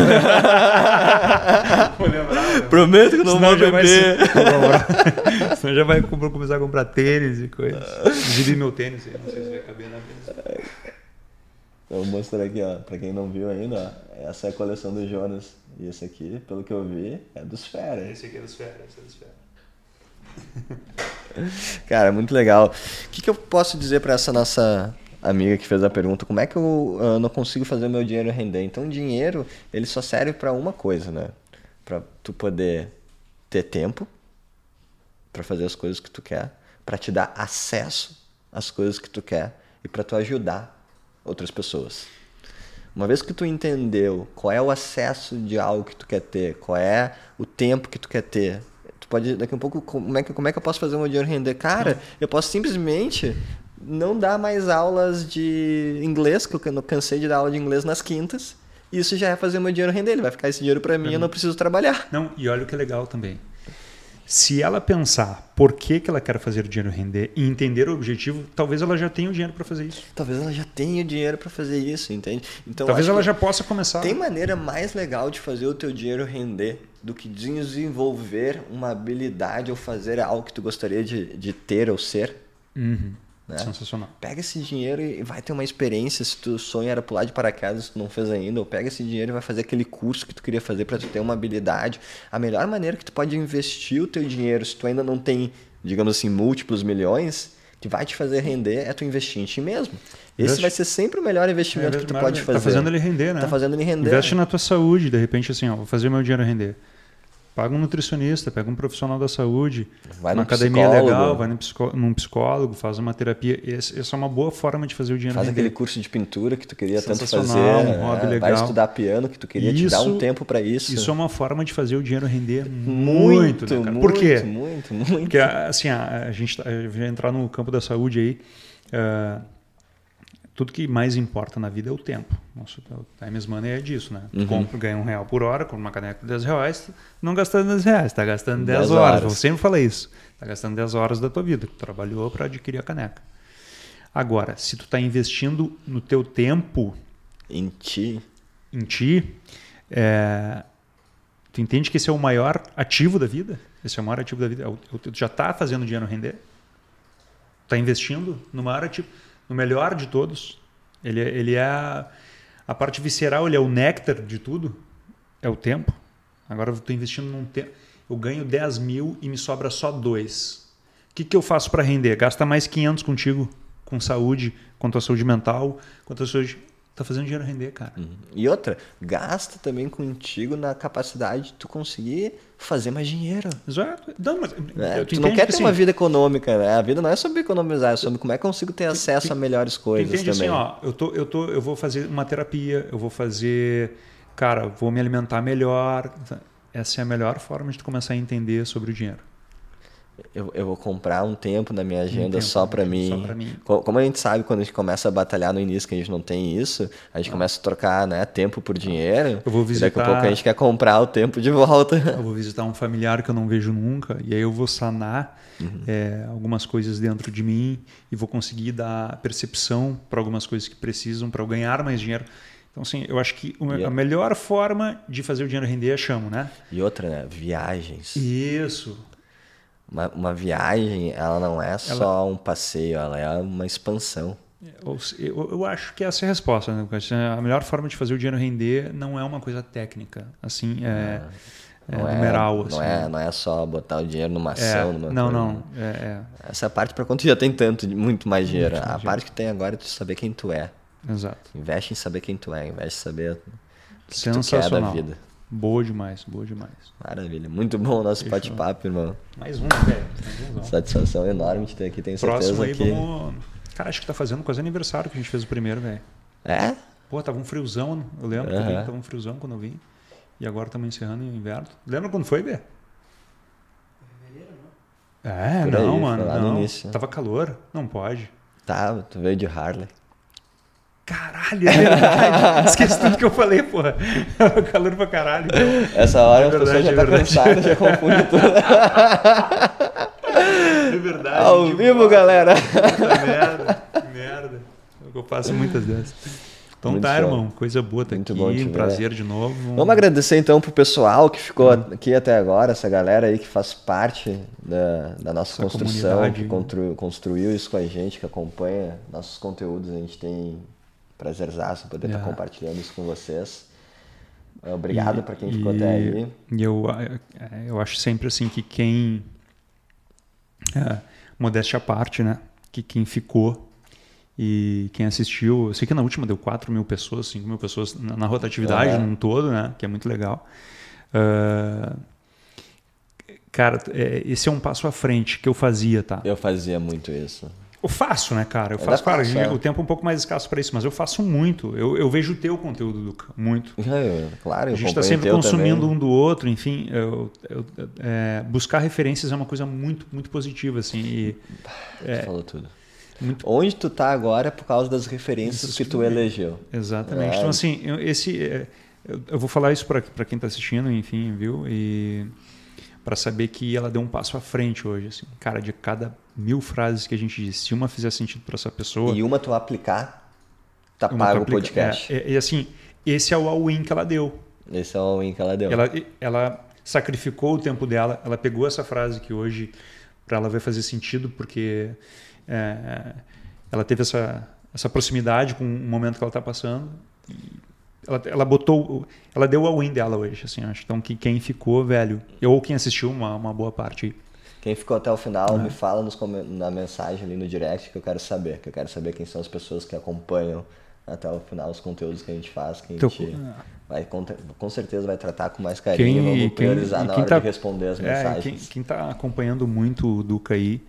Vou lembrar. Prometo que não Senão vou beber. Vai, [LAUGHS] Senão já vai começar a comprar tênis e coisas. Inclusive meu tênis, não sei se vai caber na mesa. Eu vou mostrar aqui, ó, pra quem não viu ainda, ó, essa é a coleção do Jonas. E esse aqui, pelo que eu vi, é dos Fera. Esse aqui é dos Fera, esse é dos Fera. [LAUGHS] Cara, muito legal. O que, que eu posso dizer para essa nossa amiga que fez a pergunta? Como é que eu uh, não consigo fazer meu dinheiro render? Então, dinheiro, ele só serve para uma coisa, né? Para tu poder ter tempo para fazer as coisas que tu quer, para te dar acesso às coisas que tu quer e para tu ajudar outras pessoas. Uma vez que tu entendeu qual é o acesso de algo que tu quer ter, qual é o tempo que tu quer ter, tu pode daqui a um pouco como é que como é que eu posso fazer o meu dinheiro render? Cara, eu posso simplesmente não dar mais aulas de inglês, que eu cansei de dar aula de inglês nas quintas. Isso já é fazer o meu dinheiro render, ele vai ficar esse dinheiro para mim, uhum. eu não preciso trabalhar. Não, e olha o que é legal também. Se ela pensar por que, que ela quer fazer o dinheiro render e entender o objetivo, talvez ela já tenha o dinheiro para fazer isso. Talvez ela já tenha o dinheiro para fazer isso, entende? Então, talvez ela já possa começar. Tem maneira mais legal de fazer o teu dinheiro render do que desenvolver uma habilidade ou fazer algo que tu gostaria de, de ter ou ser. Uhum. Né? Sensacional. Pega esse dinheiro e vai ter uma experiência. Se tu sonho era pular de paraquedas, tu não fez ainda, ou pega esse dinheiro e vai fazer aquele curso que tu queria fazer para tu ter uma habilidade. A melhor maneira que tu pode investir o teu dinheiro, se tu ainda não tem, digamos assim, múltiplos milhões, que vai te fazer render é tu investir em ti mesmo. Esse vai ser sempre o melhor investimento é, que tu pode fazer. Tá fazendo ele render, né? Tá fazendo ele render. Investe na tua saúde, de repente assim, ó, vou fazer meu dinheiro render. Paga um nutricionista, pega um profissional da saúde, vai uma academia psicólogo. legal, vai num, psicó num psicólogo, faz uma terapia. Esse, essa é uma boa forma de fazer o dinheiro Faz render. aquele curso de pintura que tu queria tanto fazer. Um hobby é, legal. Vai estudar piano que tu queria isso, te dar um tempo para isso. Isso é uma forma de fazer o dinheiro render muito, muito, né, muito Por quê? Muito, muito. Porque assim, a, a gente tá, vai entrar no campo da saúde aí. Uh, tudo que mais importa na vida é o tempo. Nosso time money é disso, né? Uhum. Compra, ganha um real por hora, com uma caneca de 10 reais, não gastando 10 reais, está gastando 10, 10 horas. horas. Eu sempre falei isso. Está gastando 10 horas da tua vida, que tu trabalhou para adquirir a caneca. Agora, se tu está investindo no teu tempo... Em ti. Em ti, é, tu entende que esse é o maior ativo da vida? Esse é o maior ativo da vida. É tu já está fazendo dinheiro render? Está investindo no maior ativo no melhor de todos. Ele, é, ele é a, parte visceral, ele é o néctar de tudo. É o tempo. Agora eu estou investindo num tempo. Eu ganho 10 mil e me sobra só dois. O que, que eu faço para render? Gasta mais 500 contigo, com saúde, a tua saúde mental, a tua saúde Tá fazendo dinheiro render, cara. Uhum. E outra, gasta também contigo na capacidade de tu conseguir fazer mais dinheiro. Exato. Não, mas, é, tu, tu não quer ter assim, uma vida econômica, né? A vida não é sobre economizar, é sobre como é que eu consigo ter acesso tu, a melhores coisas entende também. assim, ó, eu, tô, eu, tô, eu vou fazer uma terapia, eu vou fazer... Cara, vou me alimentar melhor. Essa é a melhor forma de tu começar a entender sobre o dinheiro eu, eu vou comprar um tempo na minha agenda um só para mim. mim. Como a gente sabe, quando a gente começa a batalhar no início que a gente não tem isso, a gente ah. começa a trocar né, tempo por dinheiro. Eu vou visitar... daqui a pouco a gente quer comprar o tempo de volta. [LAUGHS] Eu vou visitar um familiar que eu não vejo nunca, e aí eu vou sanar uhum. é, algumas coisas dentro de mim e vou conseguir dar percepção para algumas coisas que precisam para eu ganhar mais dinheiro. Então, assim, eu acho que a melhor forma de fazer o dinheiro render é chamo, né? E outra, né? Viagens. Isso. Uma, uma viagem, ela não é só ela... um passeio, ela é uma expansão. Eu, eu, eu, acho que essa é a resposta. Né? A melhor forma de fazer o dinheiro render não é uma coisa técnica, assim, é, é, é numeral. Assim. Não, é, não é só botar o dinheiro numa ação. É, numa não, coisa. não. É, é. Essa é parte para quando tu já tem tanto, muito mais dinheiro. Muito a mais parte dinheiro. que tem agora é tu saber quem tu é. Exato. Investe em saber quem tu é, investe em saber o que tu quer da vida. Boa demais, boa demais. Maravilha. Muito bom o nosso bate-papo, irmão. Mais um, velho. Satisfação enorme de ter aqui, tenho certeza Próximo aí, que... vamos... Cara, acho que tá fazendo quase aniversário que a gente fez o primeiro, velho. É? Pô, tava um friozão, eu lembro uhum. que tava um friozão quando eu vim. E agora estamos encerrando o inverno. Lembra quando foi, Bê? É, Por não, aí, mano. Não. Início. Tava calor. Não pode. Tava, tu veio de Harley. Caralho, é verdade. [LAUGHS] Esqueci tudo que eu falei, porra. [LAUGHS] Calor pra caralho. Essa hora é verdade, a pessoa já tá cansada, já confunde tudo. É verdade. Ao tipo, vivo, galera. merda, merda. É eu faço muitas dessas. Então Muito tá, show. irmão. Coisa boa tá Muito aqui. Bom um prazer de novo. Vamos agradecer então pro pessoal que ficou hum. aqui até agora, essa galera aí que faz parte da, da nossa essa construção, que construiu, construiu isso com a gente, que acompanha nossos conteúdos. A gente tem prazerzaço poder yeah. estar compartilhando isso com vocês. Obrigado para quem ficou e, até aí. E eu, é, eu acho sempre assim que quem. É, modéstia à parte, né? Que quem ficou e quem assistiu. Eu sei que na última deu 4 mil pessoas, 5 mil pessoas na, na rotatividade uhum. num todo, né? Que é muito legal. Uh, cara, é, esse é um passo à frente que eu fazia, tá? Eu fazia muito isso. Eu faço, né, cara? Eu é faço, claro, é. o tempo é um pouco mais escasso para isso, mas eu faço muito. Eu, eu vejo o teu conteúdo, Luca, muito. É, claro, A gente está sempre consumindo também. um do outro, enfim. Eu, eu, é, buscar referências é uma coisa muito, muito positiva, assim. E, é, falou tudo. Muito... Onde tu tá agora é por causa das referências isso que tu elegeu. Exatamente. Então, assim, esse, eu, eu vou falar isso para quem está assistindo, enfim, viu? E para saber que ela deu um passo à frente hoje. Assim. Cara, de cada mil frases que a gente disse, se uma fizer sentido para essa pessoa. E uma tu aplicar, tá pago o podcast. É, e assim, esse é o all-in que ela deu. Esse é o all-in que ela deu. Ela, ela sacrificou o tempo dela, ela pegou essa frase que hoje para ela vai fazer sentido, porque é, ela teve essa, essa proximidade com o momento que ela está passando. Ela, ela botou, ela deu a win dela hoje, assim, acho. Então, que quem ficou, velho, ou quem assistiu, uma, uma boa parte Quem ficou até o final, é. me fala nos, na mensagem ali no direct que eu quero saber. Que eu quero saber quem são as pessoas que acompanham até o final os conteúdos que a gente faz, que a gente então, vai, com, com, certeza vai tratar com mais carinho, quem, vamos priorizar quem, na hora tá, de responder as é, mensagens. quem está acompanhando muito o Duca aí,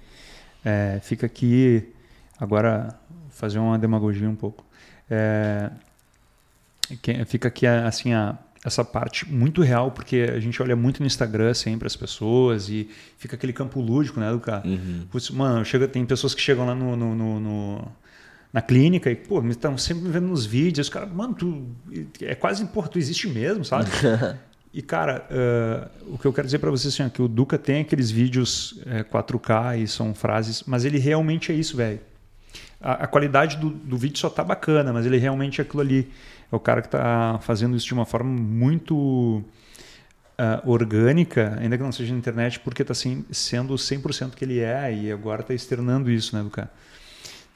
é, fica aqui agora fazer uma demagogia um pouco. É, fica aqui assim a, essa parte muito real, porque a gente olha muito no Instagram sempre as pessoas e fica aquele campo lúdico, né, do cara? Uhum. Mano, chega, tem pessoas que chegam lá no, no, no, no na clínica e, pô, me estão sempre me vendo nos vídeos, cara, mano, tu é quase, pô, tu existe mesmo, sabe? [LAUGHS] e, cara, uh, o que eu quero dizer para vocês assim, é que o Duca tem aqueles vídeos é, 4K e são frases, mas ele realmente é isso, velho. A, a, qualidade do, do vídeo só tá bacana, mas ele realmente é aquilo ali. É o cara que está fazendo isso de uma forma muito uh, orgânica, ainda que não seja na internet, porque está assim, sendo 100% que ele é e agora está externando isso, né, do cara.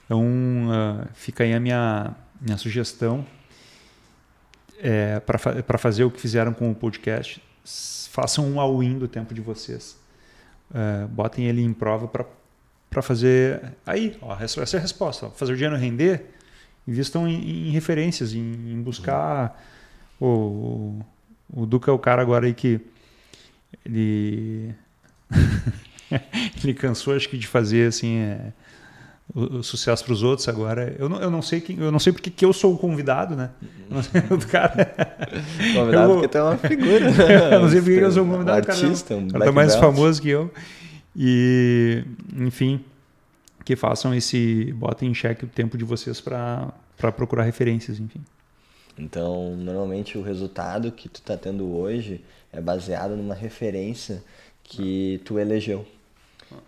Então, uh, fica aí a minha, minha sugestão é, para fazer o que fizeram com o podcast. Façam um all-in do tempo de vocês. Uh, botem ele em prova para fazer. Aí, ó, essa é a resposta. Ó, fazer o dinheiro render, invistam em, em referências, em, em buscar. Uhum. O, o, o Duca é o cara agora aí que. Ele. [LAUGHS] ele cansou, acho que, de fazer assim. É, o, o sucesso para os outros agora. Eu não, eu não sei quem, eu não sei porque que eu sou o convidado, né? O cara. [LAUGHS] Convidado eu, porque é uma figura. [LAUGHS] Né? eu não sei porque eu sou o convidado. Um artista, cara, um cara tá mais famoso que eu. E, enfim, que façam esse, botem em xeque o tempo de vocês para procurar referências, enfim. Então, normalmente o resultado que tu está tendo hoje é baseado numa referência que tu elegeu.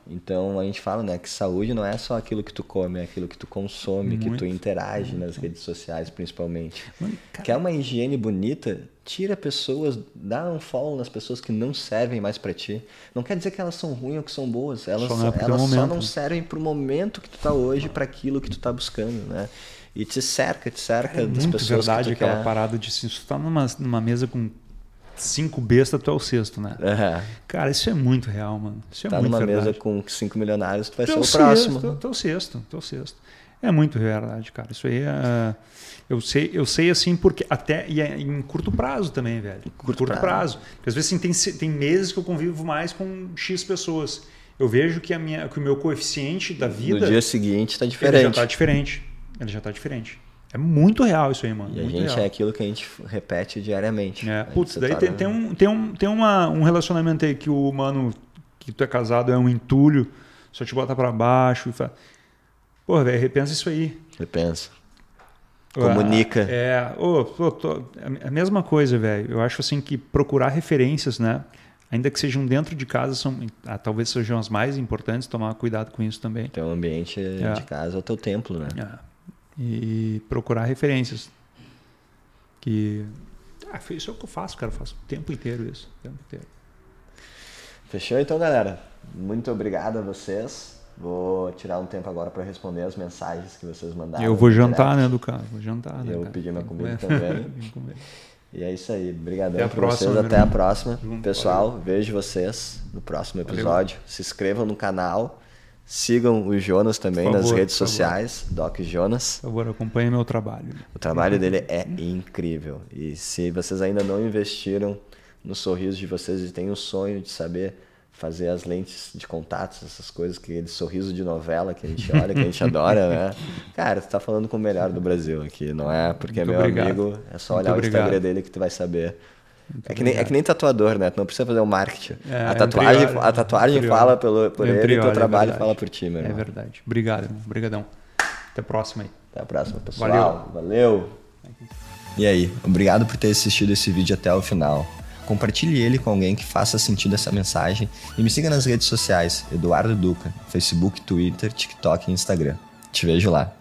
Então a gente fala, né, que saúde não é só aquilo que tu come, é aquilo que tu consome, Muito. que tu interage nas redes sociais, principalmente. Mano, Quer uma higiene bonita? Tira pessoas, dá um follow nas pessoas que não servem mais para ti. Não quer dizer que elas são ruins ou que são boas. Elas, só, é elas só não servem pro momento que tu tá hoje, para aquilo que tu tá buscando, né? E te cerca, te cerca é das pessoas verdade que tu aquela quer. parada de se tu tá numa, numa mesa com cinco bestas, tu é o sexto, né? Uhum. Cara, isso é muito real, mano. Isso é tá muito numa verdade. mesa com cinco milionários, tu vai tu ser o, próximo. Tu, tu é o sexto, tu é o sexto. É muito verdade, cara. Isso aí é. Eu sei, eu sei assim, porque até. E é em curto prazo também, velho. Curto, curto prazo. prazo. Porque às vezes assim, tem, tem meses que eu convivo mais com X pessoas. Eu vejo que, a minha, que o meu coeficiente da vida. No dia seguinte está diferente. Ele já está diferente. Ele já está diferente. É muito real isso aí, mano. E a gente real. é aquilo que a gente repete diariamente. É. Putz, daí tem, tem, um, tem, um, tem uma, um relacionamento aí que o mano que tu é casado é um entulho, só te bota para baixo e fala. Pô, velho, repensa isso aí. Repensa. Comunica. É, oh, tô, tô, a mesma coisa, velho. Eu acho assim que procurar referências, né? Ainda que sejam dentro de casa, são, ah, talvez sejam as mais importantes, tomar cuidado com isso também. Teu ambiente é. de casa é o teu templo, né? É e procurar referências. Que ah, isso é o que eu faço, cara. Eu faço o tempo inteiro isso. O tempo inteiro. Fechou então, galera. Muito obrigado a vocês. Vou tirar um tempo agora para responder as mensagens que vocês mandaram. Eu vou jantar, né, do cara? Vou jantar. Né, eu cara? pedi minha comida também. [LAUGHS] e é isso aí. Obrigadão por próxima, vocês. Até a próxima. Pessoal, Valeu. vejo vocês no próximo episódio. Valeu. Se inscrevam no canal. Sigam o Jonas também favor, nas redes sociais, Doc Jonas. Por favor, acompanhe meu trabalho. O trabalho dele é incrível. E se vocês ainda não investiram no sorriso de vocês e têm o sonho de saber fazer as lentes de contatos, essas coisas, aquele sorriso de novela que a gente olha, que a gente adora, né? [LAUGHS] Cara, tu tá falando com o melhor do Brasil aqui, não é porque Muito é meu obrigado. amigo, é só olhar o Instagram dele que tu vai saber é que, nem, é que, nem, tatuador, né? Tu não precisa fazer o um marketing. É, a tatuagem, é a tatuagem fala pelo, por ele e o teu trabalho é fala por ti, meu irmão. É verdade. Obrigado. Obrigadão. Até a próxima aí. Até a próxima, pessoal. Valeu. Valeu. E aí, obrigado por ter assistido esse vídeo até o final. Compartilhe ele com alguém que faça sentido essa mensagem e me siga nas redes sociais, Eduardo Duca, Facebook, Twitter, TikTok e Instagram. Te vejo lá.